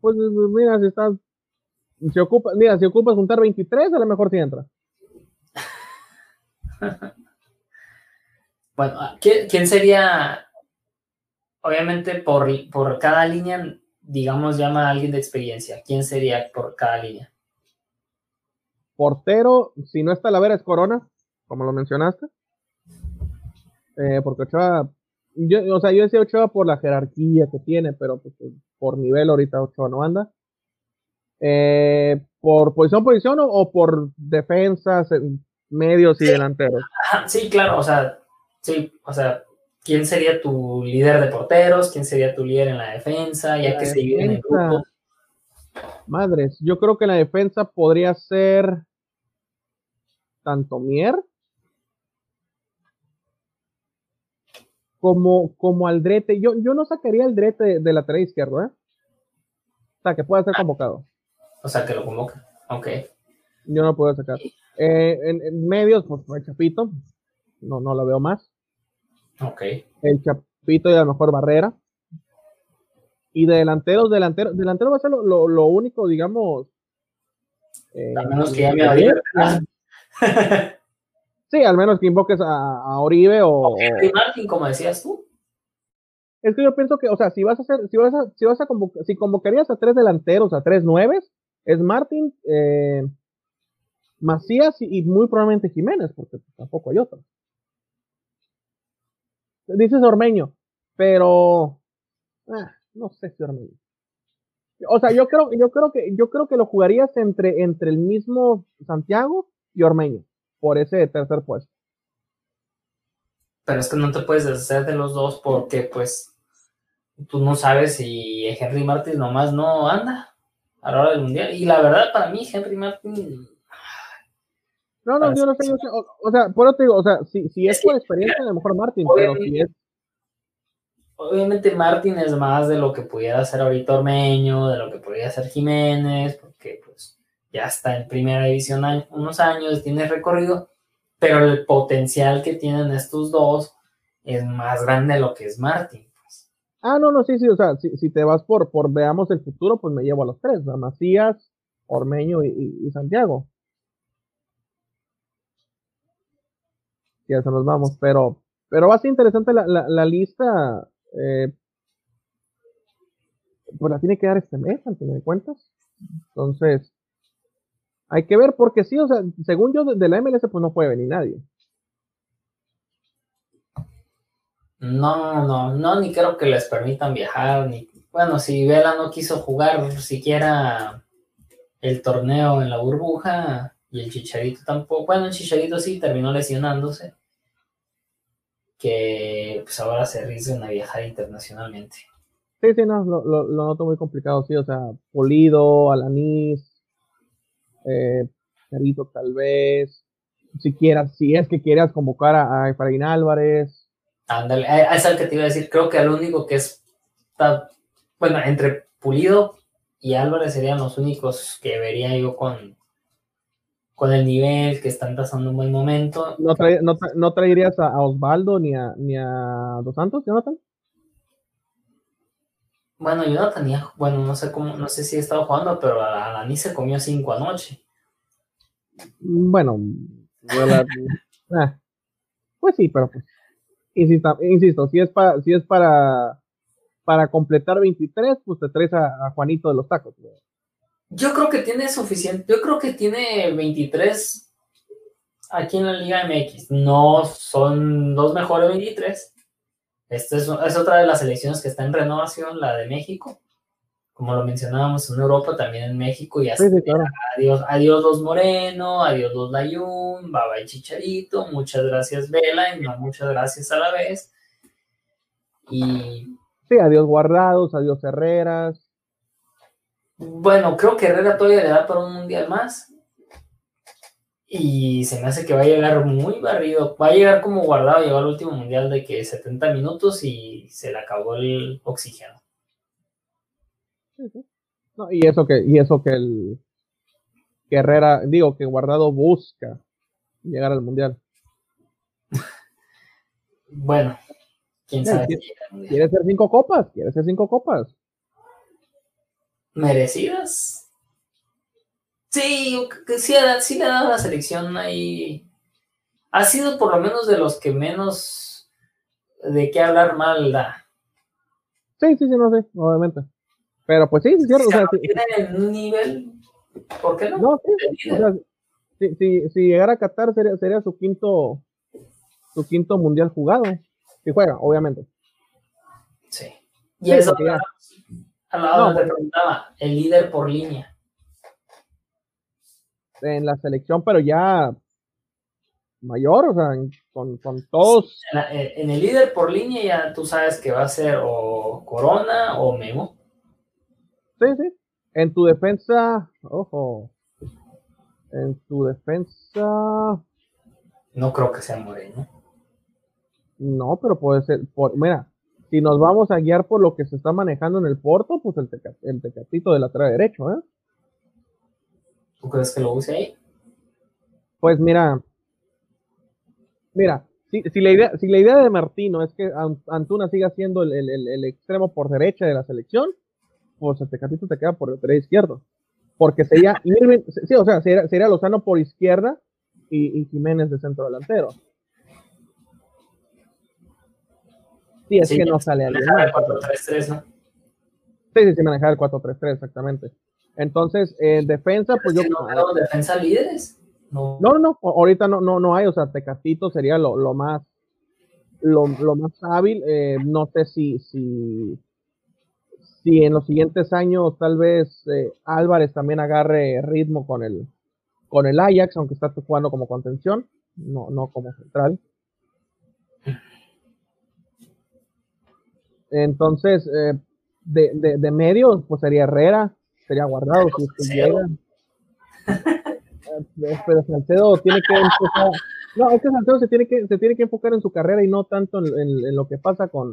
Pues mira, si estás. Si ocupa, mira, si ocupas juntar 23, a lo mejor sí entra. bueno, ¿quién sería? Obviamente, por, por cada línea, digamos, llama a alguien de experiencia. ¿Quién sería por cada línea? Portero, si no está la vera, es Corona, como lo mencionaste. Eh, porque Ochoa, yo, o sea, yo decía Ochoa por la jerarquía que tiene, pero pues, por nivel ahorita Ochoa no anda. Eh, ¿Por posición, posición o, por defensas, medios y delanteros? sí, claro, o sea, sí, o sea, ¿quién sería tu líder de porteros? ¿Quién sería tu líder en la defensa? Ya que se dividen en grupos. Madres, yo creo que la defensa podría ser tanto Mier como, como Aldrete. Yo, yo no sacaría Aldrete de, de lateral izquierdo, ¿eh? O sea, que pueda ser ah. convocado. O sea, que lo convoca. Ok. Yo no puedo sacar. Eh, en, medios, pues el Chapito. No, no lo veo más. Ok. El Chapito y a lo mejor Barrera. Y de delanteros, delanteros, delantero va a ser lo, lo, único, digamos. Eh, a menos que ya me Sí, al menos que invoques a, Oribe o, o Henry Martin, como decías tú. Es que yo pienso que, o sea, si vas a hacer, si vas a, si vas a convocar, si convocarías a tres delanteros, a tres nueves, es Martin, eh, Macías y, muy probablemente Jiménez, porque tampoco hay otro. Dices Ormeño, pero ah, no sé si Ormeño. O sea, yo creo, yo creo que, yo creo que lo jugarías entre, entre el mismo Santiago y Ormeño por ese tercer puesto. Pero es que no te puedes deshacer de los dos porque pues tú no sabes si Henry Martin nomás no anda a la hora del mundial. Y la verdad, para mí, Henry Martin. No, no, yo no sé, o, sea, por eso te digo, o sea, si, si es, por experiencia, a lo mejor Martin, pero si es. Obviamente Martin es más de lo que pudiera hacer ahorita Ormeño, de lo que podría hacer Jiménez, porque ya está en primera división unos años, tiene recorrido, pero el potencial que tienen estos dos es más grande de lo que es Martín. Pues. Ah, no, no, sí, sí, o sea, si, te vas por, por veamos el futuro, pues me llevo a los tres, a Macías, Ormeño y, Santiago. Ya se nos vamos, pero, pero va a ser interesante la, lista. Eh, pues la tiene que dar este mes, al final de cuentas. Entonces, hay que ver, porque sí, o sea, según yo, de la MLS, pues no puede venir nadie. No, no, no, ni creo que les permitan viajar, ni, bueno, si Vela no quiso jugar siquiera el torneo en la burbuja y el Chicharito tampoco, bueno, el Chicharito sí terminó lesionándose, que pues ahora se arriesgan a viajar internacionalmente. Sí, sí, no, lo, lo, noto muy complicado, sí, o sea, Polido, Alanis, eh, tal vez, si quieras, si es que quieras convocar a, a Efraín Álvarez. Ándale, es el que te iba a decir, creo que el único que es, bueno, entre Pulido y Álvarez serían los únicos que vería yo con, con el nivel que están pasando un buen momento. ¿No, no, traerías a, Osvaldo ni a, ni a Dos Santos, Jonathan? Bueno, Jonathan ya, bueno, no sé cómo, no sé si he estado jugando, pero a Dani se comió cinco anoche. Bueno, ah, pues sí, pero pues, insisto, si es para, si es para, para completar 23, pues te traes a, Juanito de los tacos. Yo creo que tiene suficiente, yo creo que tiene 23 aquí en la Liga MX. No son los mejores 23, esta es, otra de las selecciones que está en renovación, la de México. Como lo mencionábamos en Europa, también en México. Y así, adiós, adiós los Moreno, adiós los Layun, Baba y Chicharito, muchas gracias Vela y no muchas gracias a la vez. Y. Sí, adiós Guardados, adiós Herreras. Bueno, creo que Herrera todavía le da para un mundial más. Y se me hace que va a llegar muy barrido. Va a llegar como guardado, llegó al último mundial de que 70 minutos y se le acabó el oxígeno. y eso que, y eso que el que Herrera, digo, que Guardado busca llegar al mundial. bueno, quién sabe. ¿Quiere, ser cinco copas? ¿Quiere ser cinco copas? ¿Merecidas? Sí, sí, sí le ha dado la selección ahí. Ha sido por lo menos de los que menos de qué hablar mal da. Sí, sí, sí, no sé, obviamente. Pero pues sí, sí. O sea, en un nivel, ¿por qué no? No, sí, o sea, si, si, si, llegara a Qatar sería, sería su quinto su quinto mundial jugado. Si juega, obviamente. Sí. Y eso, a la hora te preguntaba, el líder por línea en la selección, pero ya mayor, o sea, con, todos. Eh, en, el líder por línea ya tú sabes que va a ser o Corona o Memo. Sí, sí. En tu defensa, ojo. En tu defensa. No creo que sea Moreno. No, pero puede ser. Por, mira, si nos vamos a guiar por lo que se está manejando en el Porto, pues el, el tecatito de lateral derecho, ¿eh? ¿Tú crees que lo use ahí? Pues mira, mira, si, la, idea, si la idea de Martino es que Antuna siga siendo el, extremo por derecha de la selección, pues este Tecatito te queda por el lateral izquierdo. Porque sería Irving, sí, o sea, sería, Lozano por izquierda y, Jiménez de centro delantero. Sí, es que no sale al 4-3-3, ¿no? Sí, sí, sí, manejar el 4-3-3, exactamente. Entonces, en defensa, pues yo. No, defensa líderes. No. no, no, ahorita no, no, no hay, o sea, Tecatito sería lo, lo más lo, lo, más hábil. Eh, no sé si, si, si en los siguientes años tal vez eh, Álvarez también agarre ritmo con el, con el Ajax, aunque está jugando como contención, no, no como central. Entonces, eh, de, de, de medio, pues sería Herrera, sería guardado si. Eh, pero Salcedo tiene que enfocar, no, es que Salcedo se tiene que, se tiene que enfocar en su carrera y no tanto en, lo que pasa con,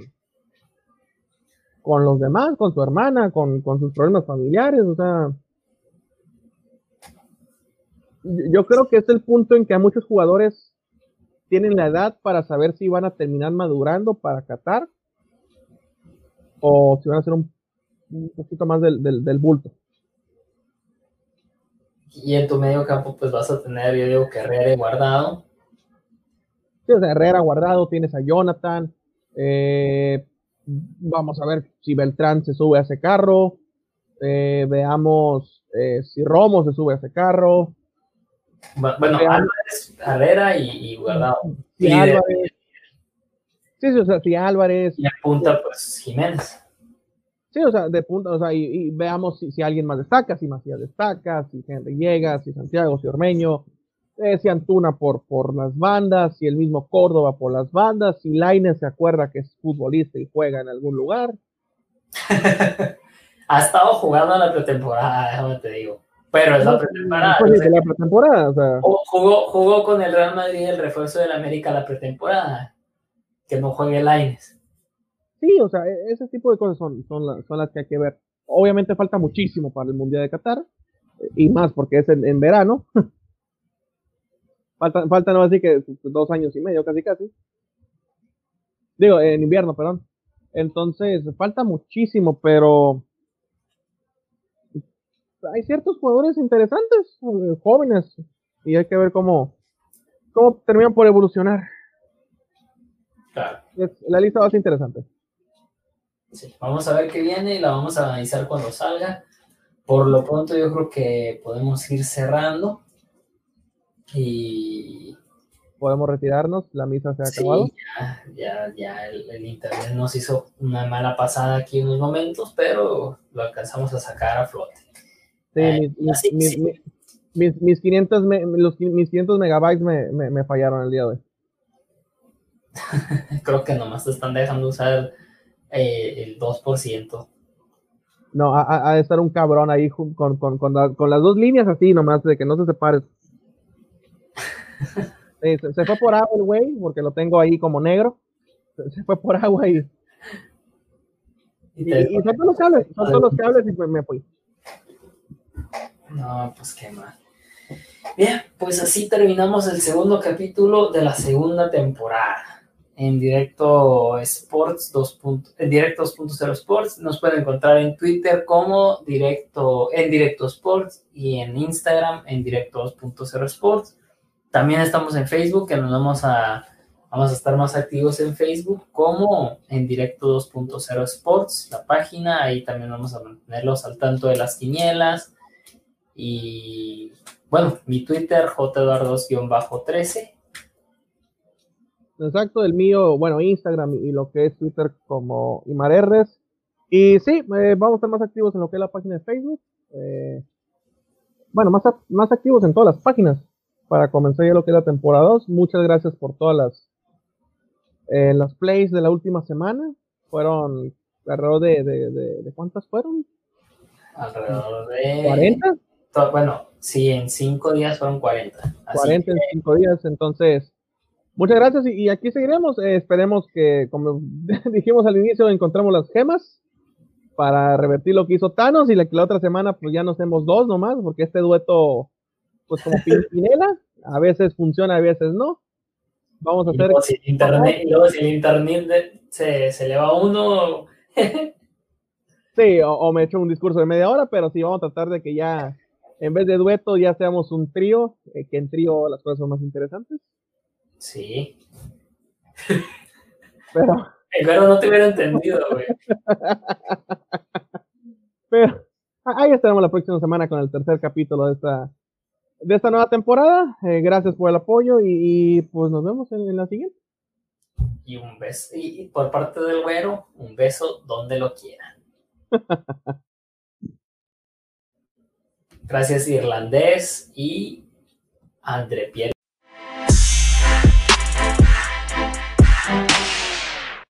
con los demás, con su hermana, con, con sus problemas familiares, o sea, yo creo que es el punto en que a muchos jugadores tienen la edad para saber si van a terminar madurando para Qatar o si van a hacer un, poquito más del, del bulto. Y en tu medio campo, pues vas a tener, yo digo que Herrera guardado. Sí, Herrera guardado, tienes a Jonathan. Eh, vamos a ver si Beltrán se sube a ese carro. Eh, veamos eh, si Romo se sube a ese carro. Bueno, Álvarez, Herrera y, Guardado. Sí, Álvarez. Sí, sí, o sea, si Álvarez. Y apunta, pues, Jiménez. Sí, o sea, de punta, o sea, y, veamos si, alguien más destaca, si Macías destaca, si Henry llega, si Santiago, si Ormeño, eh, si Antuna por, por las bandas, si el mismo Córdoba por las bandas, si Laine se acuerda que es futbolista y juega en algún lugar. ha estado jugando la pretemporada, déjame te digo. Pero es la pretemporada. la pretemporada o sea. jugó, jugó con el Real Madrid el refuerzo del América la pretemporada. Que no juegue el Aines. Sí, o sea, e-, ese tipo de cosas son, son, son las que hay que ver. Obviamente falta muchísimo para el Mundial de Qatar. Y más porque es en, verano. falta, falta no así que dos años y medio, casi casi. Digo, en invierno, perdón. Entonces, falta muchísimo, pero hay ciertos jugadores interesantes, eh, jóvenes, y hay que ver cómo, cómo terminan por evolucionar. Claro. la lista va a ser interesante. Sí, vamos a ver qué viene y la vamos a analizar cuando salga. Por lo pronto yo creo que podemos ir cerrando y podemos retirarnos, la misa se ha acabado. Ya, ya, ya el, internet nos hizo una mala pasada aquí en unos momentos, pero lo alcanzamos a sacar a flote. Sí, eh, mis, mis, 500 los, mis 500 megabytes me, me, fallaron el día de hoy. Creo que nomás te están dejando usar eh, el 2%. No, ha, de estar un cabrón ahí con, con, con, con, las dos líneas así nomás, de que no se separe. se, fue por agua el güey, porque lo tengo ahí como negro. Se, fue por agua y. Y, son todos los cables, son todos los cables y me, me fui. No, pues qué mal. Bien, pues así terminamos el segundo capítulo de la segunda temporada. En directo Sports 2. En directo 2.0 Sports nos pueden encontrar en Twitter como directo en directo Sports y en Instagram en directo 2.0 Sports. También estamos en Facebook, que nos vamos a, vamos a estar más activos en Facebook, como en Directo 2.0 Sports, la página. Ahí también vamos a mantenerlos al tanto de las quinielas. Y bueno, mi Twitter, jduardos-13. Exacto, el mío, bueno, Instagram y lo que es Twitter como Imarerres. Y sí, eh, vamos a estar más activos en lo que es la página de Facebook. Eh, bueno, más, más activos en todas las páginas para comenzar ya lo que es la temporada 2. Muchas gracias por todas las, eh, las plays de la última semana. Fueron alrededor de, de, de, ¿cuántas fueron? Alrededor de... ¿40? Bueno, sí, en cinco días fueron 40. 40 en cinco días, entonces... Muchas gracias y, aquí seguiremos. Eh, esperemos que, como dijimos al inicio, encontremos las gemas para revertir lo que hizo Thanos y la, la otra semana pues ya nos hacemos dos nomás, porque este dueto pues como Pinela, a veces funciona, a veces no. Vamos a hacer. si el internet, y luego si el internet se, se le va uno. sí, o, me echo un discurso de media hora, pero sí, vamos a tratar de que ya, en vez de dueto, ya seamos un trío, eh, que en trío las cosas son más interesantes. Sí. Pero. El no te hubiera entendido, güey. Pero ahí estaremos la próxima semana con el tercer capítulo de esta de esta nueva temporada. Eh, gracias por el apoyo y, pues nos vemos en, la siguiente. Y un beso, y, por parte del güero, un beso donde lo quieran. gracias irlandés y André Pierre